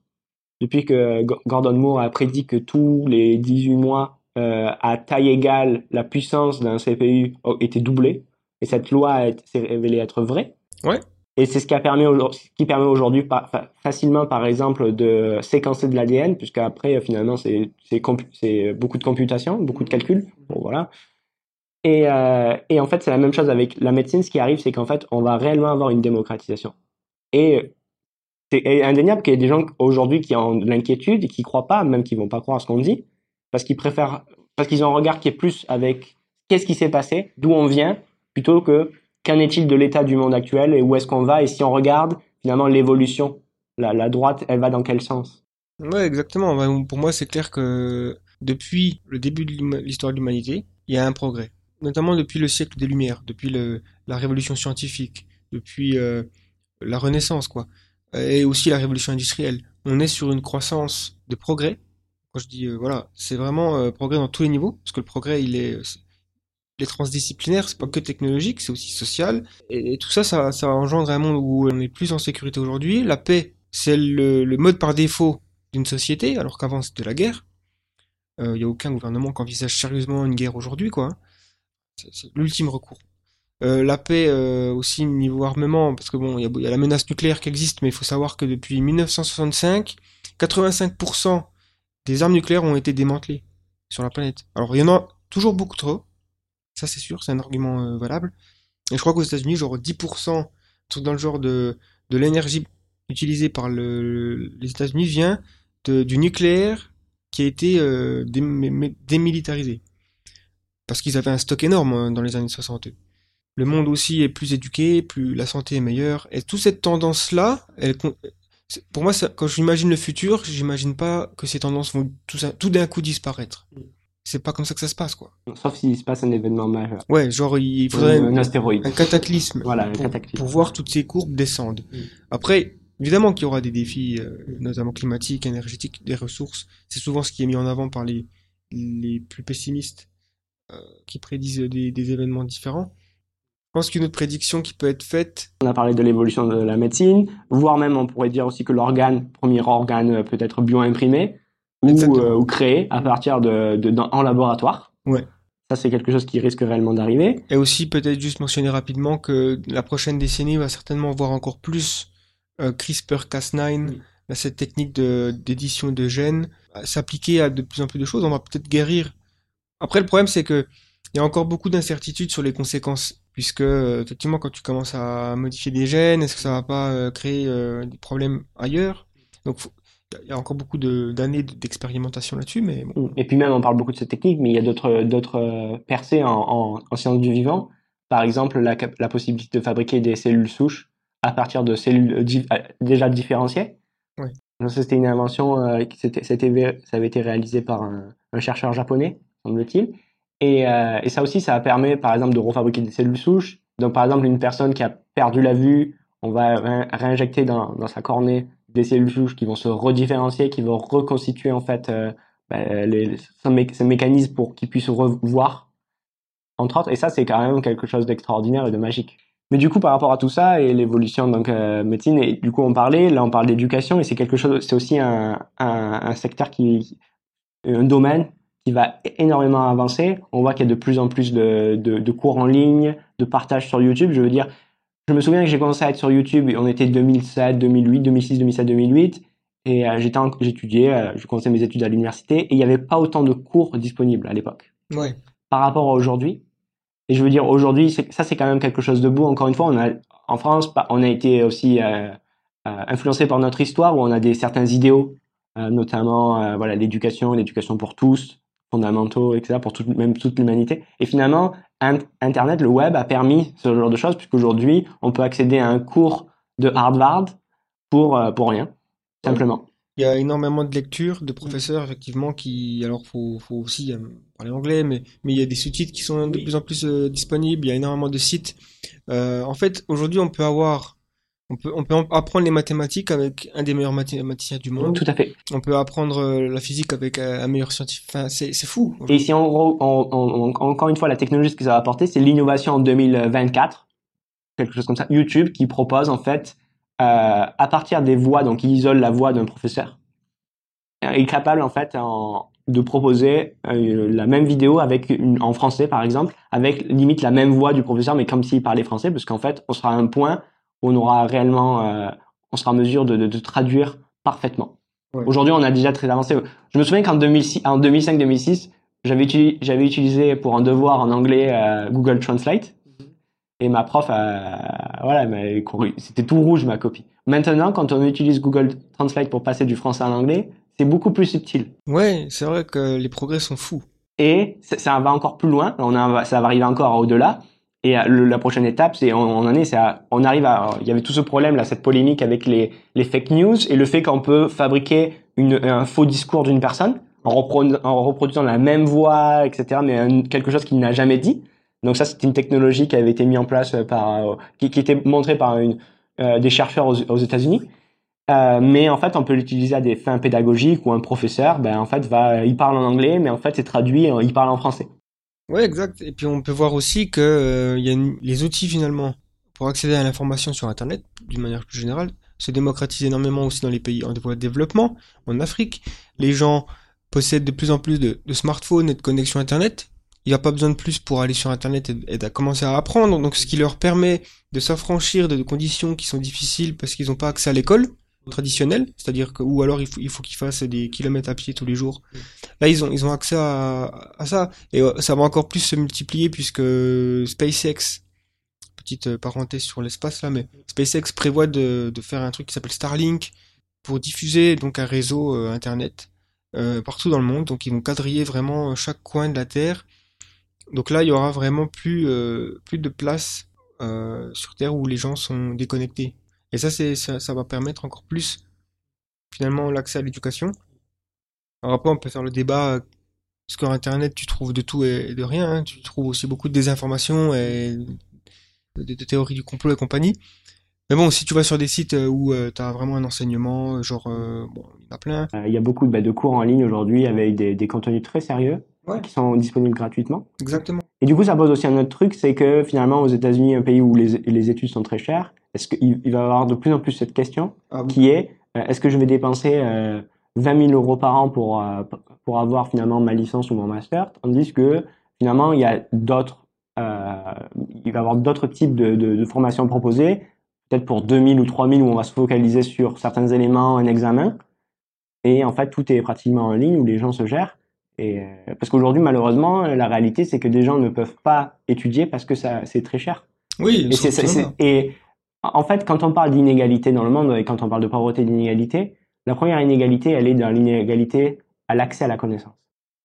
depuis que Gordon Moore a prédit que tous les 18 mois, euh, à taille égale, la puissance d'un CPU était doublée. Et cette loi s'est révélée être vraie. Ouais. Et c'est ce qui, a permis, qui permet aujourd'hui facilement, par exemple, de séquencer de l'ADN, puisqu'après, finalement, c'est beaucoup de computation, beaucoup de calculs. Bon, voilà. Et, euh, et en fait, c'est la même chose avec la médecine. Ce qui arrive, c'est qu'en fait, on va réellement avoir une démocratisation. Et c'est indéniable qu'il y ait des gens aujourd'hui qui ont de l'inquiétude et qui croient pas, même qui vont pas croire à ce qu'on dit, parce qu'ils préfèrent, parce qu'ils ont un regard qui est plus avec qu'est-ce qui s'est passé, d'où on vient, plutôt que qu'en est-il de l'état du monde actuel et où est-ce qu'on va et si on regarde finalement l'évolution, la, droite, elle va dans quel sens? Ouais, exactement. Pour moi, c'est clair que depuis le début de l'histoire de l'humanité, il y a un progrès notamment depuis le siècle des Lumières, depuis la révolution scientifique, depuis euh, la Renaissance, quoi, et aussi la révolution industrielle. On est sur une croissance de progrès. Quand je dis, euh, voilà, c'est vraiment euh, progrès dans tous les niveaux, parce que le progrès, il est, il est transdisciplinaire, c'est pas que technologique, c'est aussi social. Et, tout ça, ça, engendre un monde où on est plus en sécurité aujourd'hui. La paix, c'est le, mode par défaut d'une société, alors qu'avant c'était la guerre. Il n'y a aucun gouvernement qui envisage sérieusement une guerre aujourd'hui, quoi. C'est l'ultime recours. Euh, la paix euh, aussi niveau armement, parce que bon, il y, a la menace nucléaire qui existe, mais il faut savoir que depuis 1965, 85% des armes nucléaires ont été démantelées sur la planète. Alors il y en a toujours beaucoup trop, ça c'est sûr, c'est un argument euh, valable. Et je crois qu'aux États-Unis, genre 10%, tout dans le genre de, l'énergie utilisée par le, les États-Unis vient du nucléaire qui a été démilitarisé parce qu'ils avaient un stock énorme hein, dans les années 60. Le monde aussi est plus éduqué, plus la santé est meilleure, et toute cette tendance-là, elle, pour moi, ça, quand j'imagine le futur, j'imagine pas que ces tendances vont tout, tout d'un coup disparaître. C'est pas comme ça que ça se passe, quoi. Sauf s'il se passe un événement majeur. Ouais, genre il faudrait un, astéroïde, un cataclysme, voilà, un pour, cataclysme. pour voir toutes ces courbes descendre. Mm. Après, évidemment qu'il y aura des défis, euh, notamment climatiques, énergétiques, des ressources. C'est souvent ce qui est mis en avant par les les plus pessimistes qui prédisent des, des, événements différents. Je pense qu'une autre prédiction qui peut être faite. On a parlé de l'évolution de la médecine, voire même on pourrait dire aussi que l'organe, premier organe peut être bio-imprimé ou, euh, ou, créé à partir de, de en laboratoire. Ouais. Ça, c'est quelque chose qui risque réellement d'arriver. Et aussi, peut-être juste mentionner rapidement que la prochaine décennie va certainement voir encore plus euh, CRISPR-Cas9, cette technique d'édition de, de gènes, s'appliquer à de plus en plus de choses. On va peut-être guérir après, le problème, c'est que il y a encore beaucoup d'incertitudes sur les conséquences, puisque euh, effectivement, quand tu commences à modifier des gènes, est-ce que ça va pas euh, créer euh, des problèmes ailleurs? Donc, il y a encore beaucoup d'années d'expérimentation là-dessus, mais bon. Et puis même, on parle beaucoup de cette technique, mais il y a d'autres d'autres percées en, en, en, sciences du vivant. Par exemple, la, la possibilité de fabriquer des cellules souches à partir de cellules déjà différenciées. Oui. C'était une invention qui c'était, ça avait été réalisé par un, un chercheur japonais semble-t-il. Et, euh, et, ça aussi, ça permet, par exemple, de refabriquer des cellules souches. Donc, par exemple, une personne qui a perdu la vue, on va réinjecter dans, dans sa cornée des cellules souches qui vont se redifférencier, qui vont reconstituer en fait euh, ben, les, ce, mécanisme pour qu'ils puissent revoir, entre autres. Et ça, c'est quand même quelque chose d'extraordinaire et de magique. Mais du coup, par rapport à tout ça et l'évolution donc euh, médecine, et du coup, on parlait, là, on parle d'éducation, et c'est quelque chose, c'est aussi un, un, un, secteur qui, un domaine qui va énormément avancer. On voit qu'il y a de plus en plus de, de, de, cours en ligne, de partage sur YouTube. Je veux dire, je me souviens que j'ai commencé à être sur YouTube, on était 2007, 2008, 2006, 2007, 2008. Et euh, j'étais, j'étudiais, euh, je commençais mes études à l'université et il n'y avait pas autant de cours disponibles à l'époque. Par rapport à aujourd'hui. Et je veux dire, aujourd'hui, ça c'est quand même quelque chose de beau. Encore une fois, on a, en France, on a été aussi euh, euh influencé par notre histoire où on a des certains idéaux, notamment voilà l'éducation, l'éducation pour tous, fondamentaux, etc., pour toute, même toute l'humanité. Et finalement, Internet, le web a permis ce genre de choses puisqu'aujourd'hui, on peut accéder à un cours de Harvard pour pour rien simplement. Il y a énormément de lectures de professeurs, effectivement, qui, alors, faut, faut aussi euh, parler anglais, mais, mais il y a des sous-titres qui sont de plus en plus euh, disponibles. Il y a énormément de sites. Euh, en fait, aujourd'hui, on peut avoir, on peut, on peut apprendre les mathématiques avec un des meilleurs mathématiciens du monde. Tout à fait. On peut apprendre la physique avec un, meilleur scientifique. Enfin, c'est, fou. Et si on, encore une fois, la technologie, ce que ça va apporter, c'est l'innovation en 2024. Quelque chose comme ça. YouTube qui propose, en fait, euh, à partir des voix, donc il isole la voix d'un professeur, il est capable en fait en, de proposer euh, la même vidéo avec une, en français par exemple, avec limite la même voix du professeur, mais comme s'il parlait français, parce qu'en fait on sera à un point on aura réellement, euh, on sera en mesure de, de, de traduire parfaitement. Aujourd'hui on a déjà très avancé. Je me souviens qu'en 2005-2006, j'avais j'avais utilisé pour un devoir en anglais Google Translate et ma prof, a, voilà, c'était tout rouge ma copie. Maintenant, quand on utilise Google Translate pour passer du français à l'anglais, c'est beaucoup plus subtil. Ouais, c'est vrai que les progrès sont fous. Et ça va encore plus loin. On a, ça va arriver encore au-delà. Et euh, la prochaine étape, c'est en est, c'est on arrive à. Il y avait tout ce problème là, cette polémique avec les, fake news et le fait qu'on peut fabriquer un faux discours d'une personne en, reproduisant la même voix, etc. Mais quelque chose qu'il n'a jamais dit. Donc ça, c'était une technologie qui avait été mise en place par, euh, qui, était montrée par euh, des chercheurs aux, États-Unis. Mais en fait, on peut l'utiliser à des fins pédagogiques où un professeur, ben en fait, il parle en anglais, mais en fait, c'est traduit, il parle en français. Ouais, exact. Et puis on peut voir aussi que euh, y a les outils finalement pour accéder à l'information sur Internet, d'une manière plus générale, se démocratisent énormément aussi dans les pays en voie de développement, en Afrique. Les gens possèdent de plus en plus de, smartphones et de connexions Internet, il n'y a pas besoin de plus pour aller sur Internet et, commencer à apprendre. Donc, ce qui leur permet de s'affranchir de, conditions qui sont difficiles parce qu'ils n'ont pas accès à l'école traditionnelle, c'est-à-dire que ou alors il faut il faut qu'ils fassent des kilomètres à pied tous les jours. Là, ils ont ils ont accès à, à ça et euh, ça va encore plus se multiplier puisque SpaceX petite euh, parenthèse sur l'espace là, mais SpaceX prévoit de, de faire un truc qui s'appelle Starlink pour diffuser donc un réseau euh, internet euh, partout dans le monde. Donc ils vont quadriller vraiment chaque coin de la Terre donc là, il y aura vraiment plus, euh, plus de place euh, sur Terre où les gens sont déconnectés. Et ça, c'est, ça, ça va permettre encore plus, finalement, l'accès à l'éducation. Alors après, on peut faire le débat, sur Internet, tu trouves de tout et de rien. Hein. Tu trouves aussi beaucoup de désinformation et de, théories du complot et compagnie. Mais bon, si tu vas sur des sites où euh, tu as vraiment un enseignement, genre, bon, il y en a plein. Il y a beaucoup bah, de cours en ligne aujourd'hui avec des, des contenus très sérieux qui sont disponibles gratuitement. Exactement. Et du coup, ça pose aussi un autre truc, c'est que finalement, aux États-Unis, un pays où les, les études sont très chères, est-ce qu'il il va y avoir de plus en plus cette question ah qui est euh, est-ce que je vais dépenser euh, 20 000 euros par an pour euh, pour avoir finalement ma licence ou mon master, tandis que finalement, il y a d'autres, euh, il va y avoir d'autres types de, de, de formations proposées, peut-être pour 2000 ou 3000 où on va se focaliser sur certains éléments, un examen, et en fait, tout est pratiquement en ligne où les gens se gèrent. Et euh, parce qu'aujourd'hui, malheureusement, la réalité, c'est que des gens ne peuvent pas étudier parce que ça, c'est très cher. Oui. Et, c'est, et en fait, quand on parle d'inégalité dans le monde et quand on parle de pauvreté et d'inégalité, la première inégalité, elle est dans l'inégalité à l'accès à la connaissance.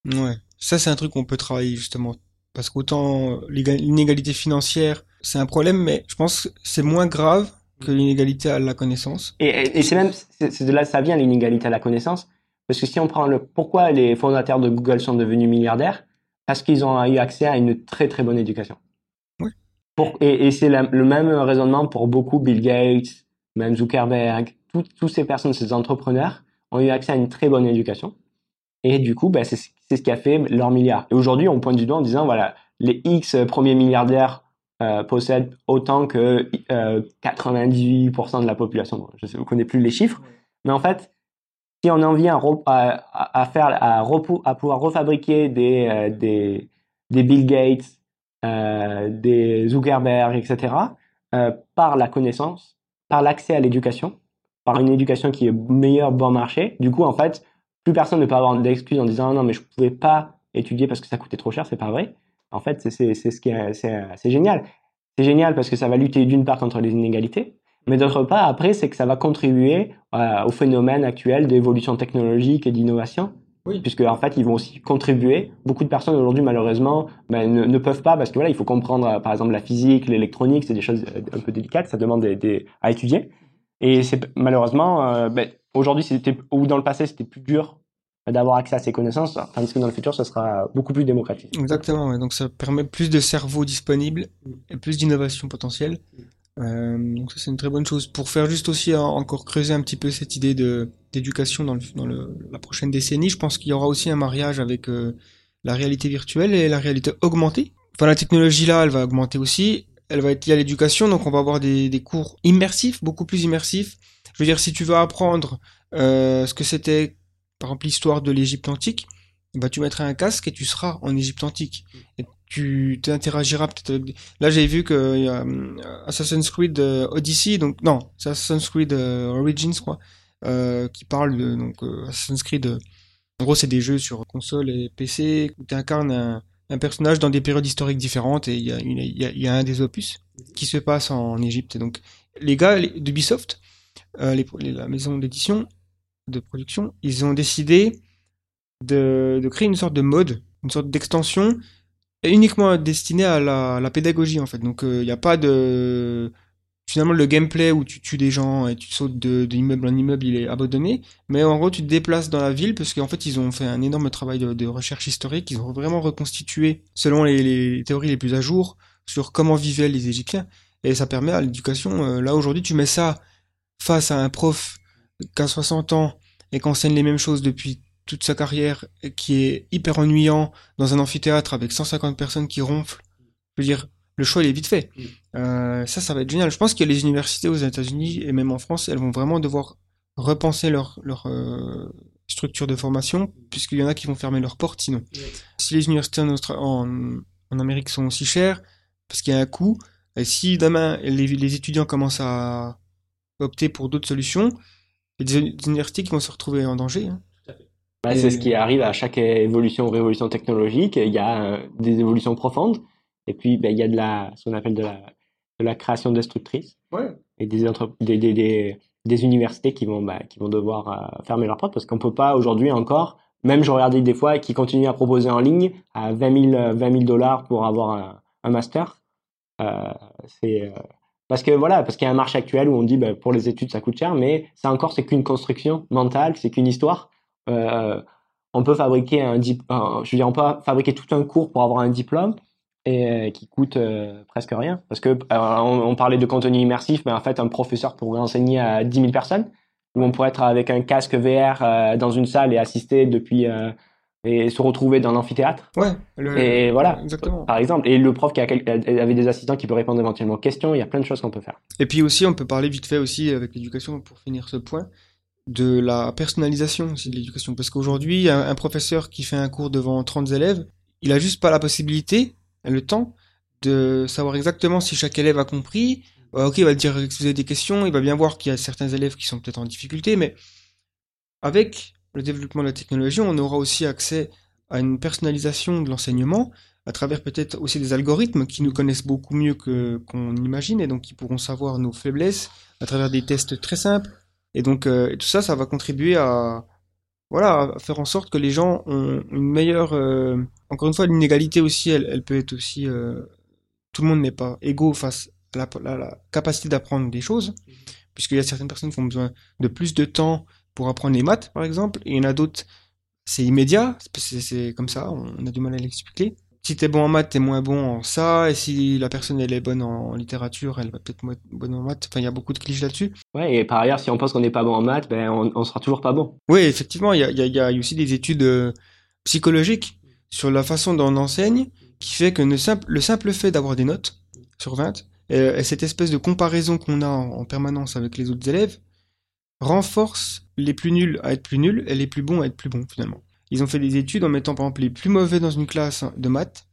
Ouais. Ça, c'est un truc qu'on peut travailler justement. Parce qu'autant l'inégalité financière, c'est un problème, mais je pense que c'est moins grave que l'inégalité à la connaissance. Et, et, et c'est même, c'est de là que ça vient l'inégalité à la connaissance. Parce que si on prend le pourquoi les fondateurs de Google sont devenus milliardaires, parce qu'ils ont eu accès à une très très bonne éducation. Pour, et, et c'est le même raisonnement pour beaucoup, Bill Gates, même Zuckerberg, toutes ces personnes, ces entrepreneurs ont eu accès à une très bonne éducation. Et du coup, bah, c'est ce qui a fait leur milliard. Et aujourd'hui, on pointe du doigt en disant, voilà, les X premiers milliardaires euh, possèdent autant que 98% de la population. Je ne connais plus les chiffres, mais en fait, si on en vient à, à, faire, à, à, pouvoir refabriquer des, euh, des, des Bill Gates, euh, des Zuckerberg, etc., euh, par la connaissance, par l'accès à l'éducation, par une éducation qui est meilleure, bon marché, du coup, en fait, plus personne ne peut avoir d'excuses en disant non, mais je ne pouvais pas étudier parce que ça coûtait trop cher, c'est pas vrai. En fait, c'est ce est, génial. C'est génial parce que ça va lutter d'une part contre les inégalités, mais d'autre part, après, c'est que ça va contribuer euh, au phénomène actuel d'évolution technologique et d'innovation. Oui. Puisque en fait, ils vont aussi contribuer. Beaucoup de personnes aujourd'hui, malheureusement, ben, ne, ne, peuvent pas parce que voilà, il faut comprendre, euh, par exemple, la physique, l'électronique, c'est des choses euh, un peu délicates, ça demande des, des, à étudier. Et c'est malheureusement, euh, ben, aujourd'hui, c'était ou dans le passé, c'était plus dur d'avoir accès à ces connaissances, tandis que dans le futur, ça sera beaucoup plus démocratique. Exactement. Ouais. Donc, ça permet plus de cerveaux disponibles et plus d'innovation potentielle. Euh, donc ça c'est une très bonne chose. Pour faire juste aussi encore creuser un petit peu cette idée de d'éducation dans, dans la prochaine décennie, je pense qu'il y aura aussi un mariage avec euh, la réalité virtuelle et la réalité augmentée. Enfin la technologie là, elle va augmenter aussi. Elle va être liée à l'éducation, donc on va avoir des, des cours immersifs, beaucoup plus immersifs. Je veux dire, si tu veux apprendre euh, ce que c'était, par exemple, l'histoire de l'Égypte antique, bah tu mettras un casque et tu seras en Égypte antique. Et tu t'interagiras peut-être avec Là, j'ai vu que y a euh, Assassin's Creed euh, Odyssey, donc non, c'est Assassin's Creed euh, Origins, quoi, euh, qui parle de donc Assassin's Creed. en gros, c'est des jeux sur console et PC où tu incarnes un, un, personnage dans des périodes historiques différentes et il y a, y, a, y a un des opus qui se passe en, Égypte. Donc, les gars d'Ubisoft, les, la maison d'édition de production, ils ont décidé de, créer une sorte de mode, une sorte d'extension uniquement destiné à la, pédagogie en fait. Donc il euh, n'y a pas de finalement le gameplay où tu tues des gens et tu sautes d'immeuble en immeuble il est abandonné. Mais en gros tu te déplaces dans la ville parce qu'en fait ils ont fait un énorme travail de, recherche historique. Ils ont vraiment reconstitué selon les, théories les plus à jour sur comment vivaient les Égyptiens. Et ça permet à l'éducation euh, là aujourd'hui tu mets ça face à un prof qui a 60 ans et qui enseigne les mêmes choses depuis toute sa carrière qui est hyper ennuyant dans un amphithéâtre avec 150 personnes qui ronflent. Je veux dire, le choix il est vite fait. Mm. Euh, ça, ça va être génial. Je pense que les universités aux États-Unis et même en France, elles vont vraiment devoir repenser leur, leur euh, structure de formation, puisqu'il y en a qui vont fermer leurs portes sinon. Si les universités en, en, en, Amérique sont aussi chères, parce qu'il y a un coût, et si demain les, les étudiants commencent à opter pour d'autres solutions, il y a des universités qui vont se retrouver en danger. Hein. Bah, c'est ce qui arrive à chaque évolution ou révolution technologique. Il y a euh, des évolutions profondes, et puis ben, il y a de la, ce qu'on appelle de la, de la création destructrice, ouais. et des, des, des, des, des, universités qui vont, bah, qui vont devoir euh, fermer leurs portes parce qu'on peut pas aujourd'hui encore. Même je regardais des fois qui continuent à proposer en ligne à 20 000 20 dollars pour avoir un, un master. Euh, c'est euh, parce que voilà, parce qu'il y a un marché actuel où on dit ben, pour les études ça coûte cher, mais ça encore c'est qu'une construction mentale, c'est qu'une histoire. Euh, on peut fabriquer un, je veux dire, on peut fabriquer tout un cours pour avoir un diplôme et euh, qui coûte euh, presque rien. Parce que on, parlait de contenu immersif, mais en fait, un professeur pourrait enseigner à 10 000 personnes. Où on pourrait être avec un casque VR dans une salle et assister depuis et se retrouver dans l'amphithéâtre. Ouais. et voilà. Exactement. Par exemple. Et le prof qui avait des assistants qui peut répondre éventuellement aux questions. Il y a plein de choses qu'on peut faire. Et puis aussi, on peut parler vite fait aussi avec l'éducation pour finir ce point de la personnalisation aussi de l'éducation. Parce qu'aujourd'hui, un, professeur qui fait un cours devant 30 élèves, il a juste pas la possibilité, le temps, de savoir exactement si chaque élève a compris. Euh, ok, il va dire avez des questions, il va bien voir qu'il y a certains élèves qui sont peut-être en difficulté, mais avec le développement de la technologie, on aura aussi accès à une personnalisation de l'enseignement à travers peut-être aussi des algorithmes qui nous connaissent beaucoup mieux que qu'on imagine et donc qui pourront savoir nos faiblesses à travers des tests très simples et donc euh, tout ça, ça va contribuer à voilà à faire en sorte que les gens ont une meilleure. Euh, encore une fois, l'inégalité aussi, elle, elle, peut être aussi. Euh, tout le monde n'est pas égaux face à la, capacité d'apprendre des choses, puisqu'il y a certaines personnes qui ont besoin de plus de temps pour apprendre les maths, par exemple, et il y en a d'autres, c'est immédiat, c'est comme ça, on a du mal à l'expliquer. Si t'es bon en maths, t'es moins bon en ça, et si la personne elle est bonne en, littérature, elle va peut-être moins bonne en maths. Enfin, il y a beaucoup de clichés là-dessus. Ouais, et par ailleurs, si on pense qu'on n'est pas bon en maths, ben on, on sera toujours pas bon. Oui, effectivement, il y a, y, a, y a aussi des études euh, psychologiques sur la façon dont on enseigne, qui fait que le simple, le simple fait d'avoir des notes sur 20, euh, et cette espèce de comparaison qu'on a en, en permanence avec les autres élèves, renforce les plus nuls à être plus nuls et les plus bons à être plus bons finalement. Ils ont fait des études en mettant par exemple les plus mauvais dans une classe de maths,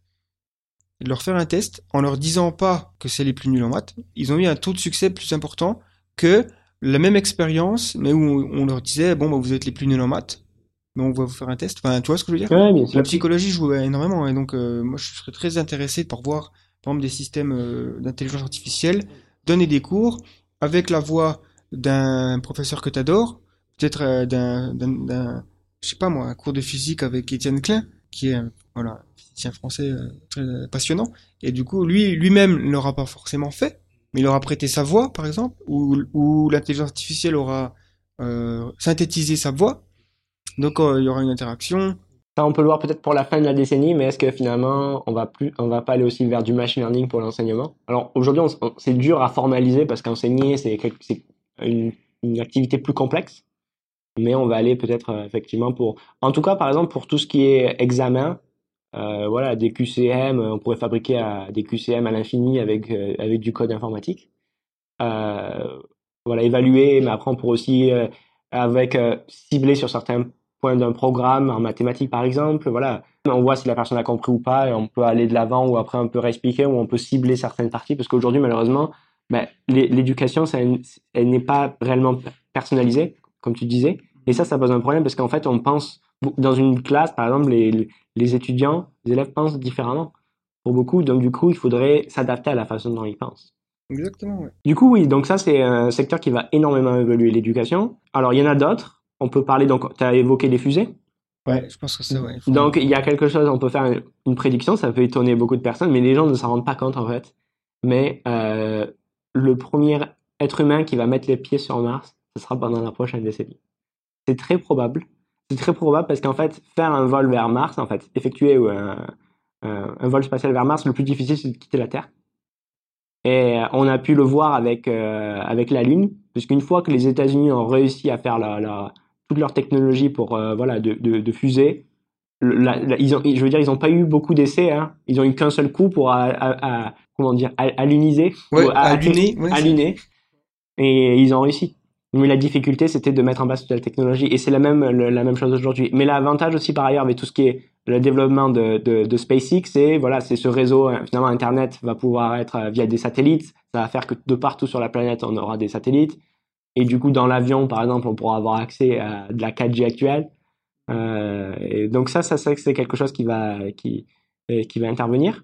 de leur faire un test en leur disant pas que c'est les plus nuls en maths. Ils ont eu un taux de succès plus important que la même expérience, mais où on leur disait bon bah, vous êtes les plus nuls en maths, mais on va vous faire un test. Enfin, tu vois ce que je veux dire? Ouais. La psychologie joue énormément et donc euh, moi je serais très intéressé par voir par exemple des systèmes euh, d'intelligence artificielle donner des cours avec la voix d'un professeur que t'adores, peut-être euh, d'un- je sais pas moi, un cours de physique avec Étienne Klein, qui est voilà, un physicien français euh, très passionnant. Et du coup, lui, lui-même ne l'aura pas forcément fait, mais il aura prêté sa voix, par exemple, ou, l'intelligence artificielle aura euh, synthétisé sa voix. Donc, euh, il y aura une interaction. Ça, on peut le voir peut-être pour la fin de la décennie, mais est-ce que finalement, on va plus, on va pas aller aussi vers du machine learning pour l'enseignement? Alors aujourd'hui, c'est dur à formaliser parce qu'enseigner, c'est une activité plus complexe, mais on va aller peut-être euh, effectivement pour, en tout cas, par exemple, pour tout ce qui est examen, euh, voilà, des QCM, euh, on pourrait fabriquer des QCM à l'infini avec avec du code informatique. Voilà, évaluer, mais après on pourrait aussi avec cibler sur certains points d'un programme en mathématiques par exemple. Voilà, on voit si la personne a compris ou pas, et on peut aller de l'avant ou après on peut réexpliquer ou on peut cibler certaines parties parce qu'aujourd'hui malheureusement, ben, l'é- l'éducation, elle n'est pas réellement personnalisée, comme tu disais, et ça, ça pose un problème parce qu'en fait, on pense dans une classe, par exemple, les, les étudiants, les élèves pensent différemment pour beaucoup, donc du coup, il faudrait s'adapter à la façon dont ils pensent. Exactement, ouais. Du coup, oui, donc ça, c'est un secteur qui va énormément évoluer l'éducation. Alors, il y en a d'autres. On peut parler, donc, tu as évoqué les fusées. Ouais, je pense que c'est ouais. faut- Donc, il y a quelque chose, on peut faire une, une prédiction, ça peut étonner beaucoup de personnes, mais les gens ne s'en rendent pas compte, en fait. Mais euh, le premier être humain qui va mettre les pieds sur Mars, ce sera pendant la prochaine décennie. C'est très probable. C'est très probable parce qu'en fait, faire un vol vers Mars, en fait, effectuer un, un, un vol spatial vers Mars, le plus difficile, c'est de quitter la Terre. Et euh, on a pu le voir avec, euh, avec la Lune, puisqu'une fois que les États-Unis ont réussi à faire la, la, toute leur technologie pour euh, voilà de, de, de fusée, la- ils ont, je veux dire, ils n'ont pas eu beaucoup d'essais. Hein. Ils ont eu qu'un seul coup pour à, à- à- comment dire alluniser, Ouais, alluner, ouais, alluner, et ils ont réussi. Mais la difficulté, c'était de mettre en place toute la technologie, et c'est la même la même chose aujourd'hui. Mais l'avantage aussi par ailleurs avec tout ce qui est le développement de, de, de SpaceX, c'est voilà, c'est ce réseau euh, finalement Internet va pouvoir être euh, via des satellites. Ça va faire que de partout sur la planète, on aura des satellites. Et du coup, dans l'avion, par exemple, on pourra avoir accès à de la 4G actuelle. Euh, et donc ça, ça, ça, c'est quelque chose qui va, qui, euh, qui va intervenir.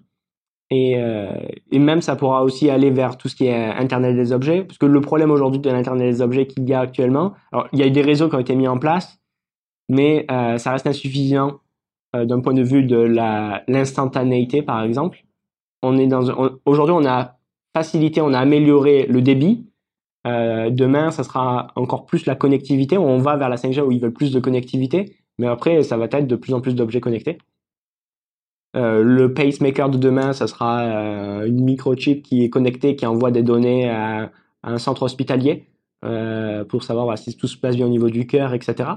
Et, euh, et même, ça pourra aussi aller vers tout ce qui est Internet des objets, parce que le problème aujourd'hui de l'Internet des objets qu'il y a actuellement, alors il y a eu des réseaux qui ont été mis en place, mais euh, ça reste insuffisant euh, d'un point de vue de l'instantanéité, par exemple. Aujourd'hui, on a facilité, on a amélioré le débit. Demain, ça sera encore plus la connectivité. On va vers la 5G où ils veulent plus de connectivité, mais après, ça va être de plus en plus d'objets connectés. Euh, le pacemaker de demain, ça sera euh, une microchip qui est connectée, qui envoie des données à, à un centre hospitalier euh, pour savoir voilà, si tout se passe bien au niveau du cœur, etc.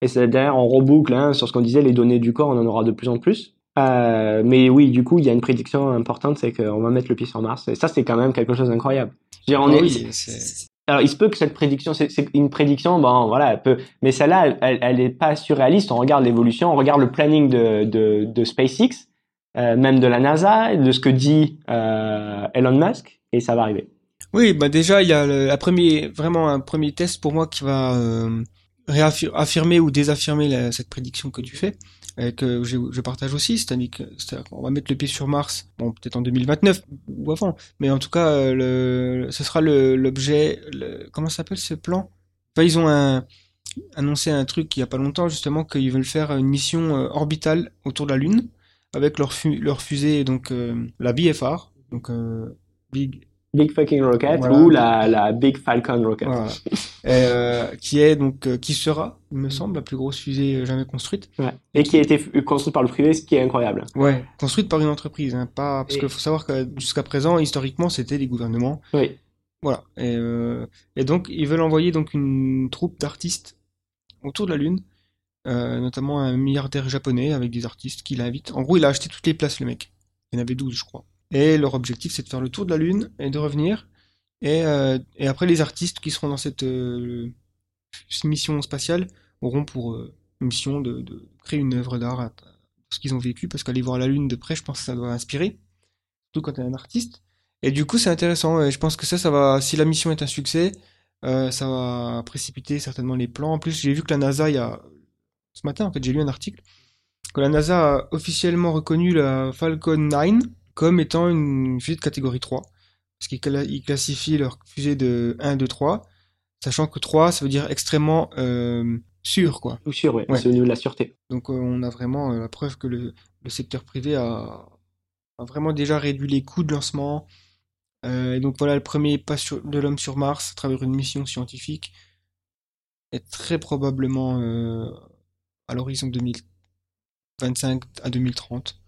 Et c'est d'ailleurs on reboucle hein, sur ce qu'on disait, les données du corps, on en aura de plus en plus. Mais oui, du coup, il y a une prédiction importante, c'est qu'on va mettre le pied sur Mars. Et ça, c'est quand même quelque chose d'incroyable. Dire, on Ah est- oui, alors, il se peut que cette prédiction, c'est une prédiction, bon, voilà, elle peut, mais celle-là, elle, elle, elle est pas surréaliste. On regarde l'évolution, on regarde le planning de, de, de SpaceX, euh, même de la NASA, de ce que dit euh, Elon Musk, et ça va arriver. Oui, bah déjà il y a le, premier, vraiment un premier test pour moi qui va euh, réaffirmer ou désaffirmer cette prédiction que tu fais, que je, je partage aussi, c'est-à-dire qu'on va mettre le pied sur Mars, bon peut-être en 2029 ou avant, mais en tout cas le, ce sera l'objet, comment s'appelle ce plan? Enfin ils ont un, annoncé un truc il y a pas longtemps justement qu'ils veulent faire une mission orbitale autour de la Lune avec leur fu- leur fusée donc euh, la BFR, donc euh, Big Big Fucking Rocket Voilà. ou la, la Big Falcon Rocket. Voilà. Euh, qui est donc euh, qui sera, il me semble, la plus grosse fusée jamais construite. Ouais. Et qui a été construite par le privé, ce qui est incroyable. Ouais, construite par une entreprise, hein, pas parce Et- qu'il faut savoir que jusqu'à présent, historiquement, c'était les gouvernements. Oui. Voilà. Et, euh, et donc, ils veulent envoyer donc une troupe d'artistes autour de la Lune, euh, notamment un milliardaire japonais avec des artistes qu'il invite. En gros, il a acheté toutes les places, le mec. Il y en avait 12, je crois. Et leur objectif, c'est de faire le tour de la Lune et de revenir. Et, euh, après, les artistes qui seront dans cette euh, mission spatiale auront pour mission de, créer une œuvre d'art ce qu'ils ont vécu, parce qu'aller voir la Lune de près, je pense que ça doit inspirer, surtout quand t'es un artiste. Et du coup, c'est intéressant. Et je pense que ça, va, si la mission est un succès, ça va précipiter certainement les plans. En plus, j'ai vu que la NASA, il y a ce matin, en fait, j'ai lu un article que la NASA a officiellement reconnu la Falcon 9 comme étant une fusée de catégorie 3. Parce qu'ils cla- ils classifient leur fusée de 1, 2, 3, sachant que 3, ça veut dire extrêmement euh, sûr, quoi. Tout sûr, oui. Ouais. C'est au niveau de la sûreté. Donc euh, on a vraiment euh, la preuve que le, le secteur privé a, a vraiment déjà réduit les coûts de lancement. Et donc voilà le premier pas sur- de l'homme sur Mars à travers une mission scientifique est très probablement à l'horizon 2025 à 2030.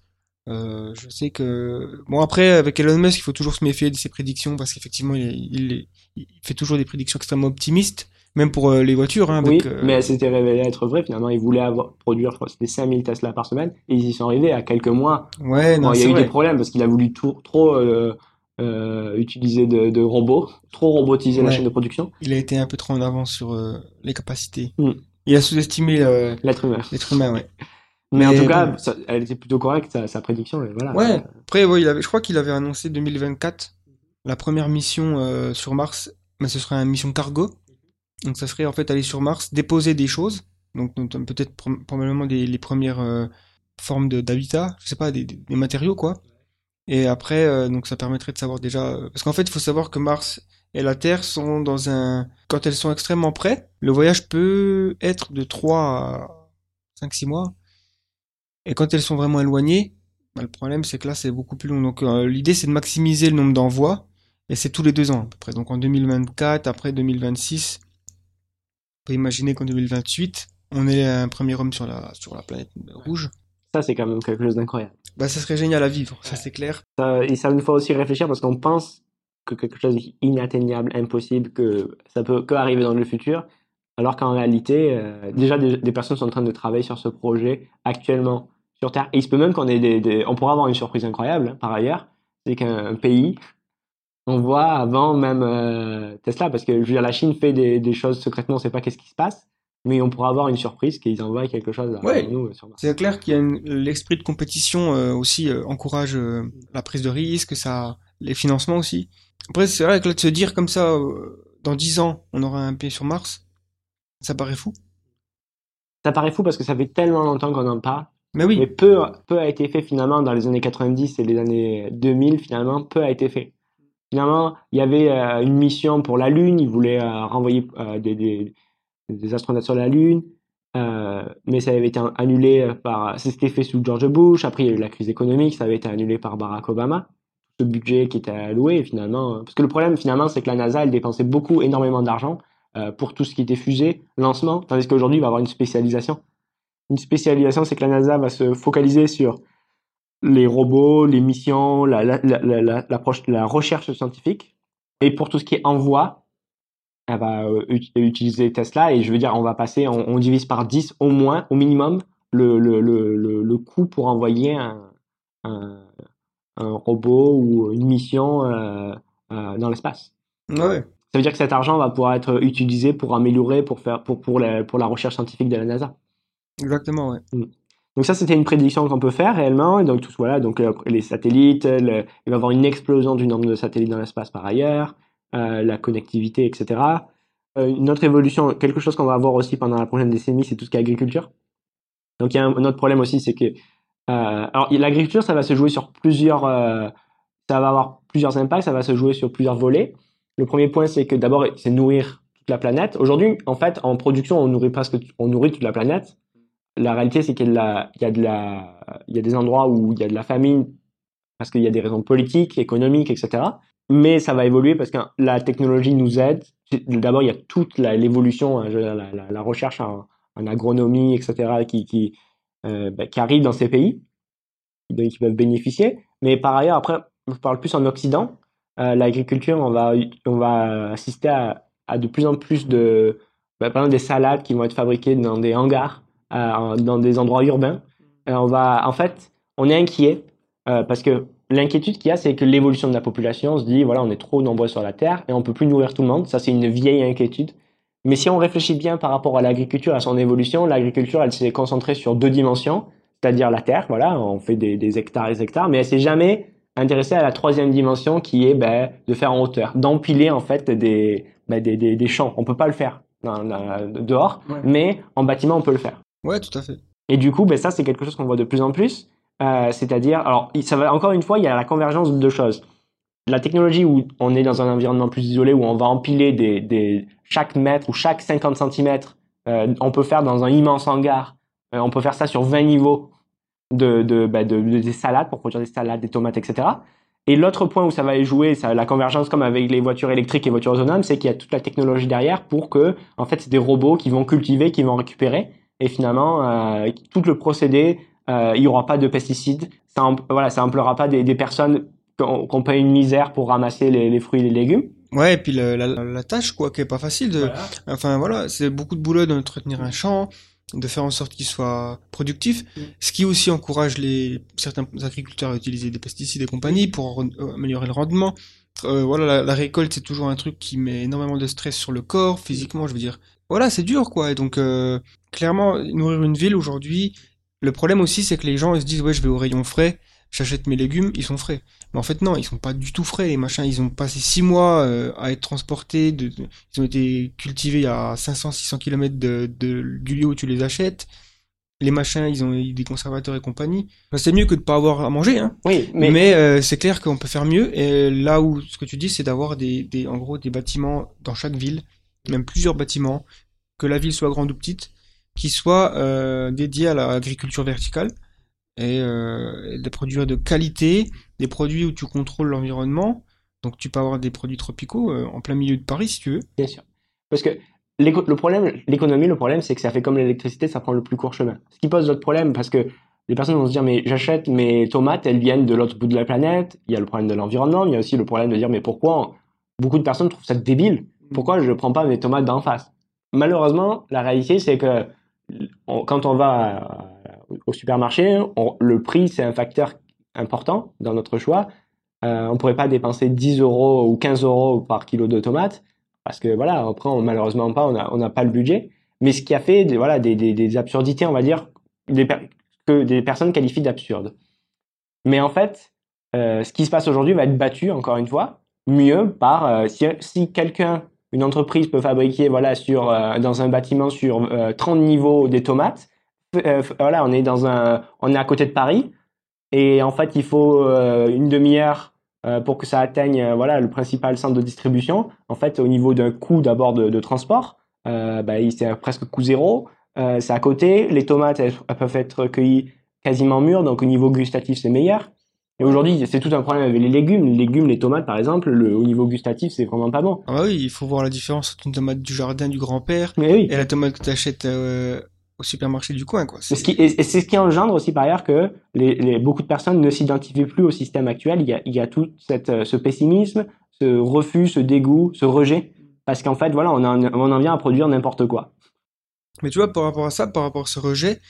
Euh, je sais que bon après avec Elon Musk il faut toujours se méfier de ses prédictions parce qu'effectivement il, il, il fait toujours des prédictions extrêmement optimistes même pour euh, les voitures hein, Oui, euh, mais elle s'était révélée être vraie. Finalement, ils voulaient avoir, produire, je crois, que c'était 5000 Tesla par semaine. Et ils y sont arrivés à quelques mois. ouais non Bon, il y a eu vrai. des problèmes parce qu'il a voulu tout- trop euh, utiliser de, de robots, trop robotiser la chaîne de production. Il a été un peu trop en avance sur les capacités. Mm. Il a sous-estimé euh, L'être humain. l'être humain, ouais. Mais, en Mais tout cas, bon. ça- elle était plutôt correcte, sa, sa prédiction. Et voilà. Ouais. Après, ouais, il avait, je crois qu'il avait annoncé 2024 la première mission euh, sur Mars, mais ce serait une mission cargo. Donc ça serait en fait aller sur Mars, déposer des choses, donc peut-être probablement des, les premières euh, formes d'habitat, je sais pas, des, matériaux quoi. Et après, euh, donc ça permettrait de savoir déjà, parce qu'en fait, il faut savoir que Mars et la Terre sont dans un, quand elles sont extrêmement près, le voyage peut être de 3 à 5-6 mois. Et quand elles sont vraiment éloignées, bah, le problème c'est que là c'est beaucoup plus long. Donc euh, l'idée c'est de maximiser le nombre d'envois, et c'est tous les deux ans à peu près. Donc en 2024, après 2026, on peut imaginer qu'en 2028, on est un premier homme sur la, sur la planète rouge. Ça, c'est quand même quelque chose d'incroyable. Bah ça serait génial à vivre, ça c'est clair. Ça- et ça nous fait aussi réfléchir parce qu'on pense que quelque chose d'inatteignable, impossible, que ça peut que arriver dans le futur, alors qu'en réalité, euh, déjà des, des personnes sont en train de travailler sur ce projet actuellement sur Terre. Et il se peut même qu'on ait des, des- on pourra avoir une surprise incroyable hein, par ailleurs, c'est qu'un pays on voit avant même euh, Tesla, parce que je veux dire, la Chine fait des, des choses secrètement, on sait pas qu'est-ce qui se passe, mais on pourra avoir une surprise qu'ils envoient quelque chose à Ouais. nous euh. C'est clair qu'il y a l'esprit de compétition euh, aussi encourage la prise de risque, ça, les financements aussi. Après, c'est vrai que là, de se dire comme ça, euh, dans 10 ans, on aura un pied sur Mars, ça paraît fou. Ça paraît fou parce que ça fait tellement longtemps qu'on en parle. Mais oui, Mais peu, peu a été fait finalement dans les années 90 et les années 2000, finalement, peu a été fait. Finalement, il y avait euh, une mission pour la Lune, ils voulaient euh, renvoyer euh, des, des, des astronautes sur la Lune, mais ça avait été annulé par... C'était fait sous George Bush, après il y a eu la crise économique, ça avait été annulé par Barack Obama. Ce budget qui était alloué, finalement... euh, Parce que le problème, finalement, c'est que la NASA, elle dépensait beaucoup, énormément d'argent euh, pour tout ce qui était fusée, lancement, tandis qu'aujourd'hui, il va avoir une spécialisation une spécialisation, c'est que la NASA va se focaliser sur les robots, les missions, la, la, la, recherche scientifique. Et pour tout ce qui est envoi, elle va euh, ut- utiliser Tesla. Et je veux dire, on va passer, on, divise par 10 au moins, au minimum, le, le, le, le, coût pour envoyer un, un robot ou une mission euh, euh, dans l'espace. ouais. Ça veut dire que cet argent va pouvoir être utilisé pour améliorer, pour faire, pour, pour, la, pour la recherche scientifique de la NASA. Exactement, ouais. Donc ça, c'était une prédiction qu'on peut faire réellement. Et donc tout voilà, donc euh, les satellites, le- il va y avoir une explosion du nombre de satellites dans l'espace par ailleurs, euh, la connectivité, etc. Euh, une autre évolution, quelque chose qu'on va avoir aussi pendant la prochaine décennie, c'est tout ce qui est agriculture. Donc il y a un, un autre problème aussi, c'est que euh, alors l'agriculture, ça va se jouer sur plusieurs, euh, ça va avoir plusieurs impacts, ça va se jouer sur plusieurs volets. Le premier point, c'est que d'abord, c'est nourrir toute la planète. Aujourd'hui, en fait, en production, on nourrit presque, on nourrit toute la planète la réalité, c'est qu'il y y a des endroits où il y a de la famine parce qu'il y a des raisons politiques, économiques, etc. mais ça va évoluer parce que la technologie nous aide. D'abord, il y a toute l'évolution, hein, la, recherche en, agronomie, etc., qui, qui, bah, qui arrive dans ces pays, qui peuvent bénéficier. Mais par ailleurs, après, je parle plus en Occident. Euh, L'agriculture, on va, on va assister à, de plus en plus de, bah, par exemple, des salades qui vont être fabriquées dans des hangars, euh, dans des endroits urbains. On va, en fait, on est inquiet euh, parce que l'inquiétude qu'il y a, c'est que l'évolution de la population, on se dit, voilà, on est trop nombreux sur la Terre et on peut plus nourrir tout le monde. Ça, c'est une vieille inquiétude. Mais si on réfléchit bien par rapport à l'agriculture, à son évolution, l'agriculture, elle s'est concentrée sur deux dimensions, c'est-à-dire la Terre, voilà, on fait des, des hectares et des hectares, mais elle s'est jamais intéressée à la troisième dimension qui est ben, de faire en hauteur, d'empiler en fait des, ben, des, des, des, champs. On peut pas le faire dans, dans, dehors, ouais. mais en bâtiment, on peut le faire. Ouais, tout à fait. Et du coup, ben, ça, c'est quelque chose qu'on voit de plus en plus. Euh, c'est-à-dire, alors, ça va encore une fois, il y a la convergence de deux choses. La technologie où on est dans un environnement plus isolé, où on va empiler des, chaque mètre ou chaque 50 cm, euh, on peut faire dans un immense hangar. Euh, on peut faire ça sur 20 niveaux bah, de, de, des salades pour produire des salades, des tomates, etc. Et l'autre point où ça va jouer, ça, la convergence comme avec les voitures électriques et voitures autonomes, c'est qu'il y a toute la technologie derrière pour que, en fait, c'est des robots qui vont cultiver, qui vont récupérer, et finalement, euh, tout le procédé il n'y aura pas de pesticides, ça voilà, ça emploiera pas des personnes qu'on qu paye une misère pour ramasser les, les, fruits et les légumes. Ouais, et puis la, la, la, tâche, quoi, qui est pas facile de, voilà. enfin voilà, c'est beaucoup de boulot d'entretenir un champ, de faire en sorte qu'il soit productif, mmh. ce qui aussi encourage les certains agriculteurs à utiliser des pesticides et compagnie pour améliorer le rendement. Euh, voilà, la, la récolte c'est toujours un truc qui met énormément de stress sur le corps, physiquement, je veux dire. Voilà, c'est dur, quoi. Et donc, euh, clairement, nourrir une ville aujourd'hui, le problème aussi, c'est que les gens ils se disent ouais, je vais au rayon frais, j'achète mes légumes, ils sont frais. Mais en fait non, ils sont pas du tout frais. Les machins, ils ont passé six mois euh, à être transportés, de, de, ils ont été cultivés à 500-600 km de, de, du lieu où tu les achètes. Les machins, ils ont eu des conservateurs et compagnie. Enfin, c'est mieux que de pas avoir à manger, hein. Oui, mais, mais euh, c'est clair qu'on peut faire mieux. Et là où ce que tu dis, c'est d'avoir des, des, en gros, des bâtiments dans chaque ville, même plusieurs bâtiments, que la ville soit grande ou petite, qui soit euh, dédié à l'agriculture verticale et, euh, des produits de qualité, des produits où tu contrôles l'environnement. Donc tu peux avoir des produits tropicaux euh, en plein milieu de Paris si tu veux. Bien sûr. Parce que le problème, l'économie, le problème, c'est que ça fait comme l'électricité, ça prend le plus court chemin. Ce qui pose d'autres problèmes parce que les personnes vont se dire mais j'achète mes tomates, elles viennent de l'autre bout de la planète. Il y a le problème de l'environnement, il y a aussi le problème de dire mais pourquoi beaucoup de personnes trouvent ça débile? Pourquoi je ne prends pas mes tomates d'en face? Malheureusement, la réalité c'est que quand on va au supermarché, le prix, c'est un facteur important dans notre choix. Euh, on pourrait pas dépenser 10 euros ou 15 euros par kilo de tomates parce que voilà, après, on, malheureusement pas, on n'a pas le budget. Mais ce qui a fait des, voilà, des, des, absurdités, on va dire, que des personnes qualifient d'absurdes. Mais en fait, euh, ce qui se passe aujourd'hui va être battu, encore une fois, mieux par euh, si, si quelqu'un une entreprise peut fabriquer voilà sur dans un bâtiment sur euh, 30 niveaux des tomates. Voilà, on est dans un on est à côté de Paris et en fait, il faut euh, une demi-heure euh, pour que ça atteigne voilà le principal centre de distribution. En fait, au niveau d'un coût d'abord de, de, transport, bah, c'est presque coût zéro. c'est à côté. Les tomates elles, elles peuvent être cueillies quasiment mûres, donc au niveau gustatif c'est meilleur. Et aujourd'hui, c'est tout un problème avec les légumes. Les légumes, les tomates, par exemple, le, au niveau gustatif, c'est vraiment pas bon. Ah bah oui, il faut voir la différence entre une tomate du jardin du grand-père oui. et la tomate que tu achètes euh, au supermarché du coin. Quoi. C'est ce qui, et c'est ce qui engendre aussi par ailleurs que les, les beaucoup de personnes ne s'identifient plus au système actuel. Il y a, il y a tout cette, euh, ce pessimisme, ce refus, ce dégoût, ce rejet. Parce qu'en fait, voilà, on, en, on en vient à produire n'importe quoi. Mais tu vois, par rapport à ça, par rapport à ce rejet,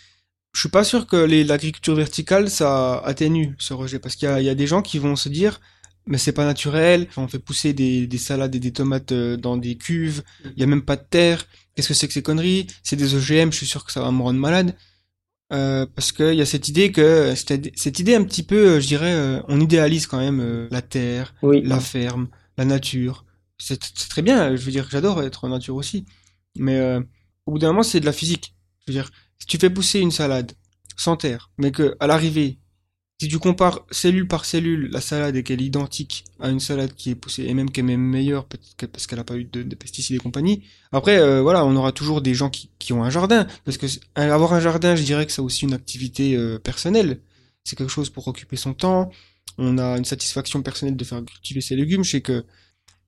je suis pas sûr que l'agriculture verticale ça atténue ce rejet parce qu'il y, y a, des gens qui vont se dire mais c'est pas naturel, on fait pousser des, des, salades et des tomates euh, dans des cuves, il y a même pas de terre, qu'est-ce que c'est que ces conneries? C'est des OGM, je suis sûr que ça va me rendre malade. Euh, parce qu'il y a cette idée que cette idée un petit peu, je dirais, euh, on idéalise quand même euh, la terre, oui. la ferme, la nature. C'est très bien, je veux dire, j'adore être en nature aussi, mais euh, au bout d'un moment c'est de la physique. Je veux dire, si tu fais pousser une salade sans terre, mais que à l'arrivée, si tu compares cellule par cellule, la salade est qu'elle est identique à une salade qui est poussée, et même qu'elle est même meilleure parce qu'elle n'a pas eu de, de, pesticides et compagnie. Après, euh, voilà, on aura toujours des gens qui, ont un jardin, parce que avoir un jardin, je dirais que c'est aussi une activité euh, personnelle. C'est quelque chose pour occuper son temps. on a une satisfaction personnelle de faire cultiver ces légumes, je sais que,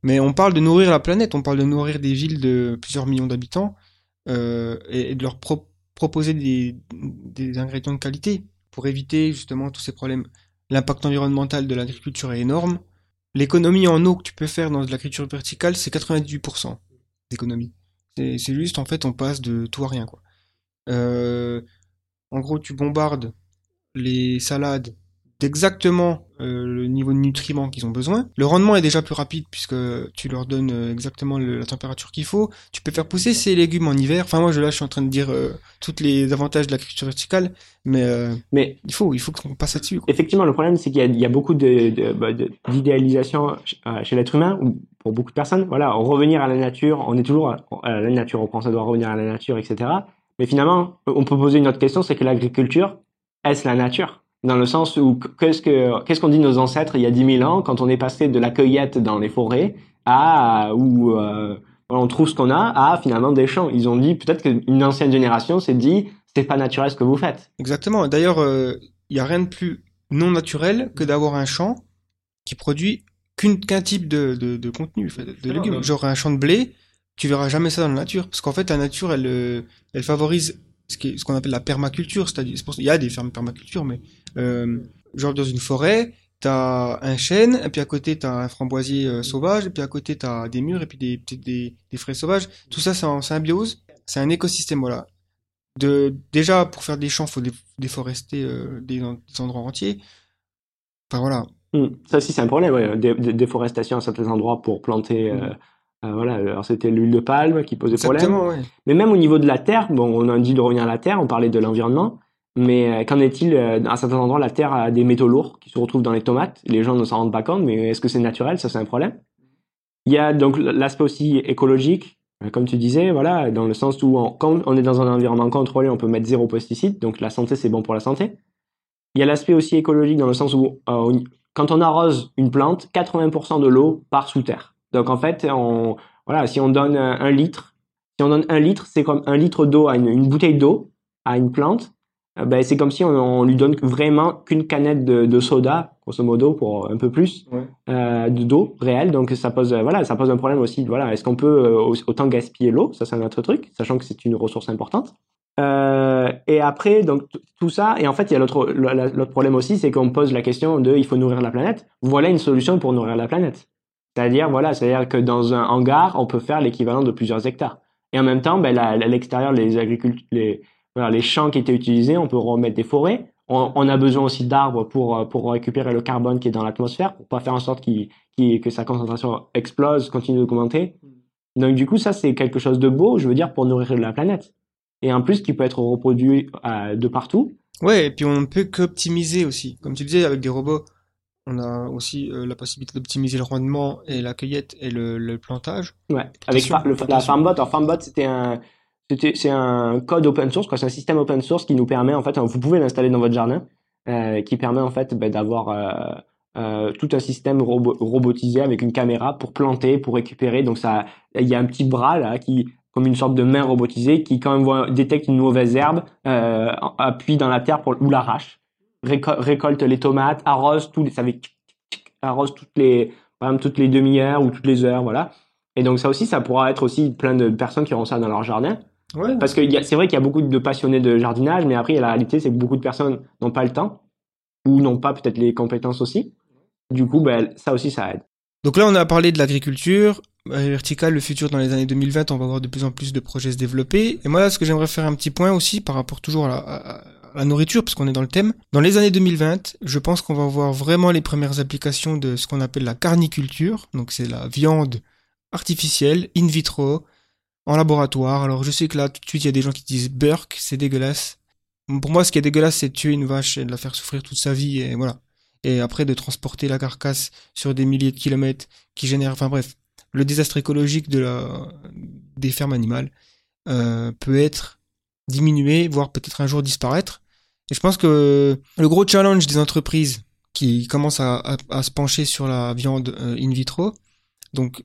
mais on parle de nourrir la planète, on parle de nourrir des villes de plusieurs millions d'habitants euh, et, de leur proposer des ingrédients de qualité pour éviter justement tous ces problèmes. L'impact environnemental de l'agriculture est énorme. L'économie en eau que tu peux faire dans de l'agriculture verticale, c'est 98% d'économie. C'est juste, en fait, on passe de tout à rien, quoi. Euh, en gros, tu bombardes les salades d'exactement euh, le niveau de nutriments qu'ils ont besoin. Le rendement est déjà plus rapide puisque tu leur donnes euh, exactement la température qu'il faut. Tu peux faire pousser ces légumes en hiver. Enfin moi je là je suis en train de dire euh, tous les avantages de l'agriculture verticale, mais mais il faut il faut qu'on passe là-dessus. Effectivement le problème c'est qu'il y, y, a beaucoup de, bah, d'idéalisation chez l'être humain ou pour beaucoup de personnes. Voilà revenir à la nature, on est toujours à la nature, on pense ça doit revenir à la nature, etc. Mais finalement on peut poser une autre question, c'est que l'agriculture est-ce la nature? Dans le sens où qu'est-ce que qu'est-ce qu'on dit nos ancêtres il y a 10 000 ans quand on est passé de la cueillette dans les forêts à où euh, on trouve ce qu'on a à finalement des champs. Ils ont dit peut-être qu'une ancienne génération s'est dit c'est pas naturel ce que vous faites. Exactement. D'ailleurs, euh, il y a rien de plus non naturel que d'avoir un champ qui produit qu'un type de, de, de contenu, de, légumes. Genre un champ de blé, tu verras jamais ça dans la nature, parce qu'en fait la nature elle euh, elle favorise ce qu'on appelle la permaculture, c'est-à-dire il y a des fermes permaculture, mais euh, genre dans une forêt, t'as un chêne, et puis à côté t'as un framboisier euh, sauvage, et puis à côté t'as des murs, et puis des des, des fraises sauvages. Tout ça c'est en symbiose, c'est un écosystème voilà. De déjà pour faire des champs, faut déforester euh, des, endroits entiers. Enfin voilà. Hmm. Ça aussi c'est un problème, ouais. déforestation à certains endroits pour planter. Hmm. Euh, voilà, alors c'était l'huile de palme qui posait problème. Mais même au niveau de la terre, bon, on a dit de revenir à la terre, on parlait de l'environnement, mais euh, qu'en est-il euh, À certains endroits, la terre a des métaux lourds qui se retrouvent dans les tomates. Les gens ne s'en rendent pas compte, mais est-ce que c'est naturel? Ça, c'est un problème. Il y a donc l'aspect aussi écologique, comme tu disais, voilà, dans le sens où quand on est dans un environnement contrôlé, on peut mettre zéro pesticide, donc la santé, c'est bon pour la santé. Il y a l'aspect aussi écologique dans le sens où quand on arrose une plante, 80% de l'eau part sous terre. Donc en fait, on, voilà, si on donne un, litre, si on donne un litre, c'est comme un litre d'eau à une, bouteille d'eau à une plante. Euh, ben, c'est comme si on, lui donne vraiment qu'une canette de, soda, grosso modo, pour un peu plus euh, d'eau réelle. Donc ça pose, voilà, ça pose un problème aussi. Voilà, est-ce qu'on peut euh, autant gaspiller l'eau? Ça, c'est un autre truc, sachant que c'est une ressource importante. et après, donc tout ça, et en fait, il y a l'autre problème aussi, c'est qu'on pose la question de, il faut nourrir la planète. Voilà une solution pour nourrir la planète. C'est-à-dire, voilà, c'est-à-dire que dans un hangar, on peut faire l'équivalent de plusieurs hectares. Et en même temps, ben, à l'extérieur, les, les, voilà, les champs qui étaient utilisés, on peut remettre des forêts. On, a besoin aussi d'arbres pour, pour récupérer le carbone qui est dans l'atmosphère, pour pas faire en sorte qu que sa concentration explose, continue d'augmenter. Donc du coup, ça, c'est quelque chose de beau, je veux dire, pour nourrir la planète. Et en plus, qui peut être reproduit euh, de partout. Ouais, et puis on ne peut qu'optimiser aussi. Comme tu disais, avec des robots, on a aussi euh, la possibilité d'optimiser le rendement et la cueillette et le, plantage. Ouais, avec la FarmBot. Alors FarmBot, c'était un, c'est un code open source, quoi. C'est un système open source qui nous permet, en fait, vous pouvez l'installer dans votre jardin, euh, qui permet en fait ben, d'avoir euh, tout un système robotisé avec une caméra pour planter, pour récupérer. Donc ça, il y a un petit bras là qui comme une sorte de main robotisée qui quand on détecte une mauvaise herbe, appuie dans la terre pour, ou l'arrache récolte les tomates, arrose tous les, ça arrose toutes les, par exemple, toutes les demi-heures ou toutes les heures, voilà. Et donc ça aussi, ça pourra être aussi plein de personnes qui auront ça dans leur jardin. Ouais. Parce que c'est vrai qu'il y a beaucoup de passionnés de jardinage, mais après, la réalité, c'est que beaucoup de personnes n'ont pas le temps ou n'ont pas peut-être les compétences aussi. Du coup, ben, ça aussi, ça aide. Donc là, on a parlé de l'agriculture verticale, le futur dans les années 2020, on va voir de plus en plus de projets se développer. Et moi, là, ce que j'aimerais faire un petit point aussi par rapport toujours à, la nourriture, parce qu'on est dans le thème. Dans les années 2020, je pense qu'on va voir vraiment les premières applications de ce qu'on appelle la carniculture. Donc c'est la viande artificielle, in vitro, en laboratoire. Alors je sais que là, tout de suite, il y a des gens qui disent Burk, c'est dégueulasse. Pour moi, ce qui est dégueulasse, c'est de tuer une vache et de la faire souffrir toute sa vie, et voilà. Et après, de transporter la carcasse sur des milliers de kilomètres, qui génère, enfin bref, le désastre écologique de la, des fermes animales euh, peut être diminué, voire peut-être un jour disparaître. Et je pense que le gros challenge des entreprises qui commencent à, se pencher sur la viande euh, in vitro, donc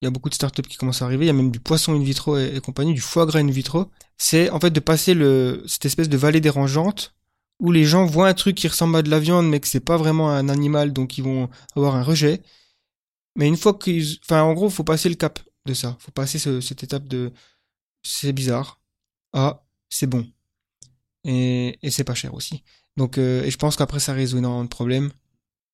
il y a beaucoup de startups qui commencent à arriver, il y a même du poisson in vitro et, compagnie, du foie gras in vitro, c'est en fait de passer le, cette espèce de vallée dérangeante où les gens voient un truc qui ressemble à de la viande, mais que c'est pas vraiment un animal, donc ils vont avoir un rejet. Mais une fois qu'ils, enfin, en gros, faut passer le cap de ça. Faut passer cette étape de, c'est bizarre. Ah, c'est bon. Et, et c'est pas cher aussi. Donc, euh, et je pense qu'après, ça résout énormément de problèmes.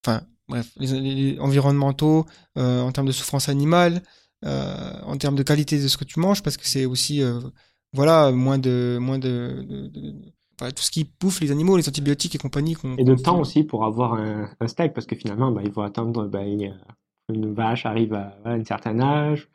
Enfin, bref, les, environnementaux, euh, en termes de souffrance animale, euh, en termes de qualité de ce que tu manges, parce que c'est aussi, voilà, moins de, moins de, de, de tout ce qui bouffe les animaux, les antibiotiques et compagnie. et de temps aussi pour avoir un, un, steak, parce que finalement, bah, il faut attendre, bah, une vache arrive à, à un certain âge.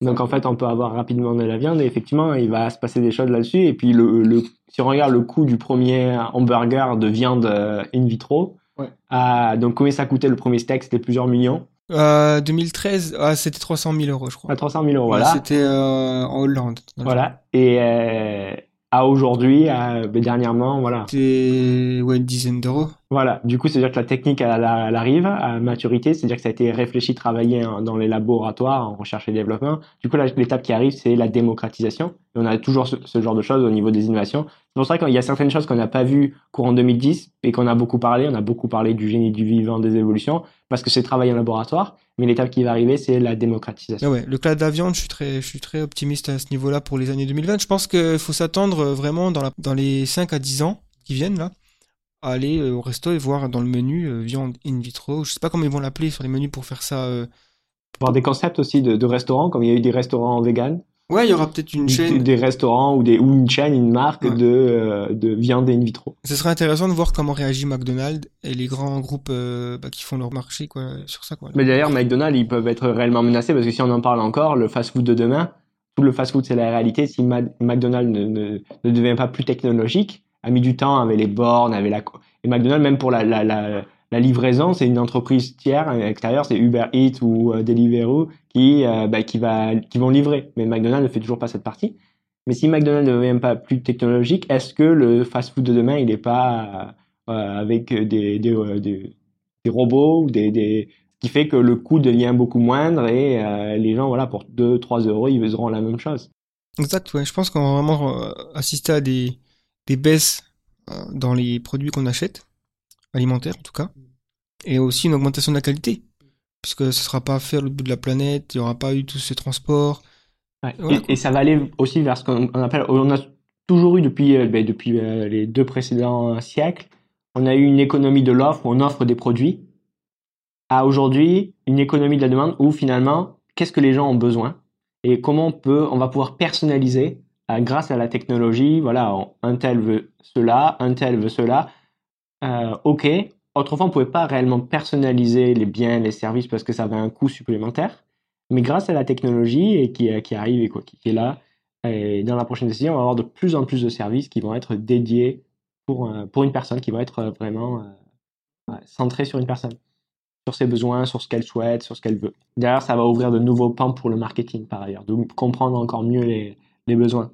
Donc en fait, on peut avoir rapidement de la viande et effectivement, il va se passer des choses là-dessus. Et puis, le, le, si on regarde le coût du premier hamburger de viande euh, in vitro, ouais. euh, donc combien ça coûtait le premier steak? C'était plusieurs millions. Euh, 2013, ah, c'était 300 000 euros, je crois. Ah, 300 000 euros, voilà. C'était euh, en Hollande. Voilà. Et euh, à aujourd'hui, ben, dernièrement, voilà. C'était ouais, une dizaine d'euros. Voilà. Du coup, c'est-à-dire que la technique, elle, arrive à maturité, c'est-à-dire que ça a été réfléchi, travaillé dans les laboratoires en recherche et développement. Du coup, l'étape qui arrive, c'est la démocratisation. Et on a toujours ce, genre de choses au niveau des innovations. C'est pour ça qu'il y a certaines choses qu'on n'a pas vues courant 2010 et qu'on a beaucoup parlé. On a beaucoup parlé du génie du vivant, des évolutions, parce que c'est travaillé en laboratoire. Mais l'étape qui va arriver, c'est la démocratisation. Ah ouais, le cas de la viande, je suis très, je suis très optimiste à ce niveau-là pour les années 2020. Je pense qu'il faut s'attendre vraiment dans, dans les 5 à 10 ans qui viennent là, à aller euh, au resto et voir dans le menu euh, viande in vitro. Je sais pas comment ils vont l'appeler sur les menus pour faire ça. Euh... Voir des concepts aussi de, de restaurants, comme il y a eu des restaurants vegan. Ouais, il y aura peut-être une chaîne. Des, restaurants ou, des, ou une chaîne, une marque ouais. de, euh, de viande in vitro. Ce serait intéressant de voir comment réagit McDonald's et les grands groupes euh, bah, qui font leur marché quoi, sur ça. Quoi. Mais d'ailleurs, McDonald's, ils peuvent être réellement menacés parce que si on en parle encore, le fast-food de demain, tout le fast-food, c'est la réalité. Si Ma McDonald's ne, ne, ne, devient pas plus technologique, a mis du temps avec les bornes, avec la... Et McDonald's, même pour la, la, livraison, c'est une entreprise tiers extérieure, c'est Uber Eats ou euh, Deliveroo qui euh, bah, qui va qui vont livrer. Mais McDonald's ne fait toujours pas cette partie. Mais si McDonald's ne devient pas plus technologique, est-ce que le fast-food de demain, il n'est pas euh, avec des des, euh, des, des, robots des, des ce qui fait que le coût devient beaucoup moindre et euh, les gens voilà pour 2 3 euros, ils auront la même chose? Exact, ouais. Je pense qu'on va vraiment assister à des des baisses dans les produits qu'on achète alimentaire en tout cas, et aussi une augmentation de la qualité, puisque ce sera pas faire le bout de la planète, il y aura pas eu tous ces transports. Ouais. Voilà, et, et, ça va aller aussi vers ce qu'on appelle, on a toujours eu depuis, euh, ben, depuis euh, les deux précédents siècles, on a eu une économie de l'offre, on offre des produits, à aujourd'hui une économie de la demande où finalement, qu'est-ce que les gens ont besoin et comment on peut, on va pouvoir personnaliser euh, grâce à la technologie. Voilà, un tel veut cela, un tel veut cela euh, ok, autrefois on pouvait pas réellement personnaliser les biens, les services parce que ça avait un coût supplémentaire. Mais grâce à la technologie et qui, qui arrive et quoi, qui est là, dans la prochaine décision, on va avoir de plus en plus de services qui vont être dédiés pour, pour une personne, qui vont être vraiment euh, centrés sur une personne, sur ses besoins, sur ce qu'elle souhaite, sur ce qu'elle veut. D'ailleurs, ça va ouvrir de nouveaux pans pour le marketing par ailleurs, de comprendre encore mieux les besoins.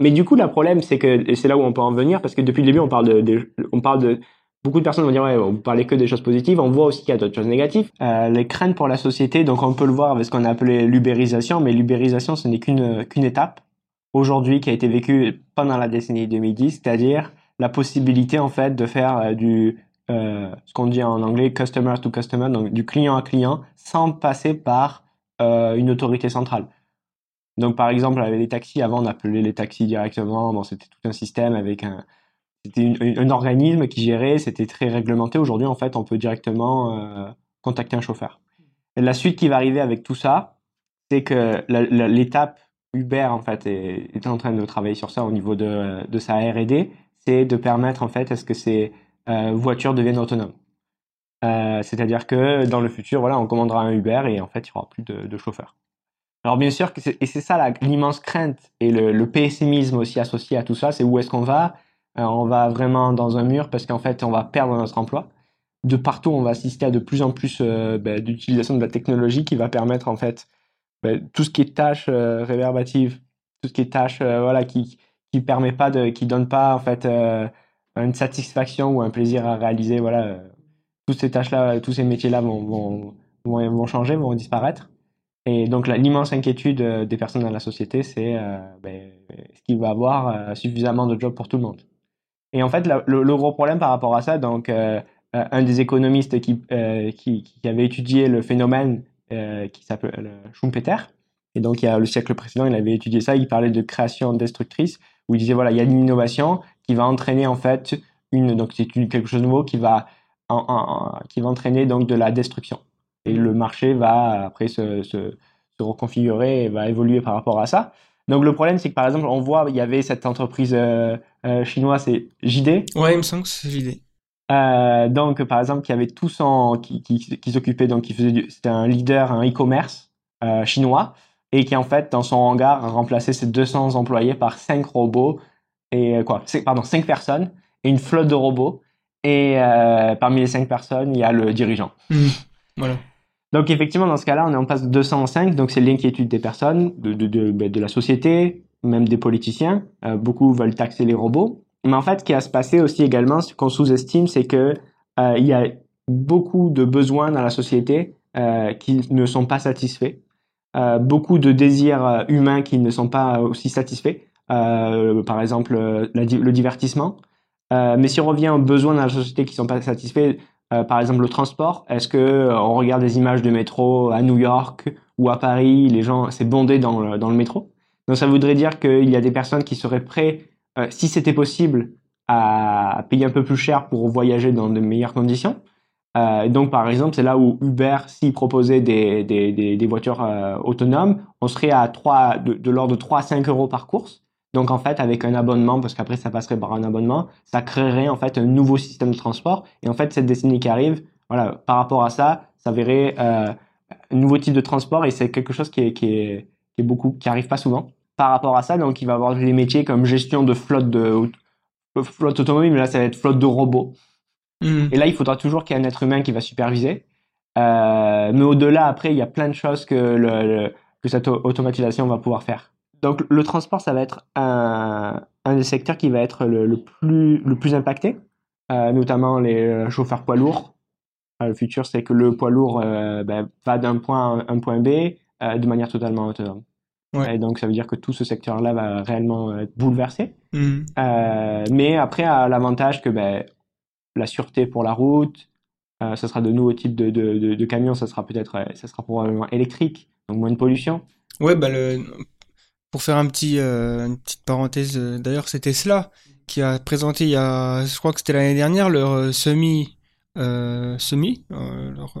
Mais du coup, le problème, c'est que, et c'est là où on peut en venir, parce que depuis le début, on parle de, beaucoup de personnes vont dire, ouais, on parlait que des choses positives, on voit aussi qu'il y a d'autres choses négatives. Euh, les craintes pour la société, donc on peut le voir avec ce qu'on a appelé l'ubérisation, mais l'ubérisation, ce n'est qu'une, qu'une étape aujourd'hui qui a été vécue pendant la décennie 2010, c'est-à-dire la possibilité, en fait, de faire euh, du, euh, ce qu'on dit en anglais customer to customer, donc du client à client, sans passer par une autorité centrale. Donc, par exemple, avec les taxis, avant, on appelait les taxis directement. C'était tout un système avec un, c'était un organisme qui gérait, c'était très réglementé. Aujourd'hui, en fait, on peut directement euh, contacter un chauffeur. Et la suite qui va arriver avec tout ça, c'est que l'étape Uber, en fait, est, est, en train de travailler sur ça au niveau de, de sa R&D, c'est de permettre, en fait, à ce que ces euh, voitures deviennent autonomes. Euh, C'est-à-dire que dans le futur, voilà, on commandera un Uber et en fait, il n'y aura plus de, de chauffeur. Alors bien sûr, et c'est ça l'immense crainte et le, pessimisme aussi associé à tout ça, c'est où est-ce qu'on va? Alors, On va vraiment dans un mur parce qu'en fait, on va perdre notre emploi. De partout, on va assister à de plus en plus euh, ben, d'utilisation de la technologie qui va permettre en fait ben, tout ce qui est tâches euh, réverbatives, tout ce qui est tâches euh, voilà qui qui permet pas qui donne pas en fait euh, une satisfaction ou un plaisir à réaliser. Voilà, toutes ces tâches-là, tous ces métiers-là vont, vont vont vont changer, vont disparaître. Et donc l'immense inquiétude euh, des personnes dans la société, c'est euh, ben, est-ce qu'il va avoir euh, suffisamment de jobs pour tout le monde? Et en fait, le, gros problème par rapport à ça, donc un des économistes qui, qui, qui, avait étudié le phénomène qui s'appelle Schumpeter, et donc il y a le siècle précédent, il avait étudié ça, il parlait de création destructrice, où il disait voilà, il y a une innovation qui va entraîner en fait une, donc c'est quelque chose de nouveau qui va qui va entraîner donc de la destruction. Et le marché va après se, se, se, reconfigurer et va évoluer par rapport à ça. Donc le problème, c'est que par exemple, on voit, il y avait cette entreprise euh, euh, chinoise, c'est JD. Ouais, il me semble que c'est JD. Euh, donc par exemple, qui avait tout son, qui, qui, qui s'occupait, donc qui faisait, c'était un leader, un e-commerce chinois, et qui en fait dans son hangar a remplacé ses 200 employés par 5 robots et quoi, pardon, 5 personnes et une flotte de robots et parmi les cinq personnes, il y a le dirigeant. Mmh. Voilà. Donc effectivement, dans ce cas-là, on est en passe de 205, donc c'est l'inquiétude des personnes, de, de, ben, la société, même des politiciens. Euh, beaucoup veulent taxer les robots. Mais en fait, ce qui a se passé aussi également, ce qu'on sous-estime, c'est que euh, il y a beaucoup de besoins dans la société euh, qui ne sont pas satisfaits, euh, beaucoup de désirs humains qui ne sont pas aussi satisfaits. par exemple, le divertissement, mais si on revient aux besoins de la société qui sont pas satisfaits, euh, par exemple le transport, est-ce que euh, on regarde des images de métro à New York ou à Paris, les gens c'est bondé dans le, dans le métro? Donc ça voudrait dire qu'il y a des personnes qui seraient prêtes, si c'était possible, à payer un peu plus cher pour voyager dans de meilleures conditions. Euh, donc, par exemple, c'est là où Uber, s'il proposait des, des, des, voitures autonomes, on serait à 3, de, de l'ordre de 3 à 5 euros par course. Donc en fait, avec un abonnement, parce qu'après ça passerait par un abonnement, ça créerait en fait un nouveau système de transport. Et en fait, cette décennie qui arrive, voilà, par rapport à ça, ça verrait euh, un nouveau type de transport et c'est quelque chose qui est, qui est, qui est beaucoup, qui arrive pas souvent. Par rapport à ça, donc il va y avoir des métiers comme gestion de flotte de flotte automobile, mais là ça va être flotte de robots. Mmh. Et là, il faudra toujours qu'il y ait un être humain qui va superviser. Euh, mais au-delà, après, il y a plein de choses que, le, que cette automatisation va pouvoir faire. Donc le transport, ça va être un, un des secteurs qui va être le, le plus, le plus impacté, euh, notamment les euh, chauffeurs poids lourds. Euh, le futur, c'est que le poids lourd euh, ben, va d'un point à un point B de manière totalement autonome. Ouais. Et donc ça veut dire que tout ce secteur-là va réellement être bouleversé. Mmh. mais après, à l'avantage que ben, la sûreté pour la route, ce sera de nouveaux types de, de, de, de camions, ça sera peut-être, ça sera probablement électrique, donc moins de pollution. Ouais, bah le, pour faire un petit, euh, une petite parenthèse, euh, d'ailleurs, c'est Tesla qui a présenté il y a, je crois que c'était l'année dernière, leur euh, semi, semi, leur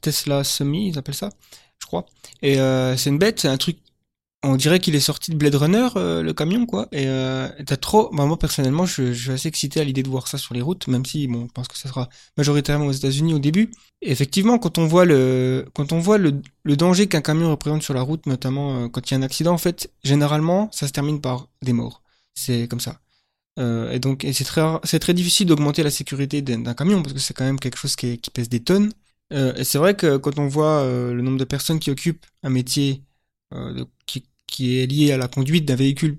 Tesla semi, ils appellent ça, je crois. Et c'est une bête, c'est un truc on dirait qu'il est sorti de Blade Runner, euh, le camion, quoi. Et euh, t'as trop. Bah, moi personnellement, je, suis assez excité à l'idée de voir ça sur les routes, même si bon, je pense que ça sera majoritairement aux États-Unis au début. Effectivement, quand on voit le, quand on voit le, danger qu'un camion représente sur la route, notamment euh, quand il y a un accident, en fait, généralement, ça se termine par des morts. C'est comme ça. Et donc, c'est très, c'est très difficile d'augmenter la sécurité d'un camion parce que c'est quand même quelque chose qui, pèse des tonnes. Et c'est vrai que quand on voit le nombre de personnes qui occupent un métier qui, qui, est lié à la conduite d'un véhicule,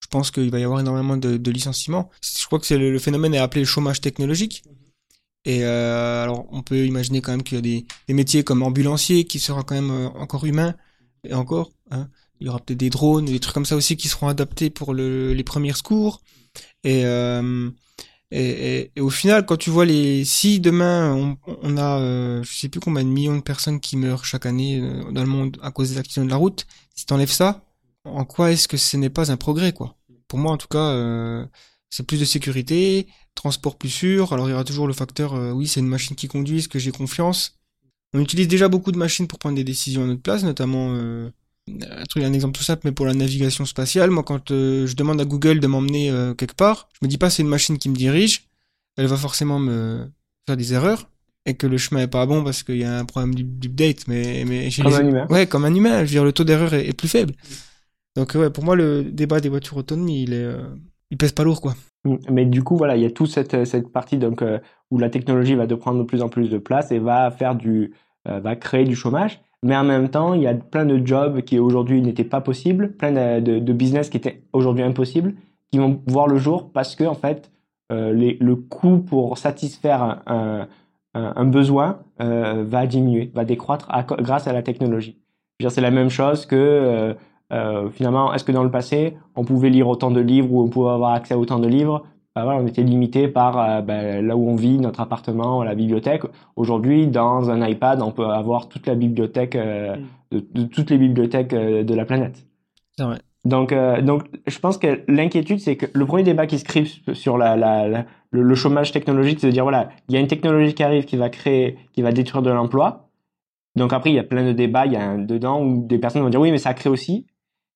je pense qu'il va y avoir énormément de, licenciements. Je crois que c'est le, phénomène est appelé le chômage technologique. Et euh, alors, on peut imaginer quand même qu'il y a des, métiers comme ambulancier qui sera quand même euh, encore humain et encore. Hein, il y aura peut-être des drones, des trucs comme ça aussi qui seront adaptés pour le, les premiers secours. Et, euh, et, et, et, au final, quand tu vois les, si demain on, on a, euh, je sais plus combien de millions de personnes qui meurent chaque année euh, dans le monde à cause des accidents de la route, si t'enlèves ça, en quoi est-ce que ce n'est pas un progrès, quoi? Pour moi, en tout cas, euh, c'est plus de sécurité, transport plus sûr. Alors il y aura toujours le facteur, euh, oui, c'est une machine qui conduit, est-ce que j'ai confiance? On utilise déjà beaucoup de machines pour prendre des décisions à notre place, notamment euh, un truc, un exemple tout simple, mais pour la navigation spatiale, moi quand euh, je demande à Google de m'emmener euh, quelque part, je me dis pas c'est une machine qui me dirige, elle va forcément me faire des erreurs et que le chemin est pas bon parce qu'il y a un problème d'update, mais mais comme les... un humain. Ouais, comme un humain. Je veux dire, le taux d'erreur est, est, plus faible. Donc ouais, pour moi le débat des voitures autonomes, il est, euh, il pèse pas lourd quoi. Mm. Mais du coup, voilà, il y a toute cette cette partie donc euh, où la technologie va de prendre de plus en plus de place et va faire du, euh, va créer du chômage mais en même temps, il y a plein de jobs qui aujourd'hui n'étaient pas possibles, plein de, business qui étaient aujourd'hui impossibles, qui vont voir le jour parce que en fait, euh, le coût pour satisfaire un, besoin euh, va diminuer, va décroître grâce à la technologie. C'est la même chose que euh, finalement, est-ce que dans le passé, on pouvait lire autant de livres ou on pouvait avoir accès à autant de livres? Voilà, on était limité par ben, là où on vit, notre appartement, la bibliothèque. Aujourd'hui, dans un iPad, on peut avoir toute la bibliothèque, mm. de, de, toutes les bibliothèques de la planète. Donc, euh, donc, je pense que l'inquiétude, c'est que le premier débat qui se crée sur la, la, le, chômage technologique, c'est de dire voilà, il y a une technologie qui arrive qui va créer, qui va détruire de l'emploi. Donc après, il y a plein de débats, il y a un dedans où des personnes vont dire oui, mais ça crée aussi.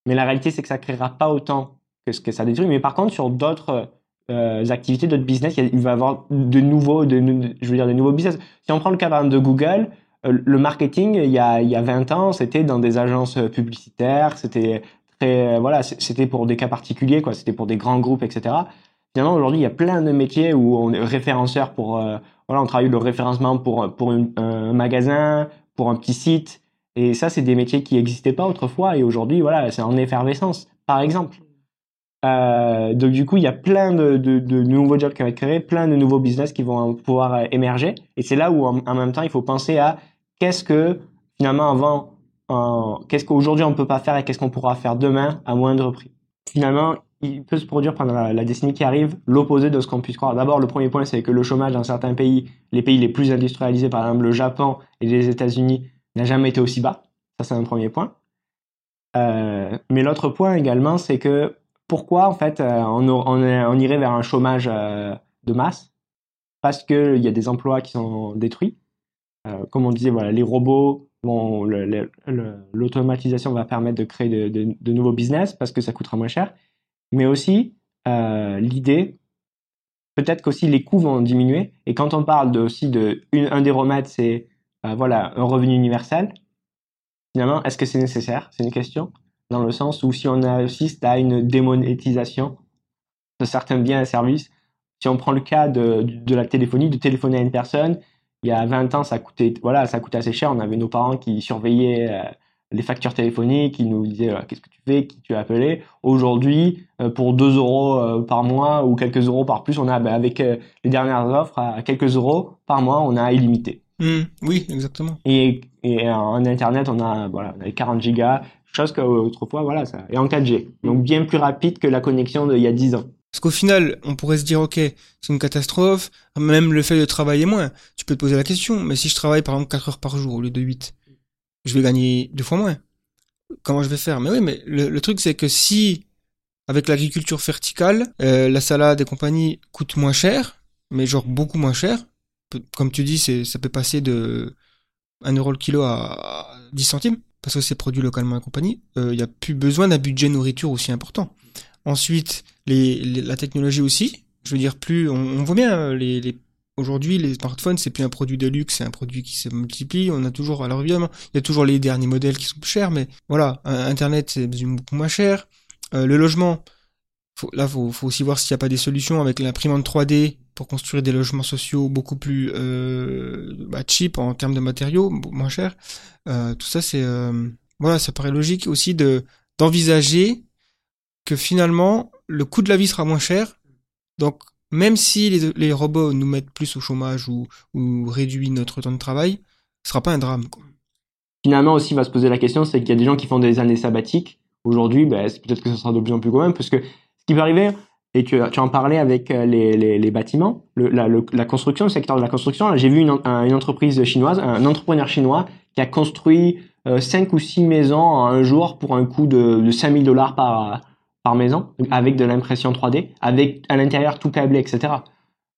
Mais la réalité, c'est que ça créera pas autant que ce que ça détruit. Mais par contre, sur d'autres euh, activités, d'autres business, il, va y avoir de nouveaux, je veux dire, de nouveaux business. Si on prend le cas de Google, euh, le marketing, il y a, il y a 20 ans, c'était dans des agences publicitaires, c'était très, euh, voilà, c'était pour des cas particuliers, quoi. C'était pour des grands groupes, etc. Finalement, aujourd'hui, il y a plein de métiers où on est référenceur pour, euh, voilà, on travaille le référencement pour pour un magasin, pour un petit site. Et ça, c'est des métiers qui n'existaient pas autrefois. Et aujourd'hui, voilà, c'est en effervescence, par exemple. Euh, donc du coup, il y a plein de, nouveaux jobs qui vont être créés, plein de nouveaux business qui vont pouvoir euh, émerger. Et c'est là où, en, même temps, il faut penser à qu'est-ce que finalement avant qu'est-ce qu'aujourd'hui on peut pas faire et qu'est-ce qu'on pourra faire demain à moindre prix. Finalement, il peut se produire pendant la, décennie qui arrive l'opposé de ce qu'on puisse croire. D'abord, le premier point, c'est que le chômage dans certains pays, les pays les plus industrialisés, par exemple le Japon et les États-Unis, n'a jamais été aussi bas. Ça, c'est un premier point. Euh, mais l'autre point également, c'est que pourquoi en fait euh, on, irait vers un chômage euh, de masse? Parce qu'il y a des emplois qui sont détruits. comme on disait, voilà, les robots, l'automatisation va permettre de créer de, nouveaux business parce que ça coûtera moins cher. Mais aussi, euh, l'idée, peut-être qu'aussi les coûts vont diminuer. Et quand on parle aussi de des remèdes, c'est euh, voilà un revenu universel. Finalement, est-ce que c'est nécessaire? C'est une question dans le sens où si on assiste à une démonétisation de certains biens et services, si on prend le cas de, de la téléphonie, de téléphoner à une personne, il y a 20 ans, ça coûtait, voilà, ça coûtait assez cher. On avait nos parents qui surveillaient euh, les factures téléphoniques, qui nous disaient qu'est-ce que tu fais, qui tu as appelé. Aujourd'hui, euh, pour 2 euros euh, par mois ou quelques euros par plus, on a, ben, avec les dernières offres, à quelques euros par mois, on a illimité. Mmh, oui, exactement. Et, et en Internet, on a, voilà, on 40 gigas, chose qu'autrefois, voilà, ça, et en 4G. Donc bien plus rapide que la connexion d'il y a 10 ans. Parce qu'au final, on pourrait se dire, ok, c'est une catastrophe, même le fait de travailler moins. Tu peux te poser la question, mais si je travaille par exemple 4 heures par jour au lieu de 8, je vais gagner deux fois moins. Comment je vais faire? Mais oui, mais le, truc c'est que si, avec l'agriculture verticale, euh, la salade et compagnie coûte moins cher, mais genre beaucoup moins cher, comme tu dis, ça peut passer de 1 euro le kilo à 10 centimes, parce que c'est produit localement et compagnie, il euh, n'y a plus besoin d'un budget nourriture aussi important. Ensuite, la technologie aussi. Je veux dire, plus on, voit bien euh, aujourd'hui les smartphones, c'est plus un produit de luxe, c'est un produit qui se multiplie. On a toujours, alors évidemment, il y a toujours les derniers modèles qui sont plus chers, mais voilà, Internet c'est beaucoup moins cher. Euh, le logement, là, faut, faut aussi voir s'il n'y a pas des solutions avec l'imprimante 3D pour construire des logements sociaux beaucoup plus euh, bah, cheap en termes de matériaux, moins cher. Euh, tout ça, c'est euh, voilà, ça paraît logique aussi de d'envisager que finalement, le coût de la vie sera moins cher. Donc, même si les, robots nous mettent plus au chômage ou, ou réduisent notre temps de travail, ce sera pas un drame. Finalement, aussi, va se poser la question, c'est qu'il y a des gens qui font des années sabbatiques. Aujourd'hui, ben, peut-être que ce sera de plus en plus commun, parce que ce qui peut arriver, et tu, tu en parlais avec euh, les, les, bâtiments, la, construction, le secteur de la construction. J'ai vu une, entreprise chinoise, un entrepreneur chinois qui a construit euh, 5 ou 6 maisons en un jour pour un coût de, de 5000 dollars par, par maison, avec de l'impression 3D, avec à l'intérieur tout câblé, etc.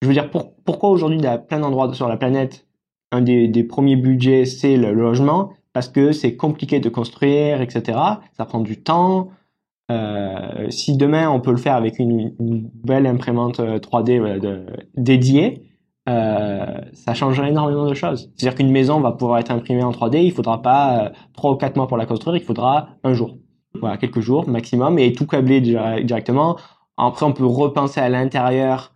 Je veux dire, pour, pourquoi aujourd'hui, a plein d'endroits sur la planète, un des, des premiers budgets, c'est le logement, parce que c'est compliqué de construire, etc. Ça prend du temps. Euh, si demain on peut le faire avec une, belle imprimante 3D euh, dédiée, euh, ça changerait énormément de choses. C'est-à-dire qu'une maison va pouvoir être imprimée en 3D, il faudra pas trois ou quatre mois pour la construire, il faudra un jour voilà, quelques jours maximum, et tout câblé directement. Après, on peut repenser à l'intérieur,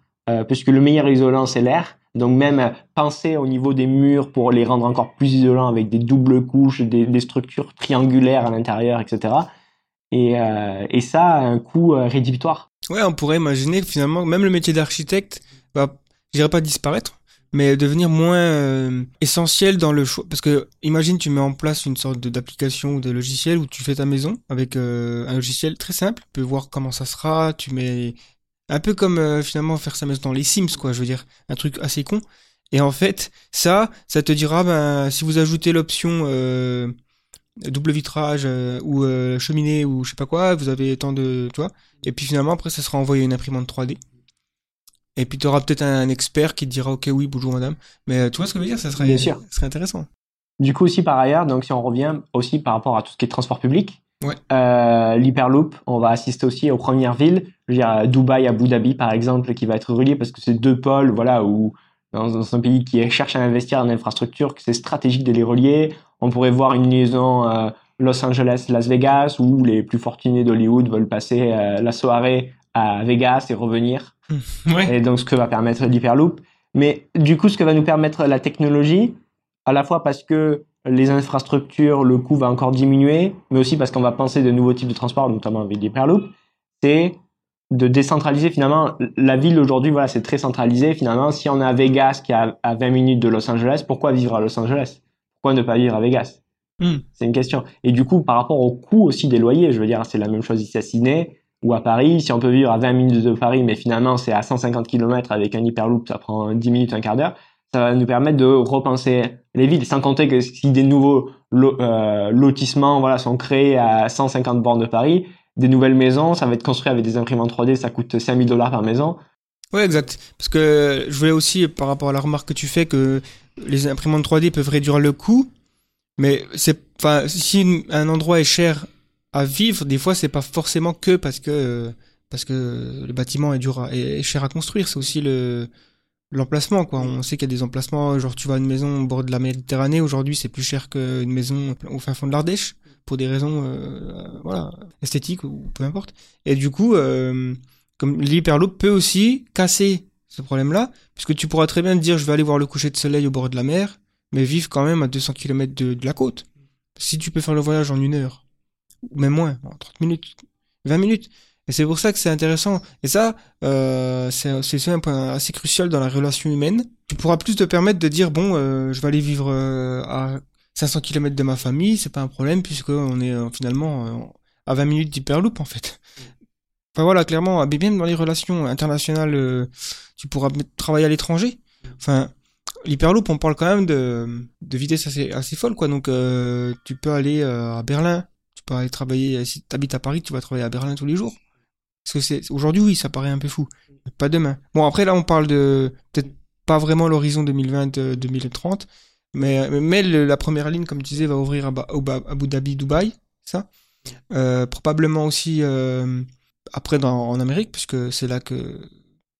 puisque le meilleur isolant, c'est l'air. Donc même penser au niveau des murs pour les rendre encore plus isolants avec des doubles couches, des structures triangulaires à l'intérieur, etc. Et, euh, et ça un coût euh, rédhibitoire. Ouais, on pourrait imaginer que finalement, même le métier d'architecte va, je dirais pas disparaître, mais devenir moins euh, essentiel dans le choix. Parce que imagine tu mets en place une sorte d'application ou de logiciel où tu fais ta maison avec euh, un logiciel très simple. Tu peux voir comment ça sera. Tu mets Un peu comme euh, finalement faire sa maison dans les Sims, quoi. Je veux dire, un truc assez con. Et en fait, ça, ça te dira, ben, si vous ajoutez l'option euh, double vitrage euh, ou euh, cheminée ou je sais pas quoi, vous avez tant de, tu vois. Et puis finalement, après, ça sera envoyé à une imprimante 3D. Et puis tu auras peut-être un, expert qui te dira, ok, oui, bonjour madame. Mais euh, tu vois ce que je veux dire, ça serait, Bien sûr. ça serait intéressant. Du coup, aussi par ailleurs, donc si on revient aussi par rapport à tout ce qui est transport public, Ouais. euh, l'Hyperloop, on va assister aussi aux premières villes, je veux dire à Dubaï, Abu Dhabi par exemple, qui va être relié parce que c'est deux pôles, voilà, où dans, dans un pays qui cherche à investir en infrastructure, que c'est stratégique de les relier. On pourrait voir une liaison euh, Los Angeles-Las Vegas où les plus fortunés d'Hollywood veulent passer euh, la soirée à Vegas et revenir. Ouais. Et donc, ce que va permettre l'Hyperloop. Mais du coup, ce que va nous permettre la technologie, à la fois parce que les infrastructures, le coût va encore diminuer, mais aussi parce qu'on va penser de nouveaux types de transport, notamment avec l'Hyperloop, c'est de décentraliser finalement la ville aujourd'hui voilà c'est très centralisé. Finalement si on est à Vegas qui est à, à 20 minutes de Los Angeles pourquoi vivre à Los Angeles? Pourquoi ne pas vivre à Vegas? Hmm. c'est une question. Et du coup par rapport au coût aussi des loyers je veux dire c'est la même chose ici à Sydney ou à Paris. Si on peut vivre à 20 minutes de Paris mais finalement c'est à 150 km avec un hyperloop ça prend 10 minutes un quart d'heure ça va nous permettre de repenser les villes. Sans compter que si des nouveaux lo- euh, lotissements voilà sont créés à 150 bornes de Paris des nouvelles maisons, ça va être construit avec des imprimantes 3D, ça coûte 5000 dollars par maison. Ouais, exact. Parce que je voulais aussi, par rapport à la remarque que tu fais, que les imprimantes 3D peuvent réduire le coût, mais c'est, enfin, si un endroit est cher à vivre, des fois, c'est pas forcément que parce que parce que le bâtiment est dur, à, cher à construire. C'est aussi le l'emplacement, quoi. On sait qu'il y a des emplacements, genre tu vas une maison au bord de la Méditerranée. Aujourd'hui, c'est plus cher qu'une maison au fin fond de l'Ardèche pour des raisons, euh, voilà, esthétiques ou peu importe. Et du coup. Euh, comme l'hyperloop peut aussi casser ce problème-là, puisque tu pourras très bien te dire je vais aller voir le coucher de soleil au bord de la mer, mais vivre quand même à 200 km de, de la côte. Si tu peux faire le voyage en une heure, ou même moins, en 30 minutes, 20 minutes. Et c'est pour ça que c'est intéressant. Et ça, euh, c'est un point assez crucial dans la relation humaine. Tu pourras plus te permettre de dire bon, euh, je vais aller vivre à 500 km de ma famille, c'est pas un problème puisque on est euh, finalement euh, à 20 minutes d'hyperloop en fait. Enfin voilà, clairement, même dans les relations internationales, euh, tu pourras travailler à l'étranger. Enfin, l'hyperloop, on parle quand même de, de vitesse assez, assez folle, quoi. Donc, euh, tu peux aller à Berlin, tu peux aller travailler, si tu habites à Paris, tu vas travailler à Berlin tous les jours. Parce que c'est, aujourd'hui, oui, ça paraît un peu fou. Mais pas demain. Bon, après, là, on parle de, peut-être pas vraiment l'horizon 2020-2030, mais, mais le- la première ligne, comme tu disais, va ouvrir à, Ba- Ba- Abu Dhabi, Dubaï, ça. Euh, probablement aussi, euh, après dans, en Amérique, puisque c'est là que,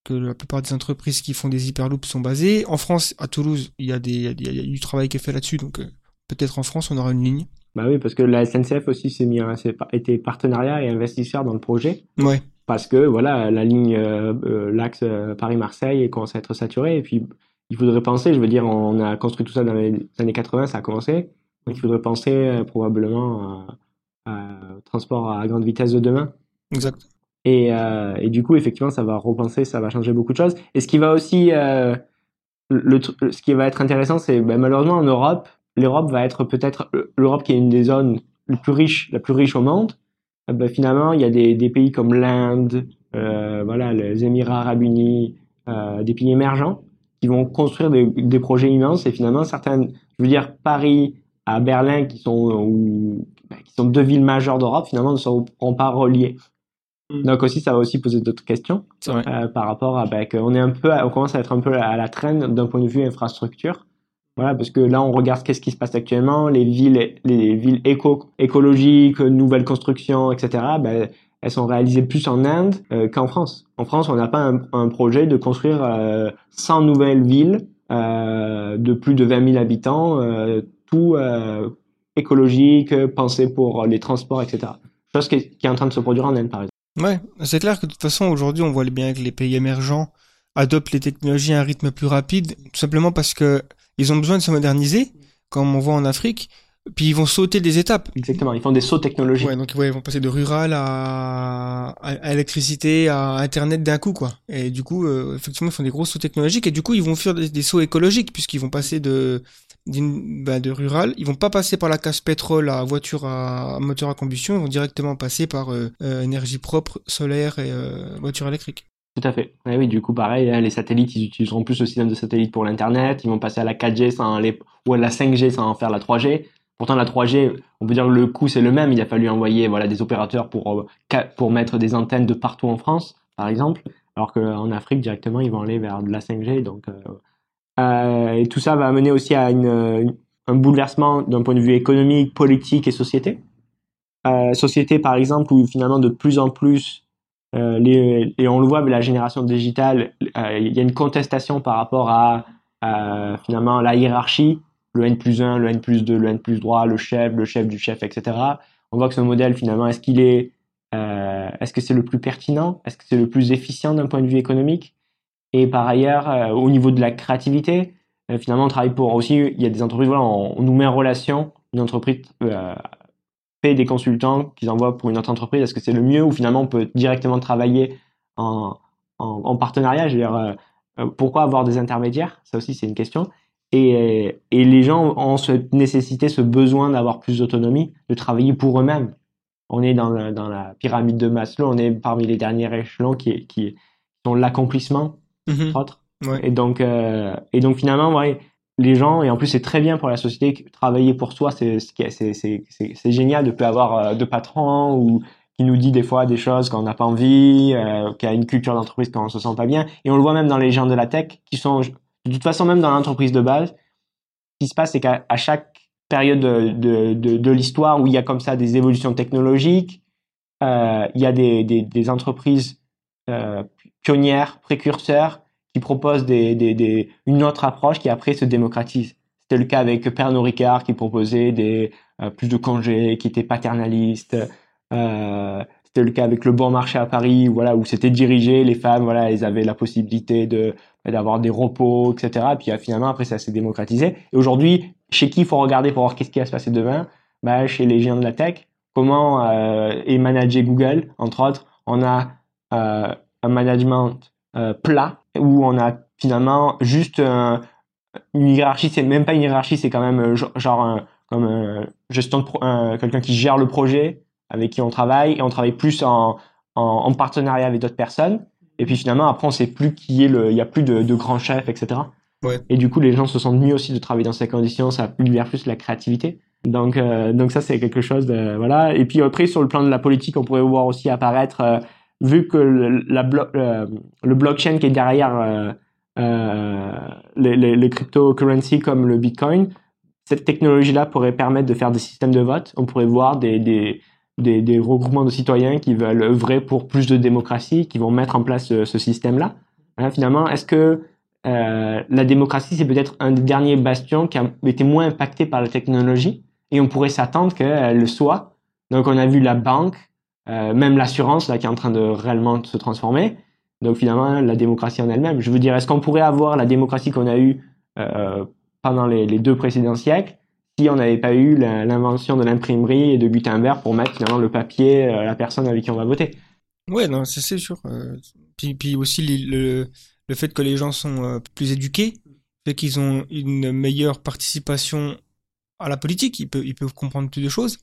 que la plupart des entreprises qui font des hyperloops sont basées. En France, à Toulouse, il y a, des, il y a, il y a du travail qui est fait là-dessus, donc euh, peut-être en France, on aura une ligne. Bah oui, parce que la SNCF aussi s'est mis, à- été partenariat et investisseur dans le projet. Ouais, Parce que voilà, la ligne, l'axe Paris-Marseille commence à être saturé. Et puis, il faudrait penser, je veux dire, on a construit tout ça dans les années 80, ça a commencé. Donc, il faudrait penser euh, probablement au transport à grande vitesse de demain. exact. Et, euh, et du coup, effectivement, ça va repenser, ça va changer beaucoup de choses. Et ce qui va aussi, euh, le, ce qui va être intéressant, c'est ben, malheureusement en Europe, l'Europe va être peut-être l'Europe qui est une des zones les plus riches, la plus riche au monde. Euh, ben, finalement, il y a des, des pays comme l'Inde, euh, voilà, les Émirats Arabes Unis, euh, des pays émergents qui vont construire des, des projets immenses. Et finalement, certaines, je veux dire, Paris à Berlin, qui sont ou, ben, qui sont deux villes majeures d'Europe, finalement, ne seront pas reliées. Mm. Donc aussi, ça va aussi poser d'autres questions euh, par rapport à ben, qu'on est un peu, on commence à être un peu à la traîne d'un point de vue infrastructure. Voilà, parce que là, on regarde qu'est-ce qui se passe actuellement, les villes, les villes éco, écologiques, nouvelles constructions, etc. Ben, elles sont réalisées plus en Inde euh, qu'en France. En France, on n'a pas un, projet de construire euh, 100 nouvelles villes euh, de plus de 20 000 habitants, euh, tout écologique, pensé pour les transports, etc. Chose qui est, qui est en train de se produire en Inde, par exemple. Ouais, c'est clair que de toute façon, aujourd'hui, on voit bien que les pays émergents adoptent les technologies à un rythme plus rapide, tout simplement parce que ils ont besoin de se moderniser, comme on voit en Afrique, puis ils vont sauter des étapes. Exactement, ils font des sauts technologiques. Ouais, donc ouais, ils vont passer de rural à, électricité, à internet d'un coup, quoi. Et du coup, euh, effectivement, ils font des gros sauts technologiques et du coup, ils vont faire des, des sauts écologiques puisqu'ils vont passer de d'une bah, de rural, ils vont pas passer par la casse pétrole à voiture à, à moteur à combustion, ils vont directement passer par euh, euh, énergie propre, solaire et euh, voiture électrique. Tout à fait. oui, du coup, pareil, hein, les satellites, ils utiliseront plus le système de satellite pour l'Internet. Ils vont passer à la 4G sans aller, ou à la 5G sans en faire la 3G. Pourtant, la 3G, on peut dire que le coût, c'est le même. Il a fallu envoyer voilà, des opérateurs pour, euh, pour mettre des antennes de partout en France, par exemple. Alors qu'en Afrique, directement, ils vont aller vers de la 5G. Donc, euh, euh, et tout ça va amener aussi à un bouleversement d'un point de vue économique, politique et société. Société, par exemple, où finalement de plus en plus, et on le voit avec la génération digitale, il y a une contestation par rapport à finalement la hiérarchie, le N plus 1, le N plus 2, le N plus 3, le chef, le chef du chef, etc. On voit que ce modèle, finalement, est-ce qu'il est, est-ce que c'est le plus pertinent? Est-ce que c'est le plus efficient d'un point de vue économique? Et par ailleurs, au niveau de la créativité, finalement, on travaille pour aussi, il y a des entreprises, voilà, on, nous met en relation une entreprise paye des consultants qu'ils envoient pour une autre entreprise. Est-ce que c'est le mieux ou finalement on peut directement travailler en, en, partenariat? Je veux dire, euh, euh, pourquoi avoir des intermédiaires? Ça aussi, c'est une question. Et, et, les gens ont cette nécessité, ce besoin d'avoir plus d'autonomie, de travailler pour eux-mêmes. On est dans, dans, la pyramide de Maslow, on est parmi les derniers échelons qui, qui sont l'accomplissement, mm autres. Et donc, euh, et donc finalement, ouais, les gens, et en plus c'est très bien pour la société, travailler pour soi, c'est génial de peut avoir euh, de patrons ou qui nous dit des fois des choses qu'on n'a pas envie, euh, qui a une culture d'entreprise quand on se sent pas bien. Et on le voit même dans les gens de la tech, qui sont de toute façon même dans l'entreprise de base. Ce qui se passe, c'est qu'à chaque période de, l'histoire où il y a comme ça des évolutions technologiques, euh, il y a des, entreprises euh, pionnières, précurseurs, qui propose des, des, des, une autre approche qui après se démocratise. C'était le cas avec Pernod Ricard qui proposait euh, plus de congés, qui était paternaliste. C'était le cas avec le bon marché à Paris, où c'était dirigé, les femmes, voilà, elles avaient la possibilité de d'avoir des repos, etc. Et puis euh, finalement, après, ça s'est démocratisé. Et aujourd'hui, chez qui il faut regarder pour voir qu'est-ce qui va se passer demain? Bah, Chez les géants de la tech. Comment euh, est managé Google, entre autres On a euh, un management plat où on a finalement juste une hiérarchie, c'est même pas une hiérarchie, c'est quand même genre un, comme un quelqu'un qui gère le projet avec qui on travaille et on travaille plus en, en partenariat avec d'autres personnes. Et puis finalement, après, on sait plus qui est le, il y a plus de, de grands chefs, etc. Ouais. Et du coup, les gens se sentent mieux aussi de travailler dans ces conditions, ça libère plus la créativité. Donc, euh, donc ça, c'est quelque chose de, voilà. Et puis après, sur le plan de la politique, on pourrait voir aussi apparaître vu que le, la euh, le blockchain qui est derrière euh, euh, les, les, les cryptocurrencies comme le Bitcoin, cette technologie-là pourrait permettre de faire des systèmes de vote. On pourrait voir des, des, des, regroupements de citoyens qui veulent œuvrer pour plus de démocratie, qui vont mettre en place ce, ce système-là. Hein, finalement, est-ce que euh, la démocratie, c'est peut-être un des derniers bastions qui a été moins impacté par la technologie et on pourrait s'attendre qu'elle le soit. Donc, on a vu la banque euh, même l'assurance là qui est en train de réellement se transformer. Donc finalement, la démocratie en elle-même. Je veux dire, est-ce qu'on pourrait avoir la démocratie qu'on a eue euh, pendant les, deux précédents siècles si on n'avait pas eu l'invention de l'imprimerie et de Gutenberg pour mettre finalement le papier à la personne avec qui on va voter Ouais, non, c'est sûr. Euh, puis, puis aussi le, le fait que les gens sont euh, plus éduqués, fait qu'ils ont une meilleure participation à la politique, ils peuvent, ils peuvent comprendre plus de choses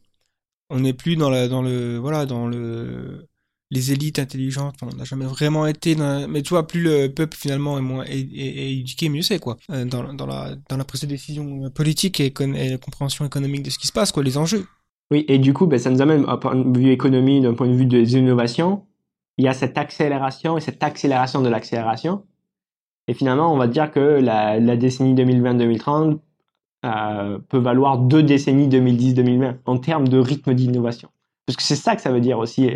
on n'est plus dans la dans le voilà dans le les élites intelligentes on n'a jamais vraiment été dans, mais tu vois plus le peuple finalement est moins est, éduqué mieux c'est quoi. Euh, dans, la prise de décision politique et, la compréhension économique de ce qui se passe quoi les enjeux. Oui et du coup ben, ça nous amène d'un point de vue économie d'un point de vue des innovations il y a cette accélération et cette accélération de l'accélération. Et finalement on va dire que la, la décennie 2020-2030 euh, peut valoir deux décennies 2010-2020 en termes de rythme d'innovation. Parce que c'est ça que ça veut dire aussi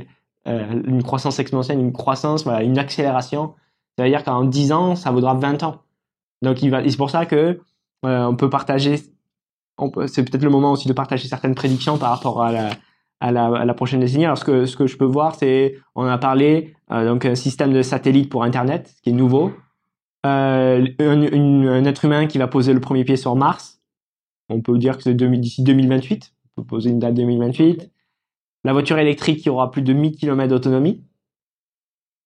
euh, une croissance exponentielle, une croissance, voilà, une accélération. Ça veut dire qu'en 10 ans, ça vaudra 20 ans. Donc c'est pour ça que euh, on peut partager. c'est peut-être le moment aussi de partager certaines prédictions par rapport à la, prochaine décennie. Alors ce que, je peux voir, c'est, on a parlé euh, donc un système de satellite pour Internet, qui est nouveau. Euh, un, un, être humain qui va poser le premier pied sur Mars on peut dire que c'est d'ici 2028. On peut poser une date 2028. La voiture électrique qui aura plus de 1000 km d'autonomie.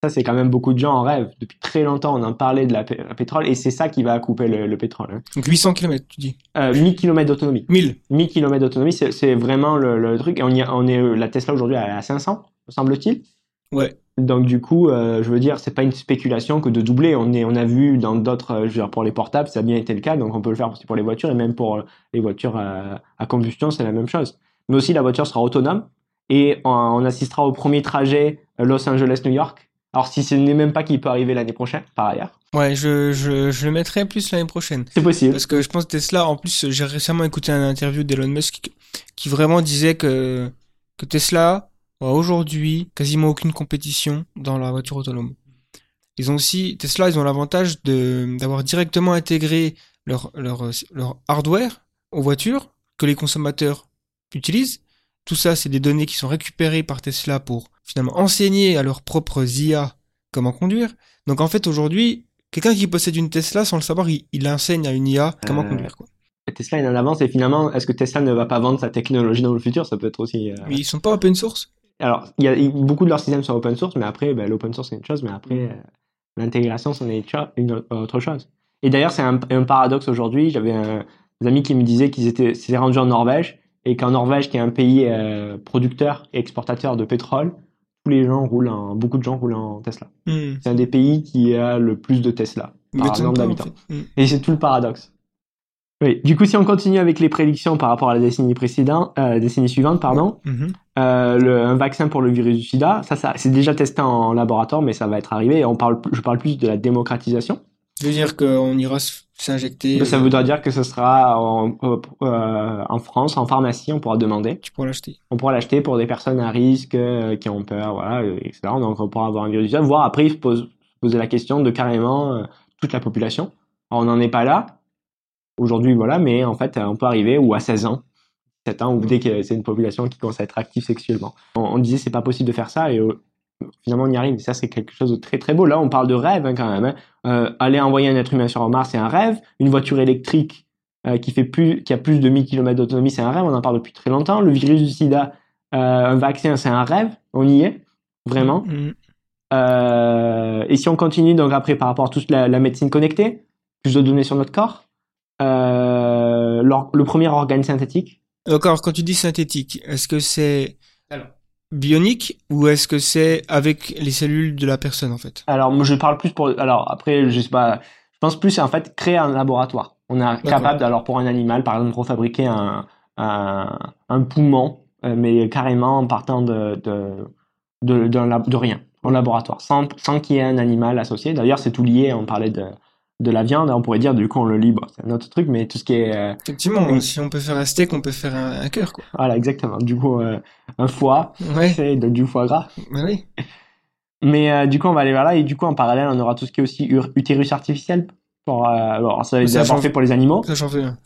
Ça, c'est quand même beaucoup de gens en rêve. Depuis très longtemps, on en parlait de la, pétrole et c'est ça qui va couper le, pétrole. Hein. Donc 800 km, tu dis euh, 1000 km d'autonomie. 1000 1000 km d'autonomie, c'est vraiment le, truc. Et on, y on est, la Tesla aujourd'hui à 500, me semble-t-il. Ouais. Donc du coup, euh, je veux dire, c'est pas une spéculation que de doubler. On est, on a vu dans d'autres, euh, je veux dire, pour les portables, ça a bien été le cas, donc on peut le faire aussi pour les voitures et même pour euh, les voitures à combustion, c'est la même chose. Mais aussi, la voiture sera autonome et on, on assistera au premier trajet euh, Los Angeles-New York. Alors si ce n'est même pas qu'il peut arriver l'année prochaine, par ailleurs, Ouais, je, je, je le mettrai plus l'année prochaine. c'est possible. Parce que je pense que Tesla, en plus, j'ai récemment écouté un interview d'Elon Musk qui- vraiment disait que, que Tesla a aujourd'hui quasiment aucune compétition dans la voiture autonome. Ils ont aussi, Tesla, ils ont l'avantage d'avoir directement intégré leur, leur, leur hardware aux voitures que les consommateurs utilisent. Tout ça, c'est des données qui sont récupérées par Tesla pour finalement enseigner à leurs propres IA comment conduire. Donc en fait, aujourd'hui, quelqu'un qui possède une Tesla, sans le savoir, il, il enseigne à une IA comment Euh, conduire. Quoi. Tesla est en avance et finalement, est-ce que Tesla ne va pas vendre sa technologie dans le futur? Ça peut être aussi. euh, Mais ils sont pas open source. Alors, y a beaucoup de leurs systèmes sont open source, mais après, ben, l'open source c'est une chose, mais après, euh, l'intégration c'en est une autre chose. Et d'ailleurs, c'est un, un paradoxe aujourd'hui. J'avais un, des amis qui me disaient qu'ils étaient s'étaient rendus en Norvège et qu'en Norvège, qui est un pays euh, producteur et exportateur de pétrole, tous les gens roulent en, beaucoup de gens roulent en Tesla. Hmm. C'est un des pays qui a le plus de Tesla par nombre en d'habitants. fait. Hmm. Et c'est tout le paradoxe. Oui. Du coup, si on continue avec les prédictions par rapport à la décennie précédente, euh, décennie suivante, pardon, Mhm. euh, le, un vaccin pour le virus du sida, ça, ça c'est déjà testé en laboratoire, mais ça va être arrivé. Et on parle, je parle plus de la démocratisation. Ça veut dire qu'on ira s'injecter. Ça euh, voudra dire que ce sera en, euh, euh, en France, en pharmacie, on pourra demander. Tu pourras l'acheter. On pourra l'acheter pour des personnes à risque, euh, qui ont peur, voilà, etc. Donc on pourra avoir un virus. Voire après, il se pose, poser la question de carrément euh, toute la population. Alors, on n'en est pas là aujourd'hui, voilà, mais en fait, on peut arriver ou à 16 ans, 7 ans, ou dès que c'est une population qui commence à être active sexuellement. On, on disait c'est pas possible de faire ça et finalement on y arrive. Et ça, c'est quelque chose de très très beau. Là, on parle de rêve hein, quand même. hein. Euh, aller envoyer un être humain sur Mars, c'est un rêve. Une voiture électrique euh, qui fait plus, qui a plus de 1000 km d'autonomie, c'est un rêve. On en parle depuis très longtemps. Le virus du SIDA, euh, un vaccin, c'est un rêve. On y est vraiment. Hmm. Euh, et si on continue donc après par rapport à toute la, la médecine connectée, plus de données sur notre corps, le premier organe synthétique, D'accord, quand tu dis synthétique, est-ce que c'est bionique ou est-ce que c'est avec les cellules de la personne en fait? Alors, moi, je parle plus pour. Alors, après, je sais pas. Je pense plus, en fait, créer un laboratoire. On est capable, alors, pour un animal, par exemple, refabriquer un, un, un poumon, euh, mais carrément en partant de, de, de rien, en laboratoire, sans, sans qu'il y ait un animal associé. D'ailleurs, c'est tout lié. On parlait de, de la viande. On pourrait dire, du coup, on le libre. C'est un autre truc, mais tout ce qui est. euh, Effectivement, si on peut faire un steak, on peut faire un, un cœur quoi. voilà, exactement. Du coup, euh, un foie, Ouais, c'est du foie gras. bah oui. Mais euh, du coup, on va aller vers là. Et du coup, en parallèle, on aura tout ce qui est aussi utérus artificiel. Pour, alors, ça va d'abord fait pour les animaux. Ça j'en fais un.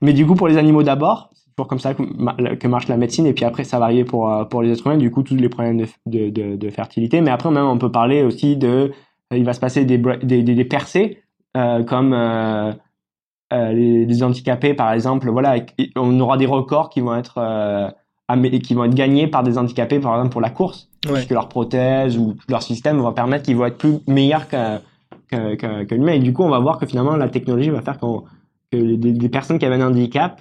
Mais du coup, pour les animaux d'abord, c'est toujours comme ça que, ma- que marche la médecine. Et puis après, ça va arriver pour, pour les êtres humains. Du coup, tous les problèmes de, de, de, de fertilité. Mais après, même, on peut parler aussi de. Euh, Il va se passer des, bra- des, des, des percées, euh, comme euh, les, les handicapés, par exemple. Voilà, on aura des records qui vont être. Qui vont être gagnés par des handicapés, par exemple, pour la course. Ouais. puisque leur prothèse ou leur système va permettre qu'ils vont être plus meilleurs que, que, que, que l'humain. Et du coup, on va voir que finalement, la technologie va faire qu'on- que les- des, des personnes qui avaient un handicap,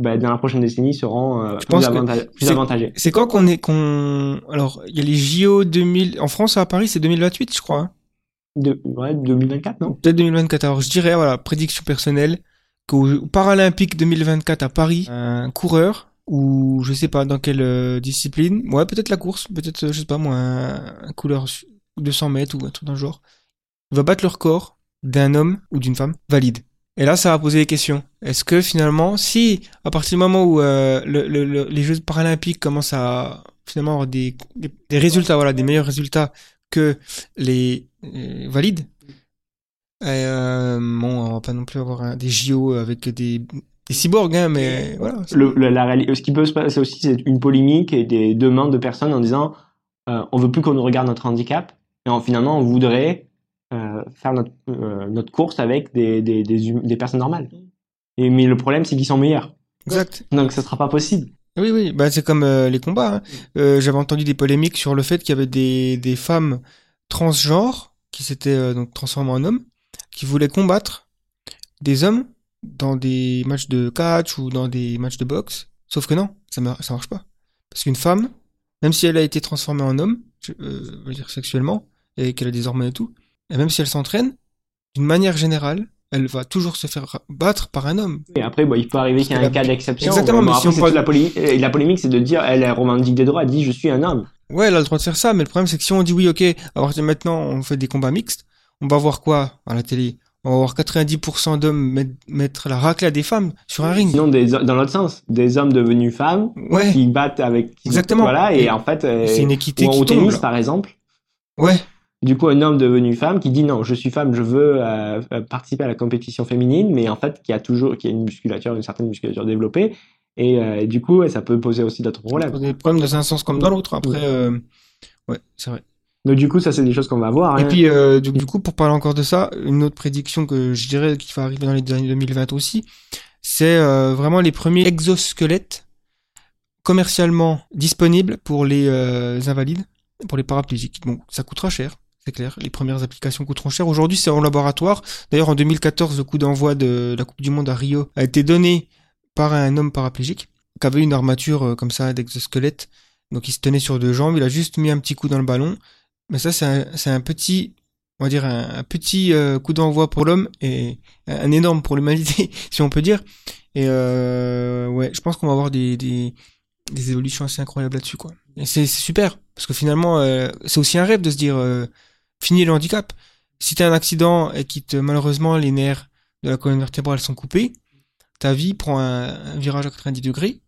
ben, dans la prochaine décennie, seront euh, plus, plus avantagées. C'est quand qu'on est qu'on alors il y a les JO 2000 en France à Paris c'est 2028 je crois. hein. De, ouais, 2024, non? Peut-être 2024. Alors je dirais voilà prédiction personnelle qu'au Paralympique 2024 à Paris un coureur ou je sais pas dans quelle euh, discipline ouais peut-être la course peut-être euh, je sais pas moi un, un couleur su- 200 mètres ou un truc le genre va battre le record d'un homme ou d'une femme valide. Et là, ça va poser des questions. Est-ce que finalement, si à partir du moment où euh, le- le- le- les Jeux paralympiques commencent à finalement avoir des, des résultats, voilà, des meilleurs résultats que les euh, valides, euh, bon, on va pas non plus avoir un- des JO avec des, des cyborgs, hein, mais voilà. le, le- la réali- Ce qui peut se passer aussi, c'est une polémique et des demandes de personnes en disant euh, on veut plus qu'on nous regarde notre handicap, et en, finalement, on voudrait euh, faire notre, euh, notre course avec des, des, des, hum- des personnes normales. Et, mais le problème, c'est qu'ils sont meilleurs. Exact. Donc, ce sera pas possible. Oui, oui, bah c'est comme euh, les combats. hein. Euh, J'avais entendu des polémiques sur le fait qu'il y avait des, des femmes transgenres qui s'étaient euh, donc transformées en hommes, qui voulaient combattre des hommes dans des matchs de catch ou dans des matchs de boxe. Sauf que non, ça, mar- ça marche pas. Parce qu'une femme, même si elle a été transformée en homme, je veux dire sexuellement, et qu'elle a des hormones et tout, et même si elle s'entraîne, d'une manière générale, elle va toujours se faire battre par un homme. Et après, bon, il peut arriver qu'il y ait un la- cas d'exception. Exactement, Bon, mais si après, on toute la, polémique, et la polémique, c'est de dire, elle est revendique des droits, elle dit, je suis un homme. Ouais, elle a le droit de faire ça, mais le problème c'est que si on dit oui, ok, à partir de maintenant on fait des combats mixtes, on va voir quoi à la télé? On va voir 90% d'hommes mettre, la raclée à des femmes sur un ring. Sinon, des, dans l'autre sens, des hommes devenus femmes, Ouais, qui battent avec, qui- Exactement. Voilà, et, Et en fait, euh, c'est une équité ou qui au tombe. tennis, par exemple, Ouais, du coup, un homme devenu femme qui dit non, je suis femme, je veux euh, euh, participer à la compétition féminine, mais en fait, qui a toujours, qui a une musculature, une certaine musculature développée, et, euh, et du coup, ça peut poser aussi d'autres problèmes. des problèmes dans un sens comme dans l'autre. Après, euh, ouais, c'est vrai. Donc du coup, ça c'est des choses qu'on va voir. Et hein. puis, euh, du, du coup, pour parler encore de ça, une autre prédiction que je dirais qui va arriver dans les années 2020 aussi, c'est euh, vraiment les premiers exosquelettes commercialement disponibles pour les euh, invalides, pour les paraplégiques. Bon, ça coûtera cher, c'est clair. Les premières applications coûteront cher. Aujourd'hui, c'est en laboratoire. D'ailleurs, en 2014, le coup d'envoi de la Coupe du Monde à Rio a été donné par un homme paraplégique qui avait une armature euh, comme ça d'exosquelette. Donc, il se tenait sur deux jambes. Il a juste mis un petit coup dans le ballon. Mais ça, c'est un, petit, on va dire un, petit euh, coup d'envoi pour l'homme et un énorme pour l'humanité, si on peut dire. Et euh, ouais, je pense qu'on va avoir des, des, évolutions assez incroyables là-dessus, quoi. Et c'est super parce que finalement, c'est aussi un rêve de se dire fini le handicap. Si t'as un accident et qui te malheureusement les nerfs de la colonne vertébrale sont coupés, ta vie prend un, un virage à 90 degrés.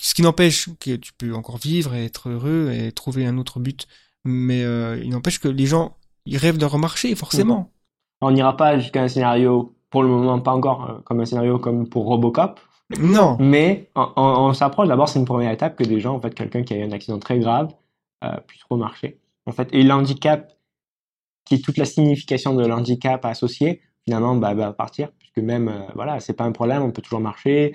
Ce qui n'empêche que tu peux encore vivre et être heureux et trouver un autre but mais euh, il n'empêche que les gens ils rêvent de remarcher forcément. On n'ira pas jusqu'à un scénario, pour le moment pas encore, euh, comme un scénario comme pour Robocop, Non, mais on, on- on s'approche. D'abord, c'est une première étape que des gens, en fait, quelqu'un qui a eu un accident très grave, euh, puisse remarcher. En fait, et l'handicap, toute la signification de l'handicap associé, finalement, bah, va partir, puisque même, euh, voilà, c'est pas un problème, on peut toujours marcher.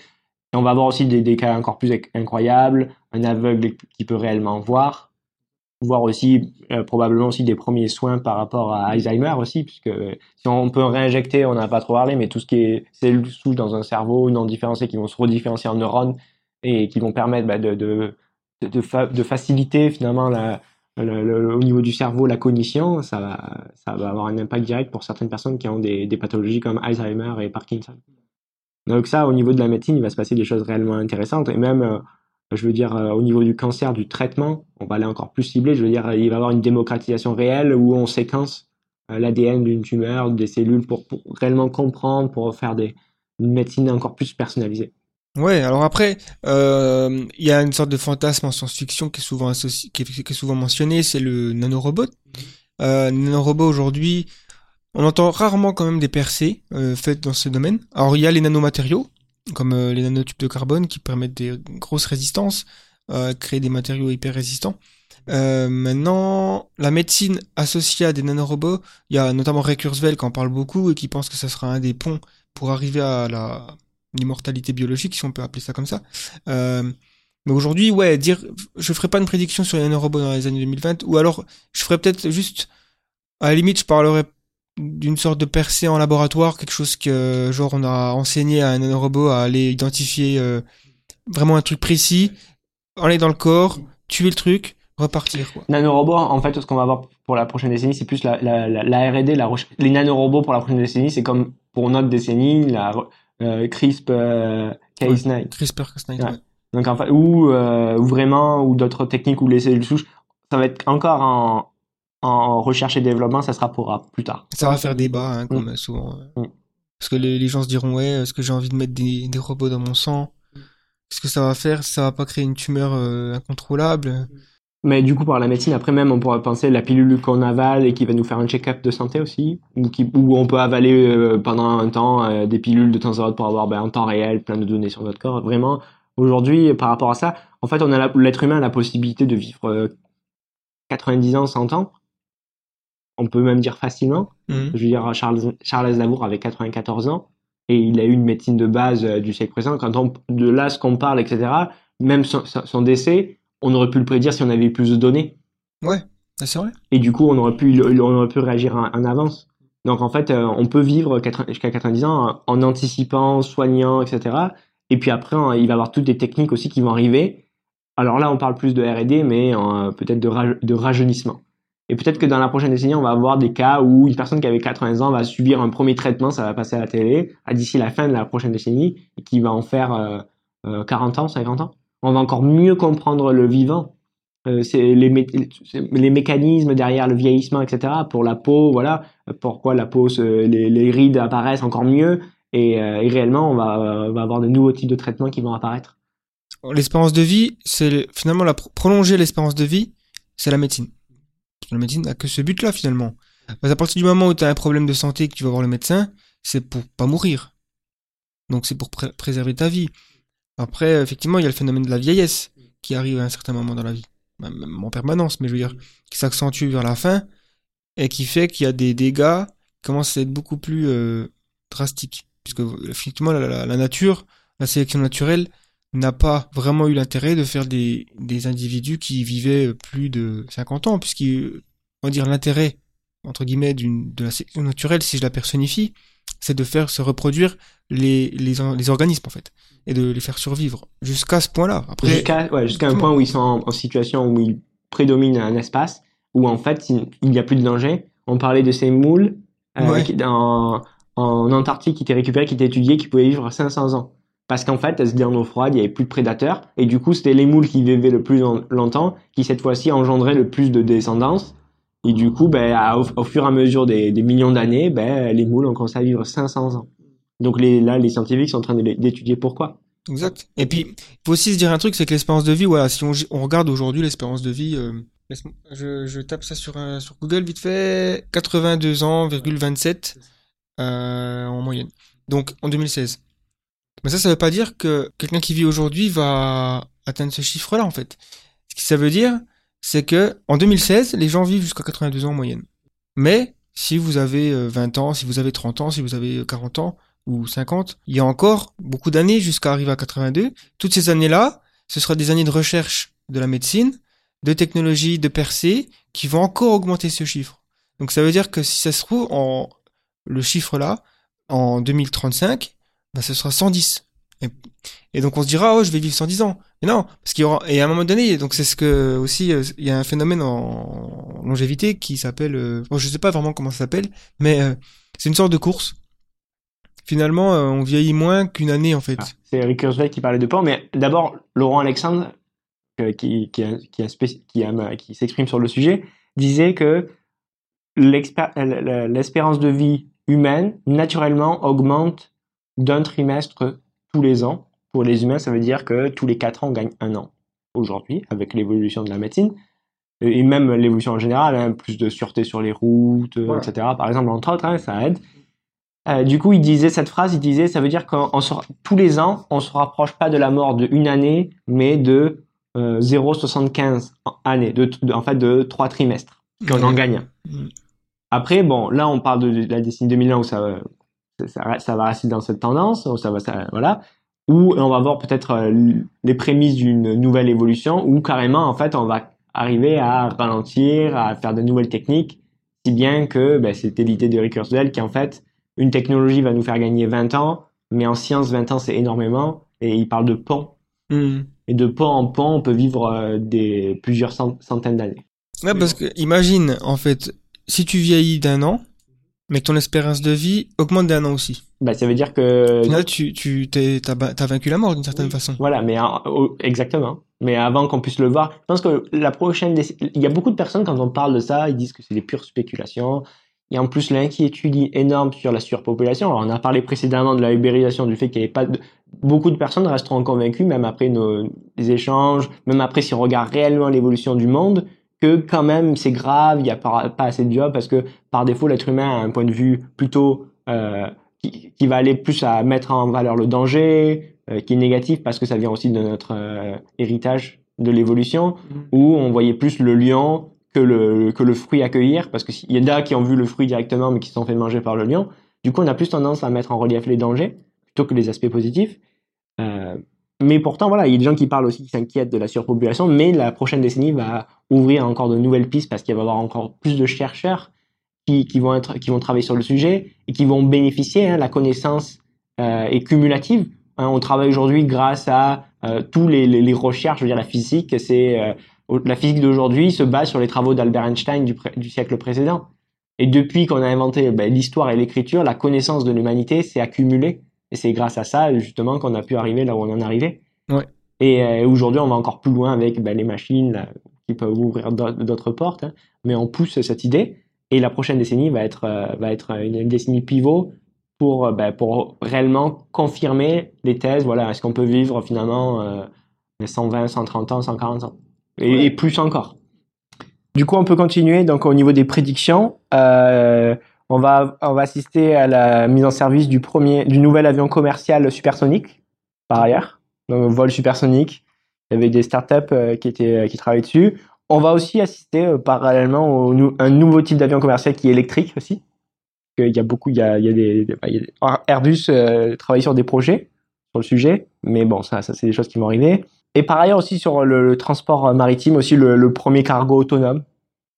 Et on va avoir aussi des, cas encore plus inc- incroyables, un aveugle qui peut réellement voir, voir aussi euh, probablement aussi des premiers soins par rapport à Alzheimer aussi, puisque euh, si on peut réinjecter, on n'a pas trop parlé, mais tout ce qui est cellules souches dans un cerveau non différenciées qui vont se redifférencier en neurones et qui vont permettre bah, de faciliter finalement la, au niveau du cerveau la cognition, ça va, ça va avoir un impact direct pour certaines personnes qui ont des, pathologies comme Alzheimer et Parkinson. Donc ça, au niveau de la médecine, il va se passer des choses réellement intéressantes et même euh, je veux dire, euh, au niveau du cancer, du traitement, on va aller encore plus ciblé. Je veux dire, il va y avoir une démocratisation réelle où on séquence euh, l'ADN d'une tumeur, des cellules pour, pour réellement comprendre, pour faire des, une médecine encore plus personnalisée. Ouais, alors après, euh, il y a une sorte de fantasme en science-fiction qui est souvent associé, qui est, qui est souvent mentionné, c'est le nanorobot. Euh, le nanorobot aujourd'hui, on entend rarement quand même des percées euh, faites dans ce domaine. Alors il y a les nanomatériaux, comme euh, les nanotubes de carbone qui permettent des grosses résistances, euh, créer des matériaux hyper résistants. Euh, maintenant, la médecine associée à des nanorobots, il y a notamment Ray Kurzweil qui en parle beaucoup et qui pense que ça sera un des ponts pour arriver à la l'immortalité biologique, si on peut appeler ça comme ça. Euh, mais aujourd'hui, ouais, dire, je ferai pas une prédiction sur les nanorobots dans les années 2020, ou alors je ferais peut-être juste, à la limite, je parlerais d'une sorte de percée en laboratoire, quelque chose que, genre, on a enseigné à un nanorobot à aller identifier euh, vraiment un truc précis, aller dans le corps, tuer le truc, repartir, quoi. Nanorobots, en fait, ce qu'on va avoir pour la prochaine décennie, c'est plus la, la, la, la R&D. Les nanorobots pour la prochaine décennie, c'est comme pour notre décennie, la CRISP euh, Cas9. CRISPR-Cas9, Ouais. ouais. Donc, en fait, ou, euh, ou vraiment, ou d'autres techniques ou les cellules souches, ça va être encore en, en recherche et développement, ça sera pour euh, plus tard. Ça va faire débat, hein, comme souvent. euh. Mm. Parce que les, les gens se diront, ouais, est-ce que j'ai envie de mettre des, des robots dans mon sang? Qu'est-ce que ça va faire? Ça va pas créer une tumeur euh, incontrôlable? Mais du coup, par la médecine, après même, on pourrait penser la pilule qu'on avale et qui va nous faire un check-up de santé aussi, ou, qui, ou on peut avaler euh, pendant un temps euh, des pilules de temps à autre pour avoir ben, en temps réel plein de données sur notre corps. Vraiment, aujourd'hui, par rapport à ça, en fait, on a l'être humain a la possibilité de vivre euh, 90 ans, 100 ans. On peut même dire facilement. Mhm. Je veux dire, Charles, Charles Aznavour avait 94 ans et il a eu une médecine de base euh, du siècle précédent. Quand on, de là, ce qu'on parle, etc., même son décès, on aurait pu le prédire si on avait eu plus de données. Ah, c'est vrai Et du coup, on aurait pu, on aurait pu réagir en, avance. Donc, en fait, euh, on peut vivre 80 jusqu'à 90 ans en, en anticipant, soignant, etc. Et puis après, il va y avoir toutes des techniques aussi qui vont arriver alors là, on parle plus de R&D, mais euh, peut-être de, de rajeunissement. Et peut-être que dans la prochaine décennie, on va avoir des cas où une personne qui avait 80 ans va subir un premier traitement, ça va passer à la télé, à d'ici la fin de la prochaine décennie, et qui va en faire euh, 40 euh, ans, 50 ans. On va encore mieux comprendre le vivant. Euh, c'est les, mécanismes derrière le vieillissement, etc. Pour la peau, voilà, pourquoi la peau, les, rides apparaissent encore mieux. Et, euh, réellement, on va, avoir de nouveaux types de traitements qui vont apparaître. L'espérance de vie, c'est finalement la prolonger l'espérance de vie, c'est la médecine. La médecine n'a que ce but-là finalement. À partir du moment où tu as un problème de santé et que tu vas voir le médecin, c'est pour pas mourir. Donc c'est pour préserver ta vie. Après, effectivement, il y a le phénomène de la vieillesse qui arrive à un certain moment dans la vie, même en permanence, mais je veux dire, qui s'accentue vers la fin et qui fait qu'il y a des dégâts qui commencent à être beaucoup plus euh, drastiques. Puisque, effectivement, la, nature, la sélection naturelle, n'a pas vraiment eu l'intérêt de faire des, individus qui vivaient plus de 50 ans, puisqu'on va dire l'intérêt, entre guillemets, de la sélection naturelle, si je la personnifie, c'est de faire se reproduire les, les, les organismes, en fait et de les faire survivre jusqu'à ce point-là. Après, jusqu'à ouais, jusqu'à un point où ils sont en, situation où ils prédominent un espace où en fait il n'y a plus de danger. On parlait de ces moules euh, en, en Antarctique qui étaient récupérés, qui étaient étudiés, qui pouvaient vivre 500 ans. Parce qu'en fait, elles se en eau froide, il n'y avait plus de prédateurs, et du coup, c'était les moules qui vivaient le plus longtemps, qui cette fois-ci engendraient le plus de descendance. Et du coup, ben, au, fur et à mesure des, millions d'années, ben, les moules ont commencé à vivre 500 ans. Donc là, les scientifiques sont en train d'étudier pourquoi. Exact. Et puis, il faut aussi se dire un truc, c'est que l'espérance de vie, voilà, si on, regarde aujourd'hui l'espérance de vie, euh, je, tape ça sur, sur Google vite fait, 82 ans, 27 euh, en moyenne. Donc en 2016. Mais ça, ça veut pas dire que quelqu'un qui vit aujourd'hui va atteindre ce chiffre-là, en fait. Ce que ça veut dire, c'est que en 2016, les gens vivent jusqu'à 82 ans en moyenne. Mais si vous avez 20 euh, ans, si vous avez 30 ans, si vous avez 40 ans, ou 50, il y a encore beaucoup d'années jusqu'à arriver à 82. Toutes ces années-là, ce sera des années de recherche de la médecine, de technologie, de percée, qui vont encore augmenter ce chiffre. Donc ça veut dire que si ça se trouve, en, le chiffre là, en 2035, bah, ce sera 110. Et, donc on se dira, oh, je vais vivre 110 ans. Mais non, parce qu'il y aura, et à un moment donné, donc c'est ce que aussi, euh, il y a un phénomène en longévité qui s'appelle, euh, bon, je sais pas vraiment comment ça s'appelle, mais euh, c'est une sorte de course finalement, euh, on vieillit moins qu'une année en fait. Ah, c'est Eric Kurzweil qui parlait de peur, mais d'abord, Laurent Alexandre, qui, qui, qui s'exprime sur le sujet, disait que l'espérance de vie humaine, naturellement, augmente d'un trimestre tous les ans. Pour les humains, ça veut dire que tous les quatre ans, on gagne un an. Aujourd'hui, avec l'évolution de la médecine, et même l'évolution en général, hein, plus de sûreté sur les routes, etc. Par exemple, entre autres, hein, ça aide. Euh, du coup, il disait cette phrase, il disait, ça veut dire qu'on tous les ans, on se rapproche pas de la mort de une année, mais de euh, 0,75 années, de, en fait de trois trimestres, qu'on en gagne mm. Après, bon, là, on parle de, la décennie 2001 où ça, ça, ça, va rester dans cette tendance, ça va, ça, voilà, où on va voir peut-être euh, les prémices d'une nouvelle évolution, où carrément, en fait, on va arriver à ralentir, à faire de nouvelles techniques, si bien que ben, c'était l'idée de Rick Kurzweil qui en fait une technologie va nous faire gagner 20 ans, mais en science, 20 ans, c'est énormément. Et il parle de pont. Hmm. Et de pont en pont, on peut vivre euh, des plusieurs centaines d'années. Ouais, parce que imagine, en fait, si tu vieillis d'un an, mais que ton espérance de vie augmente d'un an aussi. Bah, ça veut dire que. Là, tu, tu as, vaincu la mort d'une certaine façon. Voilà, mais exactement. Mais avant qu'on puisse le voir, je pense que la prochaine. Il y a beaucoup de personnes, quand on parle de ça, ils disent que c'est des pures spéculations. Il y a en plus l'inquiétude énorme sur la surpopulation. Alors, on a parlé précédemment de la ubérisation, du fait qu'il n'y avait pas de... Beaucoup de personnes resteront convaincues, même après nos échanges, même après si on regarde réellement l'évolution du monde, que quand même c'est grave, il n'y a pas, assez de jobs, parce que par défaut, l'être humain a un point de vue plutôt euh, qui, va aller plus à mettre en valeur le danger, euh, qui est négatif parce que ça vient aussi de notre euh, héritage de l'évolution, mmh. où on voyait plus le lion que le, que le fruit accueillir, parce qu'il y en a qui ont vu le fruit directement, mais qui se sont fait manger par le lion. Du coup, on a plus tendance à mettre en relief les dangers, plutôt que les aspects positifs. Mais pourtant, voilà, il y a des gens qui parlent aussi, qui s'inquiètent de la surpopulation, mais la prochaine décennie va ouvrir encore de nouvelles pistes, parce qu'il va y avoir encore plus de chercheurs qui, qui, vont, être, qui vont travailler sur le sujet, et qui vont bénéficier, hein, la connaissance euh, est cumulative. Hein, on travaille aujourd'hui grâce à euh, tous les, les, les, recherches, je veux dire la physique, c'est euh, la physique d'aujourd'hui se base sur les travaux d'Albert Einstein du, du, siècle précédent. Et depuis qu'on a inventé ben, l'histoire et l'écriture, la connaissance de l'humanité s'est accumulée. Et c'est grâce à ça justement qu'on a pu arriver là où on en est arrivé. Ouais. Et euh, aujourd'hui, on va encore plus loin avec ben, les machines là, qui peuvent ouvrir d'autres portes. Hein. Mais on pousse cette idée. Et la prochaine décennie va être, euh, va être une, décennie pivot pour, ben, pour réellement confirmer les thèses. Voilà, est-ce qu'on peut vivre finalement euh, 120, 130 ans, 140 ans? Et, ouais. et, plus encore. Du coup, on peut continuer. Donc, au niveau des prédictions, euh, on va on va assister à la mise en service du premier du nouvel avion commercial supersonique. Par ailleurs, donc vol supersonique. Il y avait des startups euh, qui étaient qui travaillaient dessus. On va aussi assister euh, parallèlement au un nouveau type d'avion commercial qui est électrique aussi il y a beaucoup, il y a, il y a des, des Airbus euh, travaille sur des projets sur le sujet, mais bon, ça, ça c'est des choses qui vont arriver. Et par ailleurs aussi sur le, transport maritime, aussi le, premier cargo autonome.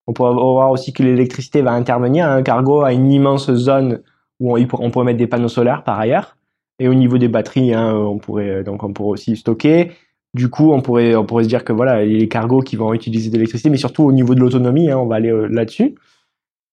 On pourrait voir aussi que l'électricité va intervenir. Un cargo a une immense zone où on, on pourrait mettre des panneaux solaires par ailleurs. Et au niveau des batteries, hein, on pourrait donc on pourrait aussi stocker. Du coup, on pourrait on pourrait se dire que voilà, les cargos qui vont utiliser de l'électricité, mais surtout au niveau de l'autonomie, hein, on va aller euh, là-dessus.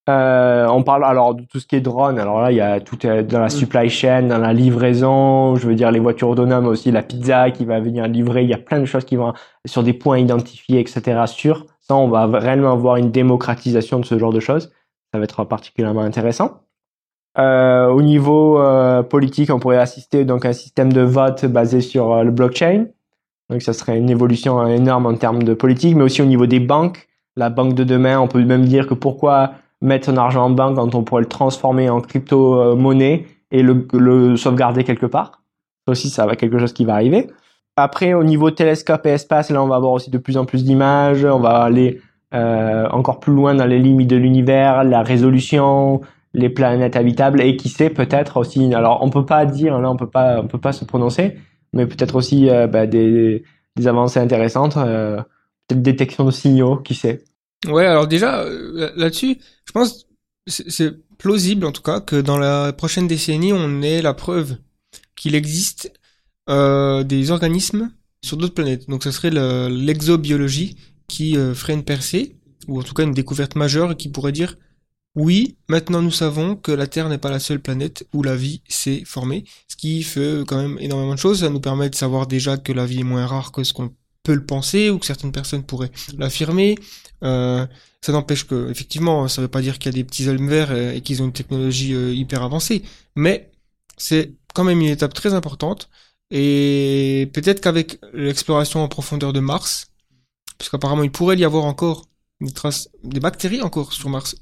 Euh, on parle alors de tout ce qui est drone. Alors là, il y a tout dans la supply chain, dans la livraison. Je veux dire les voitures autonomes aussi, la pizza qui va venir livrer. Il y a plein de choses qui vont sur des points identifiés, etc. Sur ça, on va réellement avoir une démocratisation de ce genre de choses. Ça va être particulièrement intéressant. Euh, au niveau euh, politique, on pourrait assister donc à un système de vote basé sur euh, le blockchain. Donc ça serait une évolution énorme en termes de politique, mais aussi au niveau des banques. La banque de demain, on peut même dire que pourquoi mettre son argent en banque quand on pourrait le transformer en crypto-monnaie et le, sauvegarder quelque part. Ça aussi, ça va quelque chose qui va arriver. Après, au niveau télescope et espace, là, on va avoir aussi de plus en plus d'images. On va aller euh, encore plus loin dans les limites de l'univers, la résolution, les planètes habitables et qui sait peut-être aussi. Alors, on peut pas dire, là, on peut pas, on peut pas se prononcer, mais peut-être aussi euh, bah, des, des avancées intéressantes, euh, peut-être détection de signaux, qui sait. Ouais, alors déjà là-dessus, je pense c'est plausible en tout cas que dans la prochaine décennie, on ait la preuve qu'il existe euh, des organismes sur d'autres planètes. Donc ça serait l'exobiologie qui euh, ferait une percée ou en tout cas une découverte majeure et qui pourrait dire oui, maintenant nous savons que la Terre n'est pas la seule planète où la vie s'est formée, ce qui fait quand même énormément de choses. Ça nous permet de savoir déjà que la vie est moins rare que ce qu'on peut le penser ou que certaines personnes pourraient l'affirmer. Euh, ça n'empêche que, effectivement, ça veut pas dire qu'il y a des petits hommes verts et, qu'ils ont une technologie euh, hyper avancée, mais c'est quand même une étape très importante. Et peut-être qu'avec l'exploration en profondeur de Mars, puisqu'apparemment il pourrait y avoir encore des traces, des bactéries encore sur Mars,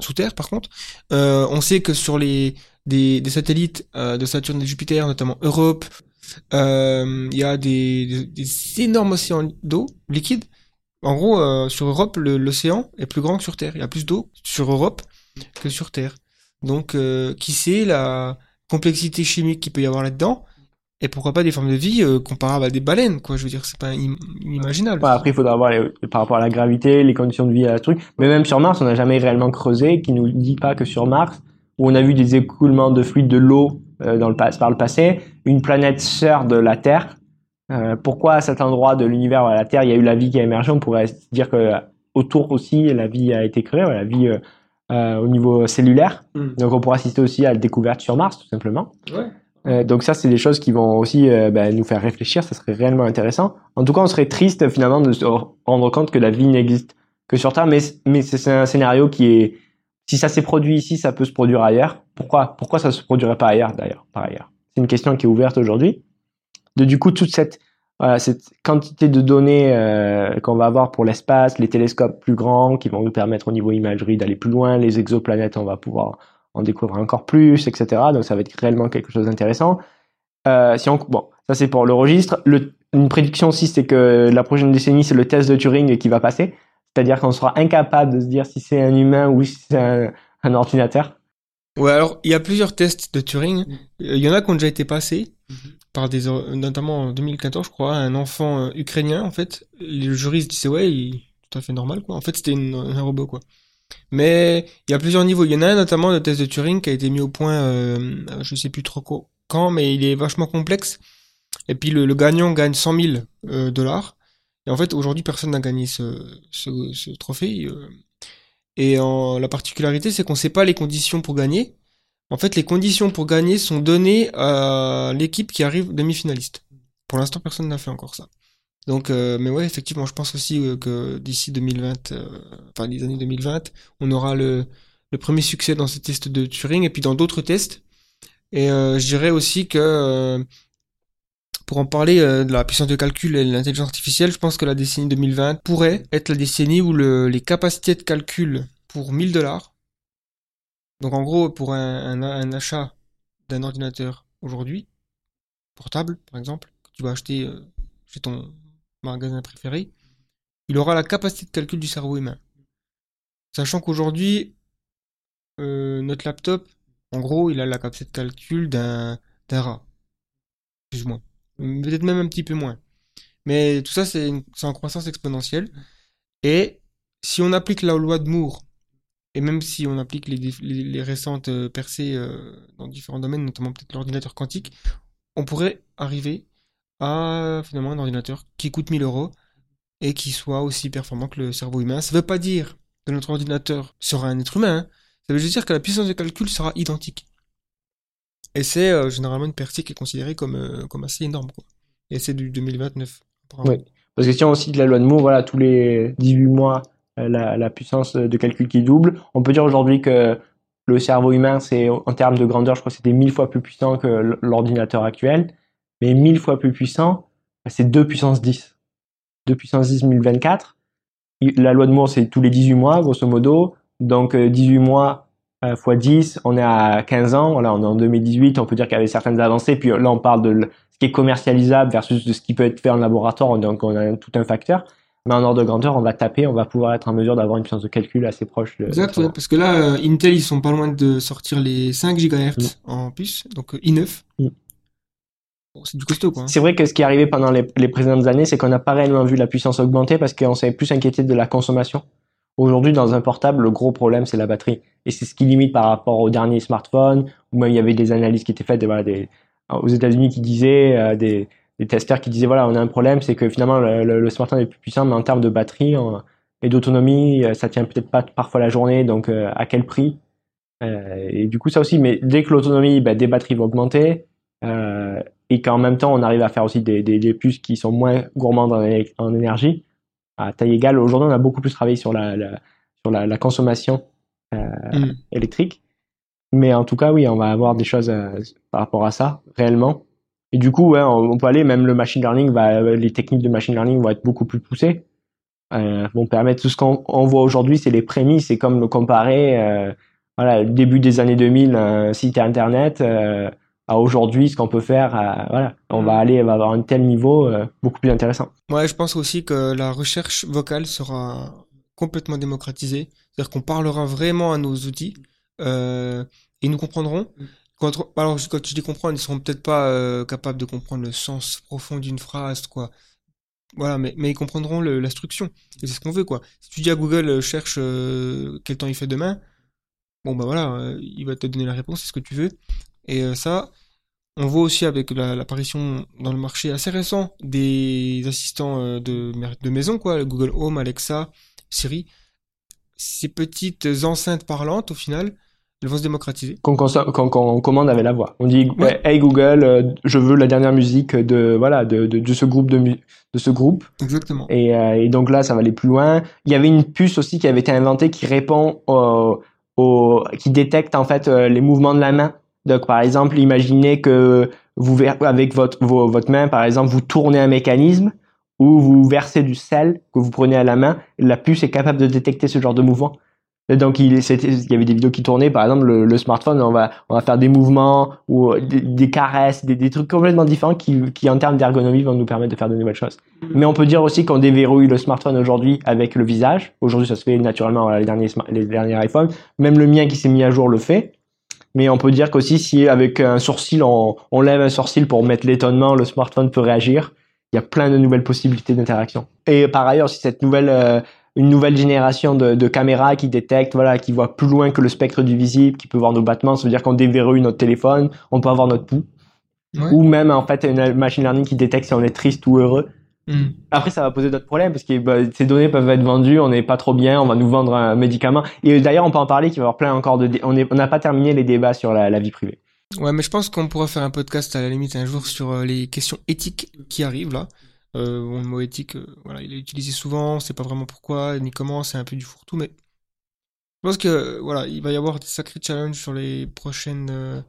sous Terre par contre, euh, on sait que sur les des, des satellites euh, de Saturne et Jupiter, notamment Europe, euh, il y a des, des, des énormes océans d'eau liquide. En gros, euh, sur Europe, l'océan est plus grand que sur Terre. Il y a plus d'eau sur Europe que sur Terre. Donc, qui sait la complexité chimique qu'il peut y avoir là-dedans? Et pourquoi pas des formes de vie euh, comparables à des baleines, quoi. Je veux dire, c'est pas inimaginable. Ouais, après, il faudra voir les, par rapport à la gravité, les conditions de vie, à ce truc. Mais même sur Mars, on n'a jamais réellement creusé, qui nous dit pas que sur Mars, où on a vu des écoulements de fluide de l'eau euh, dans le par le passé, une planète sœur de la Terre. Euh, pourquoi à cet endroit de l'univers, à la Terre, il y a eu la vie qui a émergé? On pourrait dire que autour aussi, la vie a été créée, la vie au niveau cellulaire. Mm. Donc, on pourra assister aussi à la découverte sur Mars, tout simplement. Ouais. Euh, donc ça, c'est des choses qui vont aussi euh, bah, nous faire réfléchir. Ça serait réellement intéressant. En tout cas, on serait triste finalement de se rendre compte que la vie n'existe que sur Terre, mais c'est un scénario qui est si ça s'est produit ici, ça peut se produire ailleurs. Pourquoi pourquoi ça se produirait pas ailleurs d'ailleurs par ailleurs? C'est une question qui est ouverte aujourd'hui. Du coup toute cette quantité de données euh, qu'on va avoir pour l'espace, les télescopes plus grands qui vont nous permettre au niveau imagerie d'aller plus loin, les exoplanètes, on va pouvoir en découvrir encore plus, etc. Donc ça va être réellement quelque chose d'intéressant. Euh, si on, bon, ça c'est pour le registre. Le, une prédiction aussi, c'est que la prochaine décennie, c'est le test de Turing qui va passer. C'est-à-dire qu'on sera incapable de se dire si c'est un humain ou si c'est un, un, ordinateur. Ouais, alors il y a plusieurs tests de Turing. Il y en a qui ont déjà été passés mm -hmm. par des, notamment en 2014, je crois, un enfant euh, ukrainien en fait. Le juriste disait ouais, il, tout à fait normal quoi. En fait, c'était un robot quoi. Mais il y a plusieurs niveaux. Il y en a un notamment le test de Turing qui a été mis au point, euh, je sais plus trop quand, mais il est vachement complexe. Et puis le, gagnant gagne 100 000 dollars. Et en fait, aujourd'hui, personne n'a gagné ce, ce, trophée. Et en, la particularité, c'est qu'on ne sait pas les conditions pour gagner. En fait, les conditions pour gagner sont données à l'équipe qui arrive demi-finaliste. Pour l'instant, personne n'a fait encore ça. Donc, euh, mais ouais, effectivement, je pense aussi euh, que d'ici 2020, euh, enfin les années 2020, on aura le, le premier succès dans ces tests de Turing et puis dans d'autres tests. Et je dirais aussi que pour en parler de la puissance de calcul et de l'intelligence artificielle, je pense que la décennie 2020 pourrait être la décennie où le, les capacités de calcul pour 1000 dollars, donc en gros pour un, un, un achat d'un ordinateur aujourd'hui, portable par exemple, que tu vas acheter chez ton magasin préféré, il aura la capacité de calcul du cerveau humain. Sachant qu'aujourd'hui, euh, notre laptop, en gros, il a la capacité de calcul d'un rat. Plus ou moins. Peut-être même un petit peu moins. Mais tout ça, c'est en croissance exponentielle. Et si on applique la loi de Moore, et même si on applique les, récentes euh, percées euh, dans différents domaines, notamment peut-être l'ordinateur quantique, on pourrait arriver à finalement un ordinateur qui coûte 1000 euros et qui soit aussi performant que le cerveau humain. Ça ne veut pas dire que notre ordinateur sera un être humain. Hein. Ça veut juste dire que la puissance de calcul sera identique. Et c'est euh, généralement une percée qui est considérée comme, euh, comme assez énorme. Quoi. Et c'est du 2029. Oui. Parce que si on cite la loi de Moore, voilà, tous les 18 mois, euh, la, la, puissance de calcul qui double. On peut dire aujourd'hui que le cerveau humain, c'est en termes de grandeur, je crois que c'était 1000 fois plus puissant que l'ordinateur actuel mais 1000 fois plus puissant, c'est 2 puissance 10. 2 puissance 10 1024. La loi de Moore, c'est tous les 18 mois, grosso modo. Donc 18 euh, mois x euh, 10, on est à 15 ans. Voilà, on est en 2018, on peut dire qu'il y avait certaines avancées. Puis là, on parle de ce qui est commercialisable versus de ce qui peut être fait en laboratoire. Donc on a tout un facteur. Mais en ordre de grandeur, on va taper, on va pouvoir être en mesure d'avoir une puissance de calcul assez proche. De, exact, parce que là, euh, Intel, ils sont pas loin de sortir les 5 GHz mm. en puce, donc i9 c'est du costaud, quoi. C'est vrai que ce qui est arrivé pendant les, les précédentes années, c'est qu'on n'a pas réellement vu la puissance augmenter parce qu'on s'est plus inquiété de la consommation. Aujourd'hui, dans un portable, le gros problème, c'est la batterie. Et c'est ce qui limite par rapport aux derniers smartphones, ou même il y avait des analyses qui étaient faites aux États-Unis qui disaient, euh, des, des, testeurs qui disaient, voilà, on a un problème, c'est que finalement, le, le, smartphone est plus puissant, mais en termes de batterie et d'autonomie, euh, ça tient peut-être pas parfois la journée, donc euh, à quel prix? Et du coup, ça aussi, mais dès que l'autonomie bah, des batteries va augmenter, et qu'en même temps on arrive à faire aussi des, des, puces qui sont moins gourmandes en, énergie à taille égale. Aujourd'hui, on a beaucoup plus travaillé sur la, sur la, consommation euh, mm. électrique, mais en tout cas, oui, on va avoir des choses euh, par rapport à ça réellement. Et du coup, ouais, on, peut aller même le machine learning, va, les techniques de machine learning vont être beaucoup plus poussées. Euh, vont permettre tout ce qu'on voit aujourd'hui, c'est les prémices, c'est comme le comparer. Euh, voilà, début des années 2000, un site internet à aujourd'hui ce qu'on peut faire voilà. On va mm. aller va avoir un tel niveau euh, beaucoup plus intéressant. Ouais je pense aussi que la recherche vocale sera complètement démocratisée. C'est-à-dire qu'on parlera vraiment à nos outils euh, et nous comprendront quand, alors quand je dis comprendre ils seront peut-être pas euh, capables de comprendre le sens profond d'une phrase quoi. Voilà mais, mais ils comprendront l'instruction. C'est ce qu'on veut quoi. Si tu dis à Google euh, cherche quel temps il fait demain bon bah voilà il va te donner la réponse c'est ce que tu veux et euh, ça, on voit aussi avec l'apparition dans le marché assez récent des assistants euh, de, de maison, quoi, Google Home, Alexa, Siri. Ces petites enceintes parlantes, au final, elles vont se démocratiser. Qu'on commande avec la voix. On dit Hey Google, euh, je veux la dernière musique de voilà de, de, ce groupe de, de ce groupe. Exactement. Et, et, donc là, ça va aller plus loin. Il y avait une puce aussi qui avait été inventée qui répond au, au qui détecte en fait les mouvements de la main. Donc, par exemple, imaginez que vous, avec votre, votre main, par exemple, vous tournez un mécanisme ou vous versez du sel que vous prenez à la main. La puce est capable de détecter ce genre de mouvement. Et donc, il, il y avait des vidéos qui tournaient, par exemple, le, smartphone, on va, on va faire des mouvements ou des, caresses, des, des, trucs complètement différents qui, qui en termes d'ergonomie, vont nous permettre de faire de nouvelles choses. Mm. Mais on peut dire aussi qu'on déverrouille le smartphone aujourd'hui avec le visage. Aujourd'hui, ça se fait naturellement les derniers, les derniers iPhones. Même le mien qui s'est mis à jour le fait mais on peut dire qu'aussi si avec un sourcil on, on lève un sourcil pour mettre l'étonnement, le smartphone peut réagir. Il y a plein de nouvelles possibilités d'interaction. Et par ailleurs, si cette nouvelle euh, une nouvelle génération de, de, caméras qui détectent, voilà, qui voit plus loin que le spectre du visible, qui peut voir nos battements, ça veut dire qu'on déverrouille notre téléphone, on peut avoir notre pouls. ou même en fait une machine learning qui détecte si on est triste ou heureux. Hmm. Après, ça va poser d'autres problèmes parce que bah, ces données peuvent être vendues, on n'est pas trop bien, on va nous vendre un médicament. Et d'ailleurs, on peut en parler qu'il va y avoir plein encore de... On n'a pas terminé les débats sur la, vie privée. Ouais, mais je pense qu'on pourra faire un podcast à la limite un jour sur euh, les questions éthiques qui arrivent là. Euh, le mot éthique, euh, voilà, il est utilisé souvent, c'est pas vraiment pourquoi ni comment, c'est un peu du fourre-tout, mais je pense que voilà, il va y avoir des sacrés challenges sur les prochaines euh,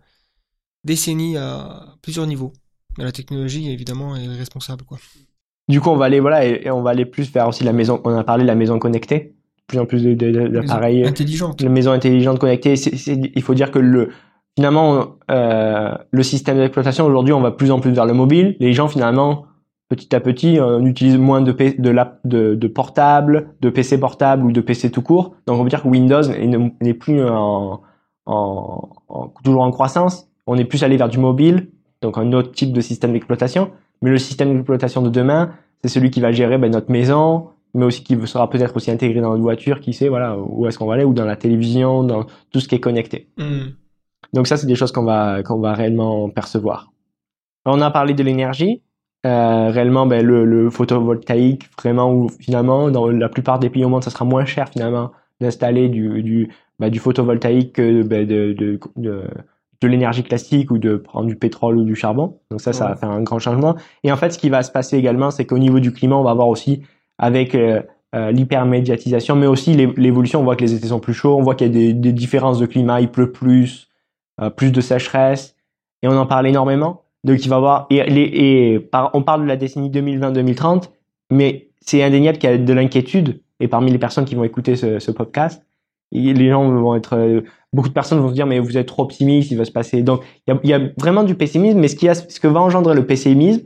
décennies à plusieurs niveaux. Mais la technologie, évidemment, est responsable, quoi. Du coup, on va aller voilà et, on va aller plus vers aussi la maison. On a parlé de la maison connectée, plus en plus d'appareils intelligentes. La maison intelligente connectée. il faut dire que le finalement euh, le système d'exploitation aujourd'hui, on va plus en plus vers le mobile. Les gens finalement petit à petit, on utilise moins de, de, de, de portables, de PC portables ou de PC tout court. Donc on peut dire que Windows n'est plus en, en, toujours en croissance. On est plus allé vers du mobile, donc un autre type de système d'exploitation. Mais le système d'exploitation de demain, c'est celui qui va gérer ben, notre maison, mais aussi qui sera peut-être aussi intégré dans notre voiture, qui sait voilà où est-ce qu'on va aller, ou dans la télévision, dans tout ce qui est connecté. Hmm. Donc ça, c'est des choses qu'on va qu'on va réellement percevoir. On a parlé de l'énergie. Euh, réellement, ben, le, le, photovoltaïque, vraiment, où finalement, dans la plupart des pays au monde, ça sera moins cher finalement d'installer du, du, ben, du photovoltaïque que de, de, de, de l'énergie classique ou de prendre du pétrole ou du charbon. Donc ça, ça va faire un grand changement. Et en fait, ce qui va se passer également, c'est qu'au niveau du climat, on va avoir aussi, avec euh, euh l'hypermédiatisation, mais aussi l'évolution, on voit que les étés sont plus chauds, on voit qu'il y a des, des, différences de climat, il pleut plus, euh, plus de sécheresse, et on en parle énormément. Donc il va avoir et, et on parle de la décennie 2020-2030, mais c'est indéniable qu'il y a de l'inquiétude et parmi les personnes qui vont écouter ce, ce podcast, les gens vont être euh, beaucoup de personnes vont se dire mais vous êtes trop optimiste, il va se passer. Donc il y a, vraiment du pessimisme, mais ce qui a, ce que va engendrer le pessimisme,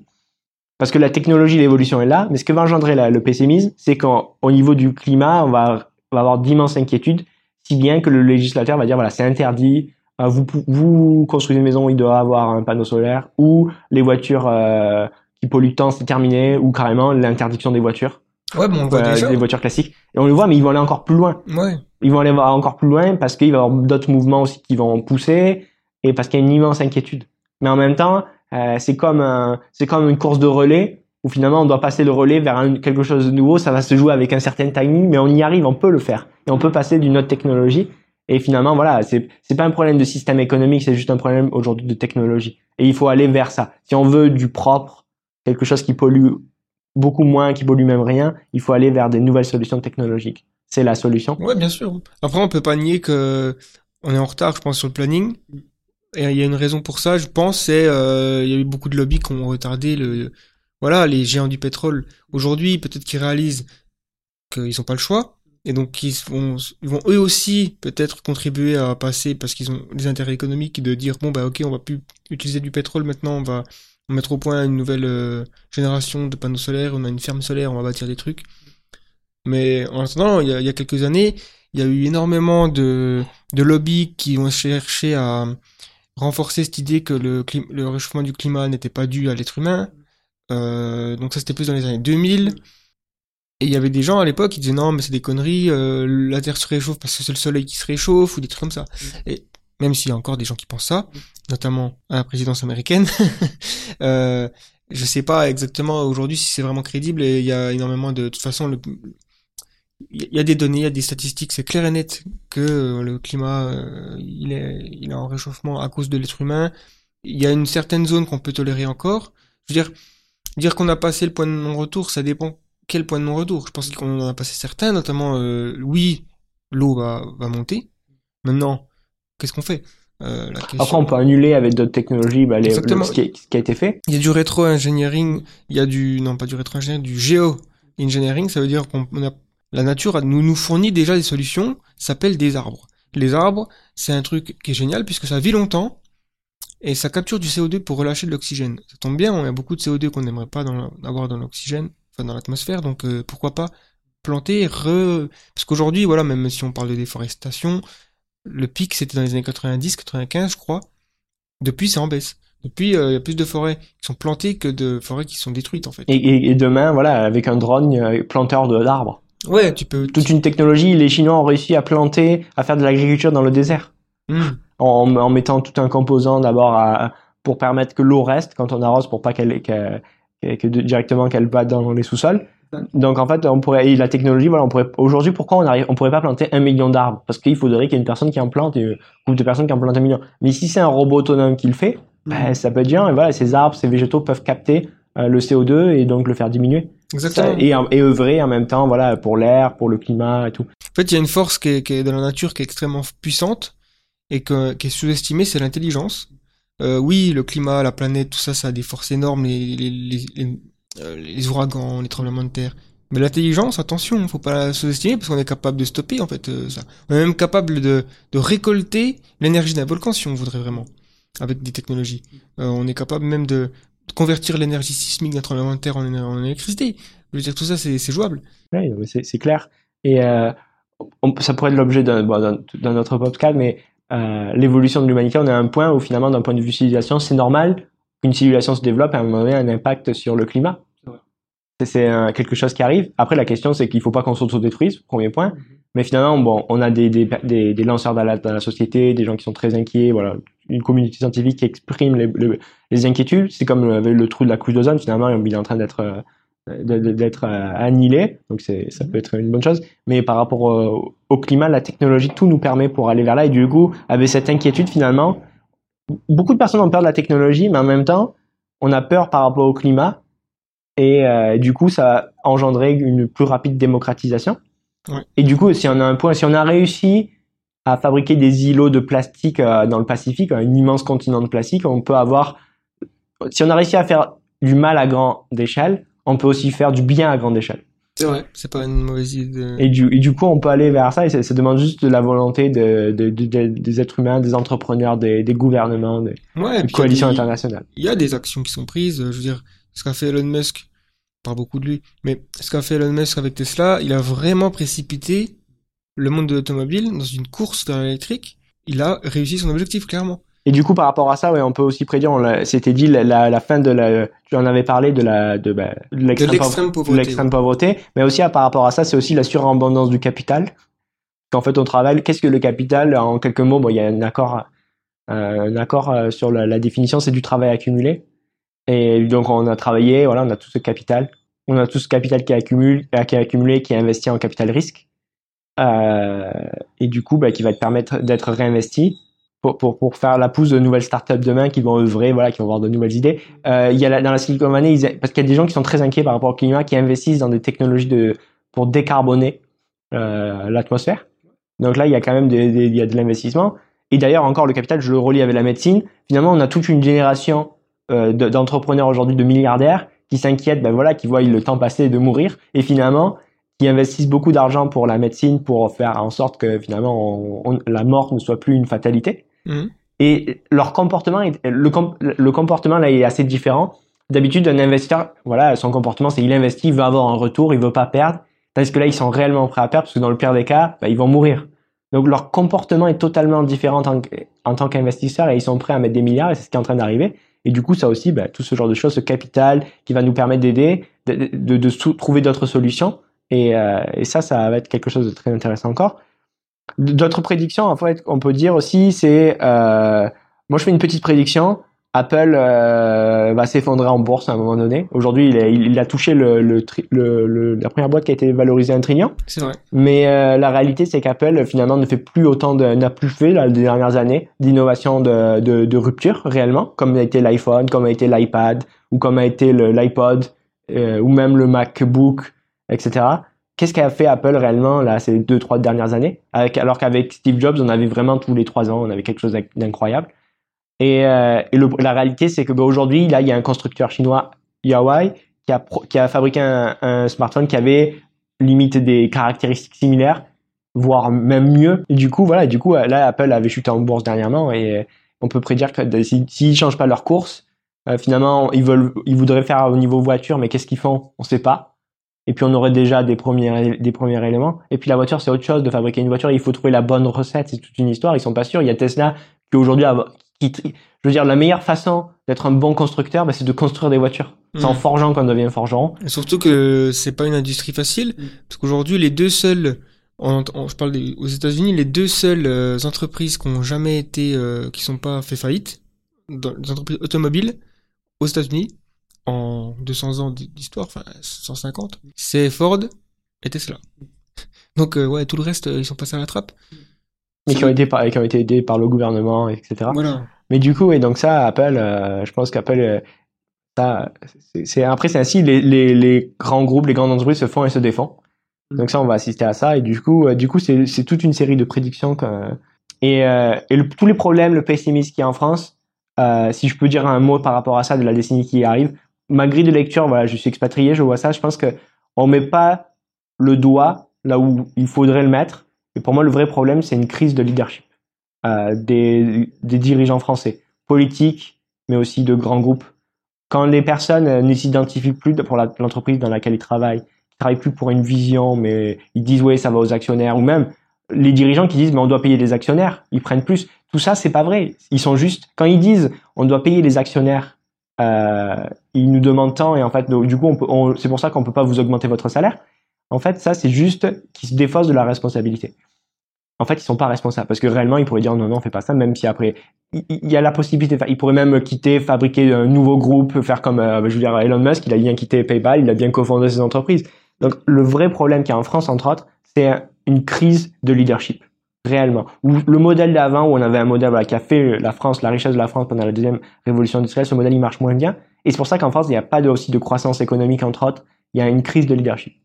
parce que la technologie, l'évolution est là, mais ce que va engendrer le pessimisme, c'est qu'au niveau du climat, on va, avoir d'immenses inquiétudes, si bien que le législateur va dire voilà c'est interdit, euh, vous, construisez une maison il doit avoir un panneau solaire, ou les voitures euh, qui polluent tant, c'est terminé, ou carrément l'interdiction des voitures. Ouais, bon, on voit euh, Des voitures classiques. Et on le voit, mais ils vont aller encore plus loin. Ouais. Ils vont aller encore plus loin parce qu'il va y avoir d'autres mouvements aussi qui vont pousser, et parce qu'il y a une immense inquiétude. Mais en même temps, euh, c'est comme un, c'est comme une course de relais où finalement on doit passer le relais vers quelque chose de nouveau. Ça va se jouer avec un certain timing, mais on y arrive, on peut le faire, et on peut passer d'une autre technologie. Et finalement, voilà, c'est c'est pas un problème de système économique, c'est juste un problème aujourd'hui de technologie. Et il faut aller vers ça. Si on veut du propre, quelque chose qui pollue beaucoup moins, qui pollue même rien, il faut aller vers des nouvelles solutions technologiques. C'est la solution. Ouais, bien sûr. Après, on peut pas nier que on est en retard, je pense, sur le planning. Et il y a une raison pour ça, je pense, c'est euh, y a eu beaucoup de lobbies qui ont retardé le, voilà, les géants du pétrole. Aujourd'hui, peut-être qu'ils réalisent qu'ils n'ont pas le choix et donc ils vont, ils vont eux aussi peut-être contribuer à passer parce qu'ils ont des intérêts économiques de dire bon bah ok on va plus utiliser du pétrole maintenant on va mettre au point une nouvelle euh, génération de panneaux solaires on a une ferme solaire on va bâtir des trucs mais en attendant il y a, il y a quelques années il y a eu énormément de de lobbies qui ont cherché à renforcer cette idée que le, le réchauffement du climat n'était pas dû à l'être humain euh, donc ça c'était plus dans les années 2000 et il y avait des gens à l'époque qui disaient non, mais c'est des conneries, euh, la Terre se réchauffe parce que c'est le Soleil qui se réchauffe ou des trucs comme ça. Mm. Et même s'il y a encore des gens qui pensent ça, notamment à la présidence américaine, euh, je sais pas exactement aujourd'hui si c'est vraiment crédible. Et il y a énormément de, de toute façon, il y a des données, il y a des statistiques, c'est clair et net que euh, le climat euh, il est il en réchauffement à cause de l'être humain. Il y a une certaine zone qu'on peut tolérer encore. Je veux dire dire qu'on a passé le point de non-retour, ça dépend quel point de non-retour Je pense qu'on en a passé certains, notamment, euh, oui, l'eau va, va monter. Maintenant, qu'est-ce qu'on fait euh, la question... Après, on peut annuler avec d'autres technologies bah, les, ce, qui, ce, qui, a été fait. Il y a du rétro-engineering, il y a du, non pas du rétro-engineering, du géo-engineering, ça veut dire qu'on a, la nature nous, nous fournit déjà des solutions, ça s'appelle des arbres. Les arbres, c'est un truc qui est génial puisque ça vit longtemps et ça capture du CO2 pour relâcher de l'oxygène. Ça tombe bien, il y a beaucoup de CO2 qu'on n'aimerait pas dans, avoir dans l'oxygène, dans l'atmosphère, donc euh, pourquoi pas planter, re... parce qu'aujourd'hui, voilà, même si on parle de déforestation, le pic c'était dans les années 90, 95, je crois. Depuis, c'est en baisse. Depuis, euh, il y a plus de forêts qui sont plantées que de forêts qui sont détruites, en fait. Et, et, demain, voilà, avec un drone euh, planteur d'arbres. Ouais, tu peux. Toute une technologie, les Chinois ont réussi à planter, à faire de l'agriculture dans le désert. Hmm. En, en, mettant tout un composant d'abord pour permettre que l'eau reste quand on arrose pour pas qu'elle que, que directement qu'elle va dans les sous-sols. Donc en fait, on pourrait la technologie, voilà, on pourrait aujourd'hui pourquoi on arrive, on pourrait pas planter un million d'arbres? Parce qu'il faudrait qu'il y ait une personne qui en plante et une groupe de personnes qui en plantent un million. Mais si c'est un robot autonome qui le fait, ben, ça peut être bien. Et voilà, ces arbres, ces végétaux peuvent capter euh, le CO2 et donc le faire diminuer. Exactement. et, et œuvrer en même temps, voilà, pour l'air, pour le climat et tout. En fait, il y a une force qui est, qui est dans la nature qui est extrêmement puissante et que, qui est sous-estimée, c'est l'intelligence. Euh, oui, le climat, la planète, tout ça, ça a des forces énormes, les, les, les, les, les ouragans, les tremblements de terre. Mais l'intelligence, attention, faut pas la sous-estimer parce qu'on est capable de stopper en fait euh, ça. On est même capable de, de récolter l'énergie d'un volcan si on voudrait vraiment, avec des technologies. Euh, on est capable même de, de convertir l'énergie sismique d'un tremblement de terre en, en, électricité. Je veux dire, tout ça, c'est jouable. Oui, c'est clair. Et euh, on, ça pourrait être l'objet d'un bon, autre podcast, mais euh, l'évolution de l'humanité, on est à un point où finalement, d'un point de vue civilisation, c'est normal qu'une civilisation se développe et à un moment donné un impact sur le climat. C'est quelque chose qui arrive. Après, la question, c'est qu'il faut pas qu'on s'auto-détruise, premier point. Mm-hmm. Mais finalement, bon, on a des, des, des, des lanceurs d'alerte dans la société, des gens qui sont très inquiets, voilà, une communauté scientifique qui exprime les, les, les inquiétudes. C'est comme le, le trou de la couche d'ozone, finalement, il est en train d'être euh, d'être euh, annihilé, donc c'est ça peut être une bonne chose. Mais par rapport au, au, climat, la technologie, tout nous permet pour aller vers là. Et du coup, avec cette inquiétude, finalement, beaucoup de personnes ont peur de la technologie, mais en même temps, on a peur par rapport au climat. Et euh, du coup, ça a engendré une plus rapide démocratisation. Ouais. Et du coup, si on a un point, si on a réussi à fabriquer des îlots de plastique euh, dans le Pacifique, un immense continent de plastique, on peut avoir, si on a réussi à faire du mal à grande échelle, on peut aussi faire du bien à grande échelle. C'est vrai, c'est pas une mauvaise idée. Et du, et du coup, on peut aller vers ça, et ça, ça demande juste de la volonté de, de, de, de, des êtres humains, des entrepreneurs, des, des gouvernements, des, ouais, des coalitions internationales. Il y a des actions qui sont prises, je veux dire, ce qu'a fait Elon Musk, parle beaucoup de lui, mais ce qu'a fait Elon Musk avec Tesla, il a vraiment précipité le monde de l'automobile dans une course vers l'électrique. Il a réussi son objectif, clairement. Et du coup, par rapport à ça, ouais, on peut aussi prédire, on c'était dit la, la, la, fin de la, tu en avais parlé de la, de, bah, de l'extrême pauvreté, pauvreté, mais aussi à, par rapport à ça, c'est aussi la surabondance du capital. Qu'en fait, on travaille. Qu'est-ce que le capital En quelques mots, bon, il y a un accord, euh, un accord euh, sur la, la définition, c'est du travail accumulé. Et donc, on a travaillé, voilà, on a tout ce capital. On a tout ce capital qui qui est accumulé, qui est investi en capital risque. Euh, et du coup, bah, qui va te permettre d'être réinvesti pour, faire la pousse de nouvelles startups demain qui vont œuvrer, voilà, qui vont avoir de nouvelles idées. Euh, il y a dans la Silicon Valley, parce qu'il y a des gens qui sont très inquiets par rapport au climat, qui investissent dans des technologies de pour décarboner euh, l'atmosphère. Donc là, il y a quand même de l'investissement. Et d'ailleurs, encore le capital, je le relie avec la médecine. Finalement, on a toute une génération euh, d'entrepreneurs aujourd'hui, de milliardaires, qui s'inquiètent, ben voilà, qui voient le temps passer de mourir, et finalement, qui investissent beaucoup d'argent pour la médecine pour faire en sorte que finalement on, on, la mort ne soit plus une fatalité. Mmh. Et leur comportement, est, le, le comportement là est assez différent. D'habitude, un investisseur, voilà, son comportement, c'est il investit, il veut avoir un retour, il veut pas perdre. Tandis que là, ils sont réellement prêts à perdre parce que dans le pire des cas, bah, ils vont mourir. Donc leur comportement est totalement différent en, en tant qu'investisseur et ils sont prêts à mettre des milliards et c'est ce qui est en train d'arriver. Et du coup, ça aussi, bah, tout ce genre de choses, ce capital qui va nous permettre d'aider, de, trouver d'autres solutions. Et, euh, et, ça, ça va être quelque chose de très intéressant encore. D'autres prédictions, en fait, on peut dire aussi, c'est, euh, moi je fais une petite prédiction. Apple euh, va s'effondrer en bourse à un moment donné. Aujourd'hui, il, a, il a touché le, le, le, le, la première boîte qui a été valorisée un trillion. C'est vrai. Mais euh, la réalité, c'est qu'Apple finalement ne fait plus autant n'a plus fait là, les dernières années d'innovation de, de, de, rupture réellement, comme a été l'iPhone, comme a été l'iPad ou comme a été l'iPod euh, ou même le MacBook etc. Qu'est-ce qu'a fait Apple réellement là ces deux trois dernières années? Avec, Alors qu'avec Steve Jobs, on avait vraiment tous les trois ans, on avait quelque chose d'incroyable. Et, euh, la réalité, c'est que bah, aujourd'hui, là, il y a un constructeur chinois, Huawei, qui a, qui a fabriqué un, smartphone qui avait limite des caractéristiques similaires, voire même mieux. Du coup, voilà, du coup, là, Apple avait chuté en bourse dernièrement et on peut prédire que s'ils si, changent pas leur course, euh, finalement, ils veulent, ils voudraient faire au niveau voiture, mais qu'est-ce qu'ils font? On sait pas. Et puis on aurait déjà des premiers des premiers éléments. Et puis la voiture c'est autre chose de fabriquer une voiture. Il faut trouver la bonne recette. C'est toute une histoire. Ils sont pas sûrs. Il y a Tesla qui aujourd'hui qui je veux dire la meilleure façon d'être un bon constructeur bah, c'est de construire des voitures mmh. c'est en forgeant qu'on devient forgeron et surtout que c'est pas une industrie facile mmh. parce qu'aujourd'hui les deux seuls en, en, je parle des, aux États-Unis les deux seules euh, entreprises qui ont jamais été euh, qui sont pas fait faillite dans les entreprises automobiles aux États-Unis en 200 ans d'histoire, enfin 150, c'est Ford et Tesla. Donc ouais, tout le reste, ils sont passés à la trappe. Mais qui ont été par, qui ont été aidés par le gouvernement, etc. Voilà. Mais du coup, et donc ça, Apple, je pense qu'Apple, ça, c'est après c'est ainsi les, les, les grands groupes, les grandes entreprises se font et se défendent. Donc ça, on va assister à ça. Et du coup, euh, du coup, c'est toute une série de prédictions. Que, et, euh, tous les problèmes, le pessimisme qu'il y a en France, euh, si je peux dire un mot par rapport à ça de la décennie qui arrive, ma grille de lecture, voilà, je suis expatrié, je vois ça. Je pense que on met pas le doigt là où il faudrait le mettre. Et pour moi, le vrai problème, c'est une crise de leadership euh, des, dirigeants français, politiques, mais aussi de grands groupes. Quand les personnes ne s'identifient plus pour l'entreprise dans laquelle ils travaillent, travaillent plus pour une vision, mais ils disent ouais ça va aux actionnaires, ou même les dirigeants qui disent mais on doit payer les actionnaires, ils prennent plus. Tout ça c'est pas vrai. Ils sont juste quand ils disent on doit payer les actionnaires, euh, ils nous demandent tant et en fait du coup c'est pour ça qu'on peut pas vous augmenter votre salaire. En fait ça c'est juste qu'ils se défaussent de la responsabilité. En fait ils sont pas responsables parce que réellement ils pourraient dire non non on fait pas ça même si après il y a la possibilité, ils pourraient même quitter, fabriquer un nouveau groupe, faire comme, euh, je Elon Musk, il a bien quitté PayPal, il a bien cofondé ses entreprises. Donc le vrai problème qu'il y a en France, entre autres, c'est une crise de leadership, réellement. Le modèle d'avant, où on avait un modèle qui a fait la France, la richesse de la France pendant la deuxième révolution industrielle, ce modèle il marche moins bien. Et c'est pour ça qu'en France, il n'y a pas de, aussi de croissance économique, entre autres. Il y a une crise de leadership.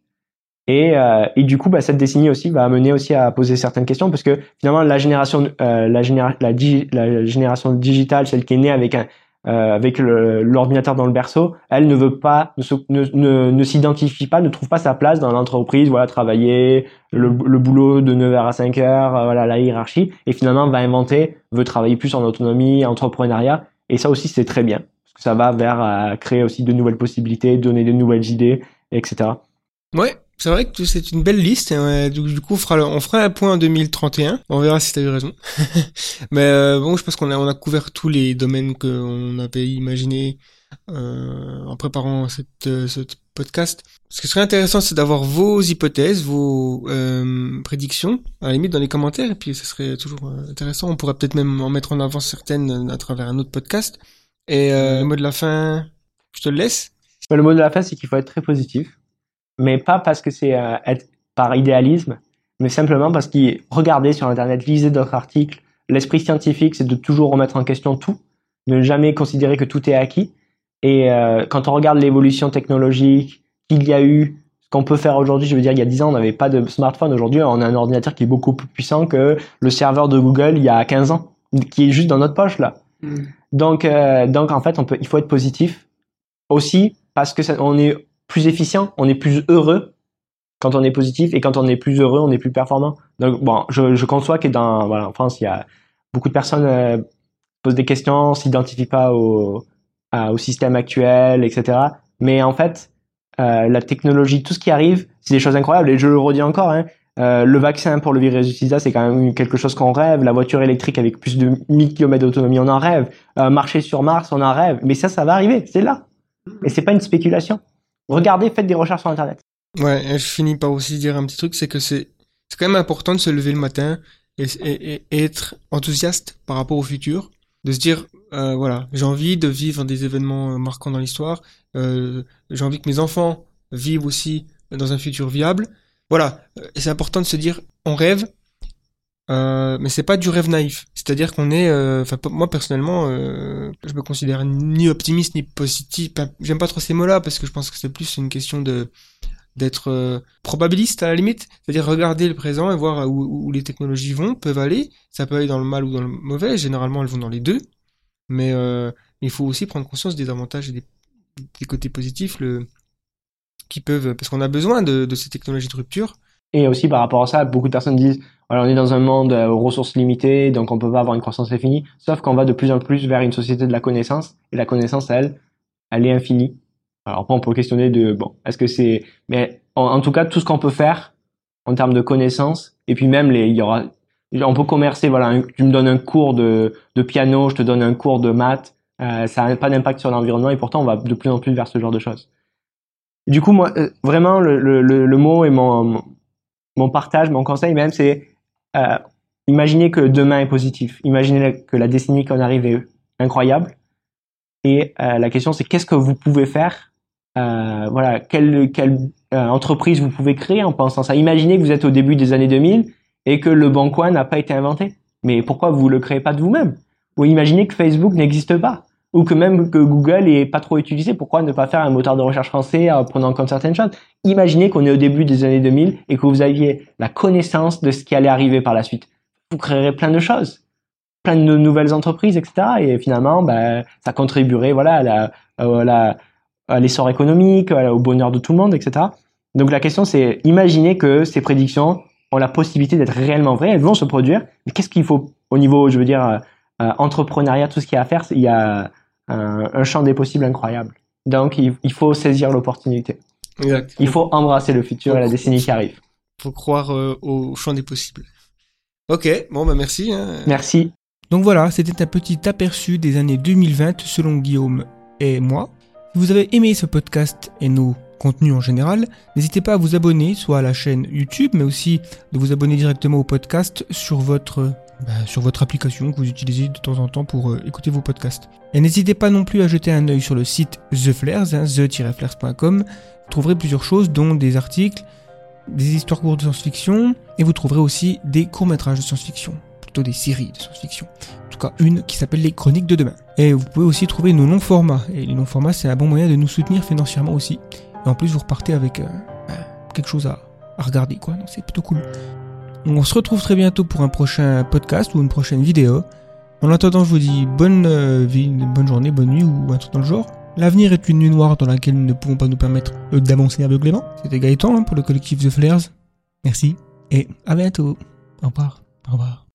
Et, euh, et du coup, bah, cette décennie aussi va amener aussi à poser certaines questions, parce que finalement, la génération, euh, la, généra la, la, génération digitale, celle qui est née avec un, euh, avec l'ordinateur dans le berceau, elle ne veut pas, ne, s'identifie pas, ne trouve pas sa place dans l'entreprise, voilà, travailler, le, le, boulot de 9h à 5h, euh, voilà, la hiérarchie, et finalement va inventer, veut travailler plus en autonomie, entrepreneuriat, et ça aussi c'est très bien, parce que ça va vers euh, créer aussi de nouvelles possibilités, donner de nouvelles idées, etc. Ouais, c'est vrai que c'est une belle liste. Et du, coup, on fera, un point en 2031. On verra si t'as eu raison. Mais euh, bon, je pense qu'on a, couvert tous les domaines qu'on avait imaginé euh, en préparant cette, euh, ce podcast. Ce qui serait intéressant, c'est d'avoir vos hypothèses, vos prédictions, à la limite dans les commentaires. Et puis, ce serait toujours intéressant. On pourrait peut-être même en mettre en avant certaines à travers un autre podcast. Et le mot de la fin, je te le laisse. Le mot de la fin, c'est qu'il faut être très positif mais pas parce que c'est euh, par idéalisme, mais simplement parce qu'il regardez sur internet, lisez d'autres articles. L'esprit scientifique, c'est de toujours remettre en question tout, de ne jamais considérer que tout est acquis. Et euh, quand on regarde l'évolution technologique qu'il y a eu, ce qu'on peut faire aujourd'hui, je veux dire, il y a 10 ans, on n'avait pas de smartphone. Aujourd'hui, on a un ordinateur qui est beaucoup plus puissant que le serveur de Google il y a 15 ans, qui est juste dans notre poche là. Mm. Donc, euh, donc en fait, on peut, il faut être positif aussi parce que ça, on est plus efficient, on est plus heureux quand on est positif et quand on est plus heureux, on est plus performant. Donc bon, je, conçois que dans voilà, en France, il y a beaucoup de personnes euh, posent des questions, s'identifient pas au, au système actuel, etc. Mais en fait, euh, la technologie, tout ce qui arrive, c'est des choses incroyables. Et je le redis encore, hein, euh, le vaccin pour le virus du sida, c'est quand même quelque chose qu'on rêve. La voiture électrique avec plus de 1000 km d'autonomie, on en rêve. Euh, marcher sur Mars, on en rêve. Mais ça, ça va arriver, c'est là. Et c'est pas une spéculation. Regardez, faites des recherches sur Internet. Ouais, je finis par aussi dire un petit truc, c'est que c'est quand même important de se lever le matin et, être enthousiaste par rapport au futur, de se dire euh, voilà, j'ai envie de vivre des événements marquants dans l'histoire, euh, j'ai envie que mes enfants vivent aussi dans un futur viable. Voilà, c'est important de se dire on rêve, euh, mais c'est pas du rêve naïf. C'est-à-dire qu'on est, euh, enfin moi personnellement, euh, je me considère ni optimiste ni positif. J'aime pas trop ces mots-là parce que je pense que c'est plus une question de d'être euh, probabiliste à la limite, c'est-à-dire regarder le présent et voir où, où, les technologies vont, peuvent aller. Ça peut aller dans le mal ou dans le mauvais. Généralement, elles vont dans les deux. Mais il faut aussi prendre conscience des avantages et des, des côtés positifs, le qui peuvent, parce qu'on a besoin de, de ces technologies de rupture. Et aussi par rapport à ça, beaucoup de personnes disent alors on est dans un monde euh, aux ressources limitées, donc on peut pas avoir une croissance infinie, sauf qu'on va de plus en plus vers une société de la connaissance, et la connaissance, elle, elle est infinie. Alors après, on peut questionner de, bon, est-ce que c'est... Mais en, tout cas, tout ce qu'on peut faire en termes de connaissances, et puis même, les, il y aura... On peut commercer, voilà, tu me donnes un cours de, de piano, je te donne un cours de maths, euh, ça n'a pas d'impact sur l'environnement, et pourtant, on va de plus en plus vers ce genre de choses. Du coup, moi, euh, vraiment, le, le, le, mot et mon, mon partage, mon conseil même, c'est euh, imaginez que demain est positif. Imaginez que la décennie qu'on arrive est incroyable. Et la question, c'est qu'est-ce que vous pouvez faire Voilà, quelle, entreprise vous pouvez créer en pensant ça? Imaginez que vous êtes au début des années 2000 et que le bon coin n'a pas été inventé. Mais pourquoi vous le créez pas de vous-même? Ou imaginez que Facebook n'existe pas ou que même que Google est pas trop utilisé, pourquoi ne pas faire un moteur de recherche français en prenant en compte certaines choses? Imaginez qu'on est au début des années 2000 et que vous aviez la connaissance de ce qui allait arriver par la suite. Vous créerez plein de choses, plein de nouvelles entreprises, etc. Et finalement, ben, ça contribuerait voilà à l'essor économique, au bonheur de tout le monde, etc. Donc la question c'est, imaginez que ces prédictions ont la possibilité d'être réellement vraies, elles vont se produire, mais qu'est-ce qu'il faut au niveau, je veux dire, euh, entrepreneuriat, tout ce qu'il y a à faire, il y a un, champ des possibles incroyable. Donc, il, faut saisir l'opportunité. Il faut embrasser le futur et la décennie qui arrive. Il faut croire euh, au champ des possibles. Ok, bon, bah merci. Hein. Merci. Donc voilà, c'était un petit aperçu des années 2020 selon Guillaume et moi. Si vous avez aimé ce podcast et nos contenus en général, n'hésitez pas à vous abonner, soit à la chaîne YouTube, mais aussi de vous abonner directement au podcast sur votre bah, sur votre application que vous utilisez de temps en temps pour euh, écouter vos podcasts. Et n'hésitez pas non plus à jeter un œil sur le site The Flares, hein, the-flares.com. Vous trouverez plusieurs choses, dont des articles, des histoires courtes de science-fiction, et vous trouverez aussi des courts-métrages de science-fiction, plutôt des séries de science-fiction. En tout cas, une qui s'appelle Les Chroniques de demain. Et vous pouvez aussi trouver nos longs formats. Et les longs formats, c'est un bon moyen de nous soutenir financièrement aussi. Et en plus, vous repartez avec euh, bah, quelque chose à, à regarder, quoi. C'est plutôt cool. On se retrouve très bientôt pour un prochain podcast ou une prochaine vidéo. En attendant, je vous dis bonne euh, bonne journée, bonne nuit ou un truc dans le genre. L'avenir est une nuit noire dans laquelle nous ne pouvons pas nous permettre euh, d'avancer aveuglément. C'était Gaëtan hein, pour le collectif The Flares. Merci et à bientôt. Au revoir. Au revoir.